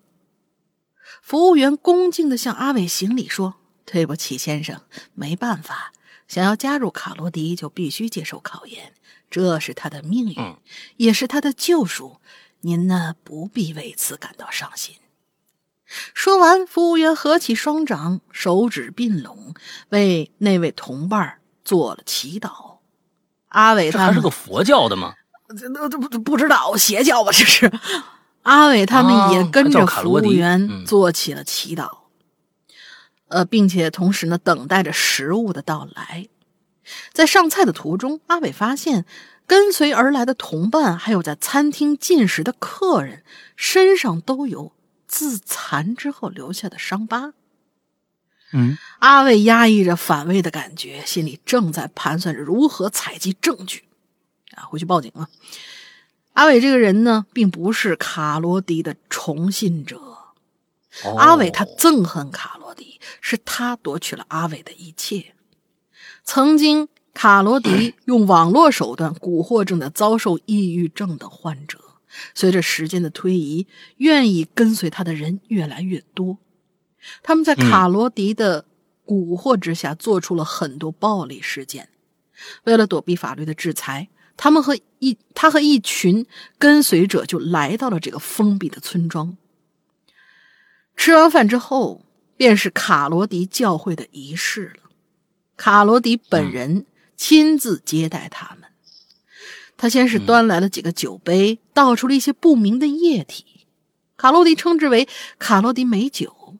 服务员恭敬地向阿伟行礼说：“对不起，先生，没办法，想要加入卡罗迪就必须接受考验，这是他的命运，嗯也是他的救赎。您呢，不必为此感到伤心。”说完，服务员合起双掌，手指并拢，为那位同伴做了祈祷。阿伟他是个佛教的吗？这这、这不不知道邪教吧？这是阿伟他们也啊跟着服务员嗯做起了祈祷，呃，并且同时呢，等待着食物的到来。在上菜的途中，阿伟发现跟随而来的同伴，还有在餐厅进食的客人身上都有自残之后留下的伤疤。嗯，阿伟压抑着反胃的感觉，心里正在盘算着如何采集证据，啊，回去报警了。阿伟这个人呢，并不是卡罗迪的崇信者，哦阿伟他憎恨卡罗迪，是他夺取了阿伟的一切。曾经，卡罗迪用网络手段蛊惑正在遭受抑郁症的患者。随着时间的推移，愿意跟随他的人越来越多。他们在卡罗迪的蛊惑之下，做出了很多暴力事件。为了躲避法律的制裁，他们和一他和一群跟随者就来到了这个封闭的村庄。吃完饭之后，便是卡罗迪教会的仪式了。卡罗迪本人亲自接待他们。他先是端来了几个酒杯，倒出了一些不明的液体。卡罗迪称之为卡罗迪美酒。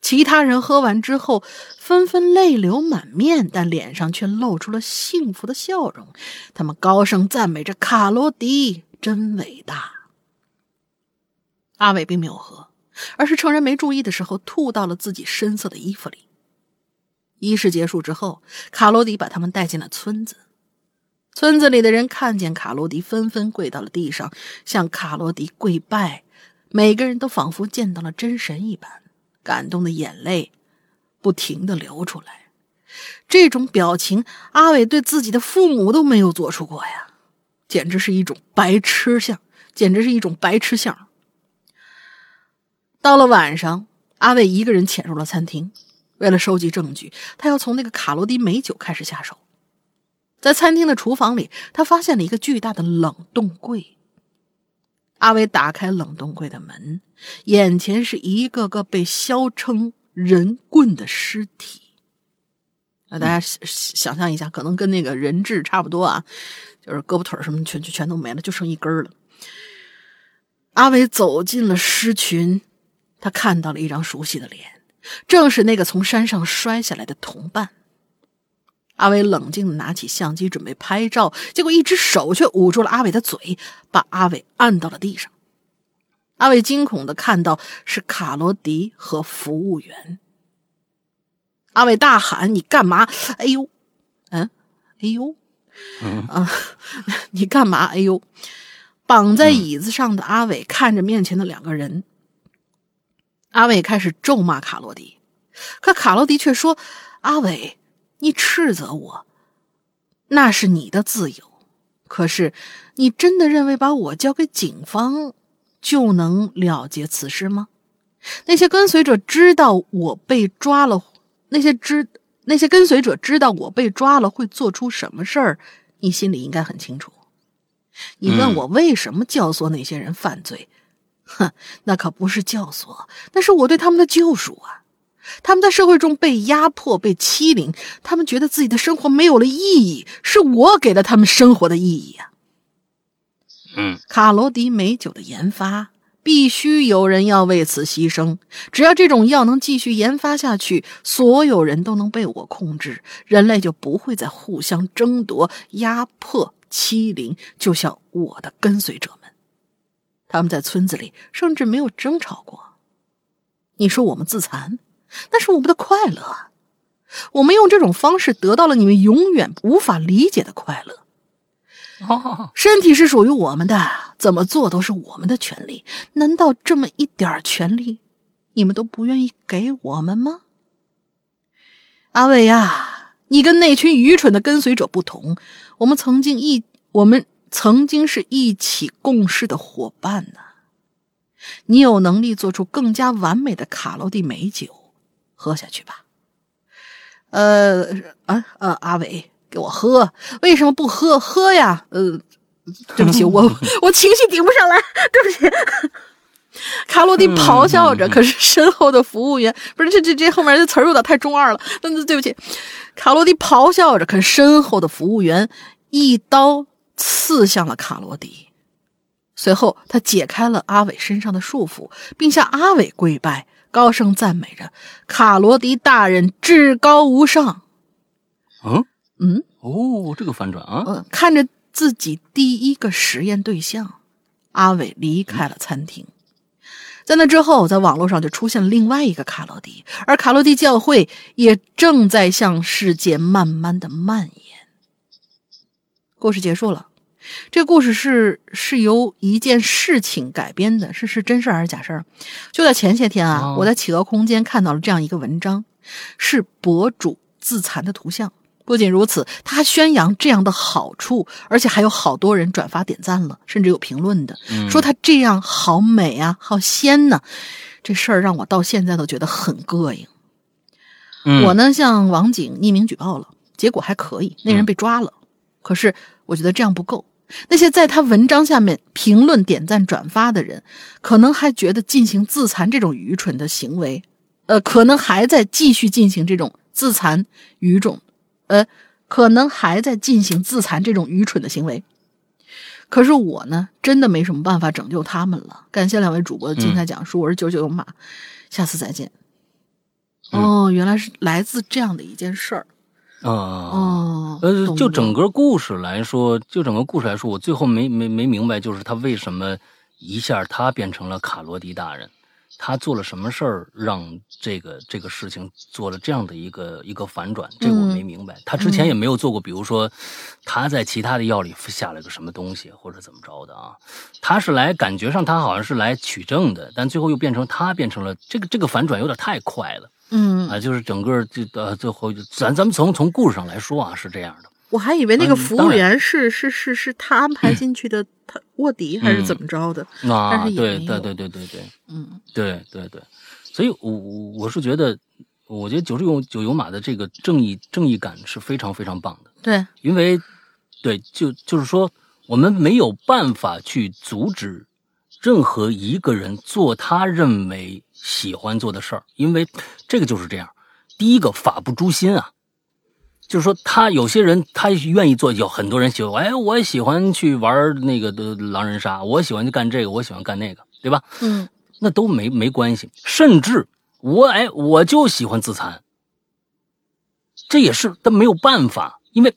其他人喝完之后，纷纷泪流满面，但脸上却露出了幸福的笑容。他们高声赞美着卡罗迪，真伟大。阿伟并没有喝，而是趁人没注意的时候吐到了自己深色的衣服里。仪式结束之后，卡罗迪把他们带进了村子。村子里的人看见卡罗迪，纷纷跪到了地上，向卡罗迪跪拜。每个人都仿佛见到了真神一般。感动的眼泪不停的流出来，这种表情阿伟对自己的父母都没有做出过呀，简直是一种白痴相，简直是一种白痴相。到了晚上，阿伟一个人潜入了餐厅，为了收集证据，他要从那个卡罗迪美酒开始下手。在餐厅的厨房里，他发现了一个巨大的冷冻柜。阿伟打开冷冻柜的门，眼前是一个个被削成人棍的尸体。那大家想象一下，可能跟那个人质差不多啊，就是胳膊腿什么全全全都没了，就剩一根了。阿伟走进了尸群，他看到了一张熟悉的脸，正是那个从山上摔下来的同伴。阿伟冷静的拿起相机准备拍照，结果一只手却捂住了阿伟的嘴，把阿伟按到了地上。阿伟惊恐的看到是卡罗迪和服务员。阿伟大喊：“你干嘛？哎呦，嗯，哎呦，啊，你干嘛？哎呦！”绑在椅子上的阿伟看着面前的两个人，阿伟开始咒骂卡罗迪，可卡罗迪却说：“阿伟。”你斥责我，那是你的自由。可是，你真的认为把我交给警方就能了结此事吗？那些跟随者知道我被抓了，那些知那些跟随者知道我被抓了会做出什么事儿？你心里应该很清楚。你问我为什么教唆那些人犯罪？哼，那可不是教唆，那是我对他们的救赎啊。他们在社会中被压迫、被欺凌，他们觉得自己的生活没有了意义，是我给了他们生活的意义啊。嗯，卡罗迪美酒的研发必须有人要为此牺牲。只要这种药能继续研发下去，所有人都能被我控制，人类就不会再互相争夺、压迫、欺凌。就像我的跟随者们，他们在村子里甚至没有争吵过。你说我们自残？那是我们的快乐，我们用这种方式得到了你们永远无法理解的快乐。身体是属于我们的，怎么做都是我们的权利。难道这么一点权利，你们都不愿意给我们吗？阿伟呀，你跟那群愚蠢的跟随者不同，我们曾经一，我们曾经是一起共事的伙伴呢。你有能力做出更加完美的卡洛蒂美酒。喝下去吧，呃啊呃，阿伟给我喝，为什么不喝？喝呀，呃，对不起，我 我情绪顶不上来，对不起。卡洛蒂咆哮着，可是身后的服务员不是这这这后面这词儿有点太中二了，那那对不起。卡洛蒂咆哮着，可是身后的服务员一刀刺向了卡洛迪，随后他解开了阿伟身上的束缚，并向阿伟跪拜。高声赞美着卡罗迪大人至高无上。嗯嗯哦，这个反转啊！嗯，看着自己第一个实验对象，阿伟离开了餐厅。在那之后，在网络上就出现了另外一个卡罗迪，而卡罗迪教会也正在向世界慢慢的蔓延。故事结束了。这故事是是由一件事情改编的，是是真事还是假事儿？就在前些天啊，我在企鹅空间看到了这样一个文章，是博主自残的图像。不仅如此，他还宣扬这样的好处，而且还有好多人转发点赞了，甚至有评论的说他这样好美啊，好仙呢。这事儿让我到现在都觉得很膈应。我呢向网警匿名举报了，结果还可以，那人被抓了。可是我觉得这样不够。那些在他文章下面评论、点赞、转发的人，可能还觉得进行自残这种愚蠢的行为，呃，可能还在继续进行这种自残愚种，呃，可能还在进行自残这种愚蠢的行为。可是我呢，真的没什么办法拯救他们了。感谢两位主播的精彩讲述，我是九九有马，下次再见。哦，原来是来自这样的一件事儿。啊、哦，呃，就整个故事来说，就整个故事来说，我最后没没没明白，就是他为什么一下他变成了卡罗迪大人，他做了什么事儿让这个这个事情做了这样的一个一个反转，这个我没明白。他之前也没有做过，比如说他在其他的药里下了个什么东西，或者怎么着的啊？他是来感觉上他好像是来取证的，但最后又变成他变成了这个这个反转有点太快了。嗯，啊，就是整个这呃最后咱咱们从从故事上来说啊是这样的，我还以为那个嗯服务员是是是是他安排进去的，他卧底还是怎么着的？但啊，对对对对对对。嗯。对对对，所以我我我是觉得，我觉得九十九九游马的这个正义正义感是非常非常棒的，对，因为对就就是说我们没有办法去阻止任何一个人做他认为喜欢做的事儿，因为这个就是这样，第一个法不诛心啊。就是说，他有些人他愿意做，有很多人喜欢，哎，我喜欢去玩那个的狼人杀，我喜欢去干这个，我喜欢干那个，对吧？嗯那都没没关系。甚至我哎，我就喜欢自残，这也是他没有办法，因为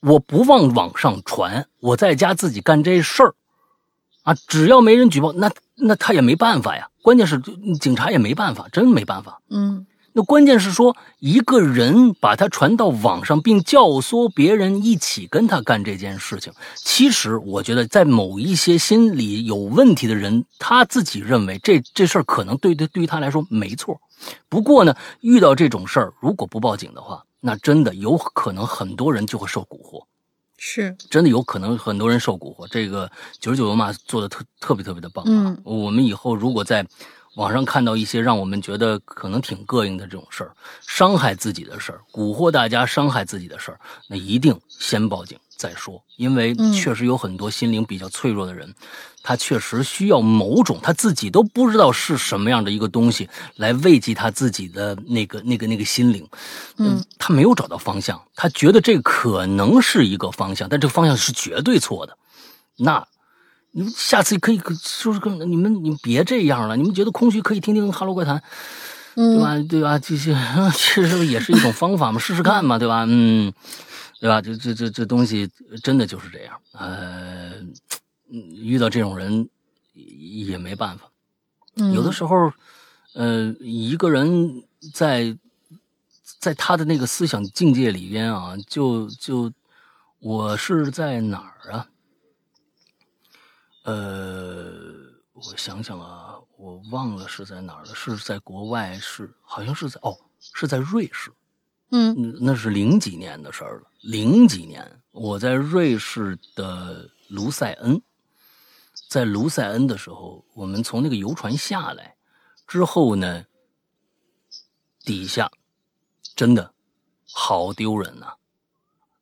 我不往网上传，我在家自己干这事儿啊，只要没人举报，那那他也没办法呀。关键是警察也没办法，真没办法。嗯那关键是说，一个人把它传到网上，并教唆别人一起跟他干这件事情，其实我觉得，在某一些心理有问题的人，他自己认为这这事儿可能对对对于他来说没错。不过呢，遇到这种事儿，如果不报警的话，那真的有可能很多人就会受蛊惑。是真的有可能很多人受蛊惑。这个九十九油马做的特特别特别的棒、啊。嗯，我们以后如果在网上看到一些让我们觉得可能挺膈应的这种事儿，伤害自己的事儿，蛊惑大家伤害自己的事儿，那一定先报警再说，因为嗯确实有很多心灵比较脆弱的人，他确实需要某种他自己都不知道是什么样的一个东西来慰藉他自己的那个那个那个心灵。嗯，他没有找到方向，他觉得这可能是一个方向，但这个方向是绝对错的。那，你们下次可以就是跟你们，你们别这样了。你们觉得空虚可以听听《哈喽怪谈》，对嗯吧？对吧？这些 其实也是一种方法嘛，试试看嘛，对吧？嗯，对吧？这这这这东西真的就是这样。呃，嗯遇到这种人也没办法。嗯有的时候，呃，一个人在在他的那个思想境界里边啊，就就我是在哪儿啊？呃，我想想啊，我忘了是在哪儿了，是在国外，是好像是在哦，是在瑞士。嗯嗯，那是零几年的事儿了。零几年，我在瑞士的卢塞恩，在卢塞恩的时候，我们从那个游船下来之后呢，底下真的好丢人呐、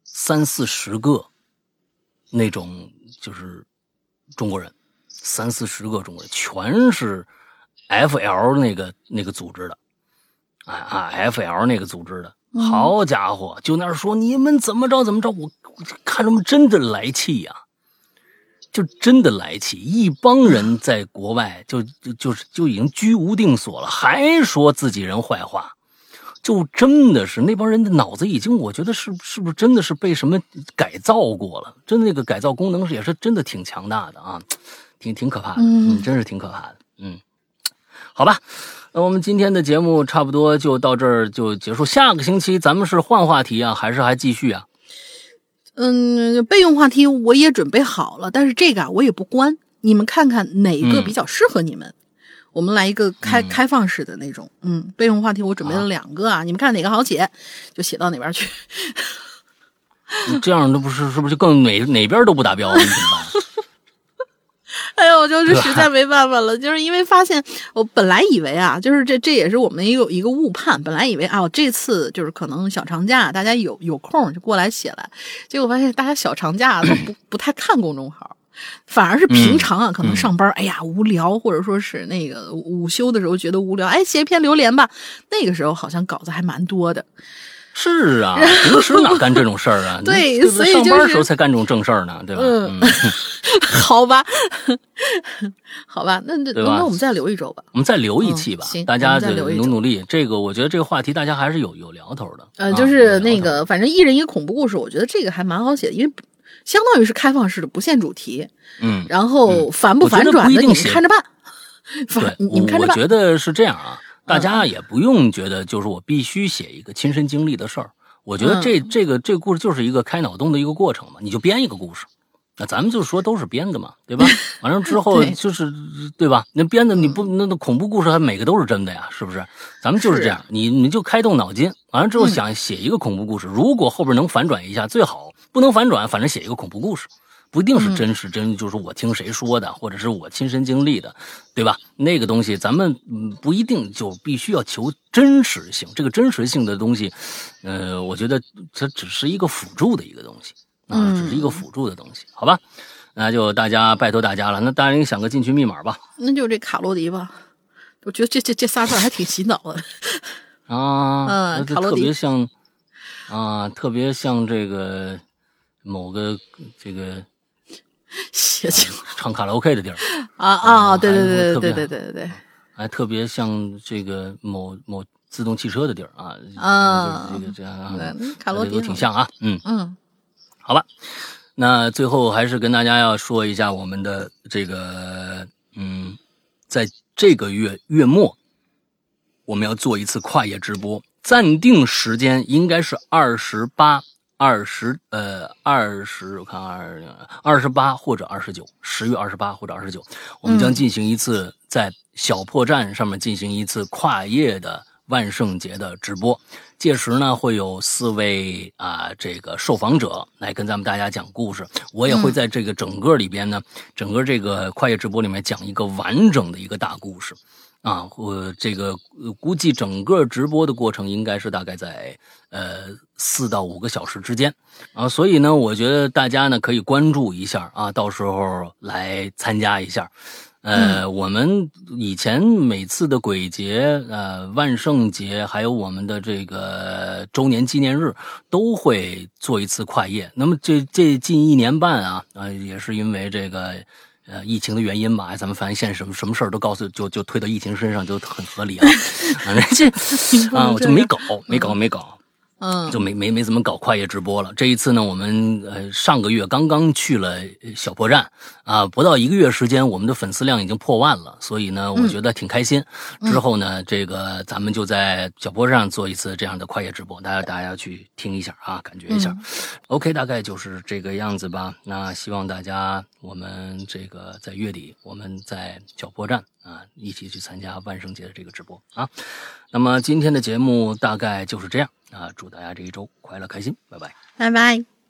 三四十个那种就是中国人，三四十个中国人，全是 FL 那个那个组织的，啊啊，FL 那个组织的，嗯。好家伙，就那儿说你们怎么着怎么着，我我看他们真的来气呀、就真的来气，一帮人在国外就就就是就已经居无定所了，还说自己人坏话，就真的是那帮人的脑子已经，我觉得是是不是真的是被什么改造过了？真的那个改造功能是也是真的挺强大的啊，挺挺可怕的，嗯真是挺可怕的，嗯，好吧。那我们今天的节目差不多就到这儿就结束。下个星期咱们是换话题啊，还是还继续啊？嗯，备用话题我也准备好了，但是这个啊我也不关，你们看看哪个嗯比较适合你们。我们来一个开、嗯开放式的那种，嗯，备用话题我准备了啊两个啊，你们看哪个好写就写到哪边去。这样那不是是不是就更哪哪边都不达标了？你怎么办？哎呦，我就是实在没办法了，就是因为发现我本来以为啊，就是这这也是我们一个一个误判，本来以为啊，我这次就是可能小长假大家有有空就过来写来，结果发现大家小长假都不 不太看公众号。反而是平常啊，可能上班，哎呀无聊，或者说是那个午休的时候觉得无聊，哎，写一篇榴莲吧。那个时候好像稿子还蛮多的，是啊，平时哪干这种事儿啊？对所以就上班的时候才干这种正事儿呢，对吧？嗯嗯 好吧，好吧，那那那我们再留一周吧。我们再留一期吧，嗯行大家努努力。这个我觉得这个话题大家还是有有聊头的。呃，啊就是那，个，反正一人一个恐怖故事，我觉得这个还蛮好写的，因为相当于是开放式的，不限主题。嗯，然后反不反转的，你们不一定看着办。反对，你们看着办。我觉得是这样啊，大嗯家也不用觉得就是我必须写一个亲身经历的事儿。我觉得这嗯这个这个故事就是一个开脑洞的一个过程嘛，你就编一个故事。那咱们就说都是编的嘛，对吧？完了之后就是对吧？那编的你不那那恐怖故事还每个都是真的呀，是不是？咱们就是这样，你你就开动脑筋，完了之后嗯想写一个恐怖故事，如果后边能反转一下最好，不能反转，反正写一个恐怖故事。不一定是真是真，就是我听谁说的，或者是我亲身经历的，对吧？那个东西咱们嗯不一定就必须要求真实性，这个真实性的东西，呃，我觉得它只是一个辅助的一个东西啊，嗯只是一个辅助的东西，好吧？那就大家拜托大家了，那大家你想个进群密码吧那就这卡洛迪吧。我觉得这这这仨字还挺洗脑的。啊，嗯那就特别像啊，特别像这个某个这个邪情唱卡拉 OK 的地儿。啊啊！对对对对对对对对，还特别像这个某某自动汽车的地儿啊，啊就是这个这样啊，对卡罗迪都挺像啊，嗯，嗯好吧，那最后还是跟大家要说一下我们的这个，嗯，在这个月月末，我们要做一次跨夜直播，暂定时间应该是二十八。二十呃二十，我看二二十八或者二十九，十月二十八或者二十九，我们将进行一次在小破站上面进行一次跨夜的万圣节的直播。届时呢，会有四位啊、这个受访者来跟咱们大家讲故事。我也会在这个整个里边呢，整个这个跨夜直播里面讲一个完整的一个大故事。啊，我这个呃估计整个直播的过程应该是大概在呃四到五个小时之间啊，所以呢，我觉得大家呢可以关注一下啊，到时候来参加一下。呃，我们以前每次的鬼节、呃万圣节，还有我们的这个周年纪念日，都会做一次跨夜。那么这这近一年半啊，啊、也是因为这个呃疫情的原因吧，哎咱们发现现在什么什么事儿都告诉就就推到疫情身上，就很合理啊。反正这啊，我就没搞，没搞，没搞。嗯就没没没怎么搞跨夜直播了。这一次呢，我们呃上个月刚刚去了呃小破站啊，不到一个月时间，我们的粉丝量已经破万了，所以呢，我觉得挺开心。之后呢，这个咱们就在小破站做一次这样的跨夜直播，大家大家去听一下啊，感觉一下。OK，大概就是这个样子吧。那希望大家我们这个在月底我们在小破站啊一起去参加万圣节的这个直播啊。那么今天的节目大概就是这样啊，祝大家这一周快乐开心，拜拜。拜拜。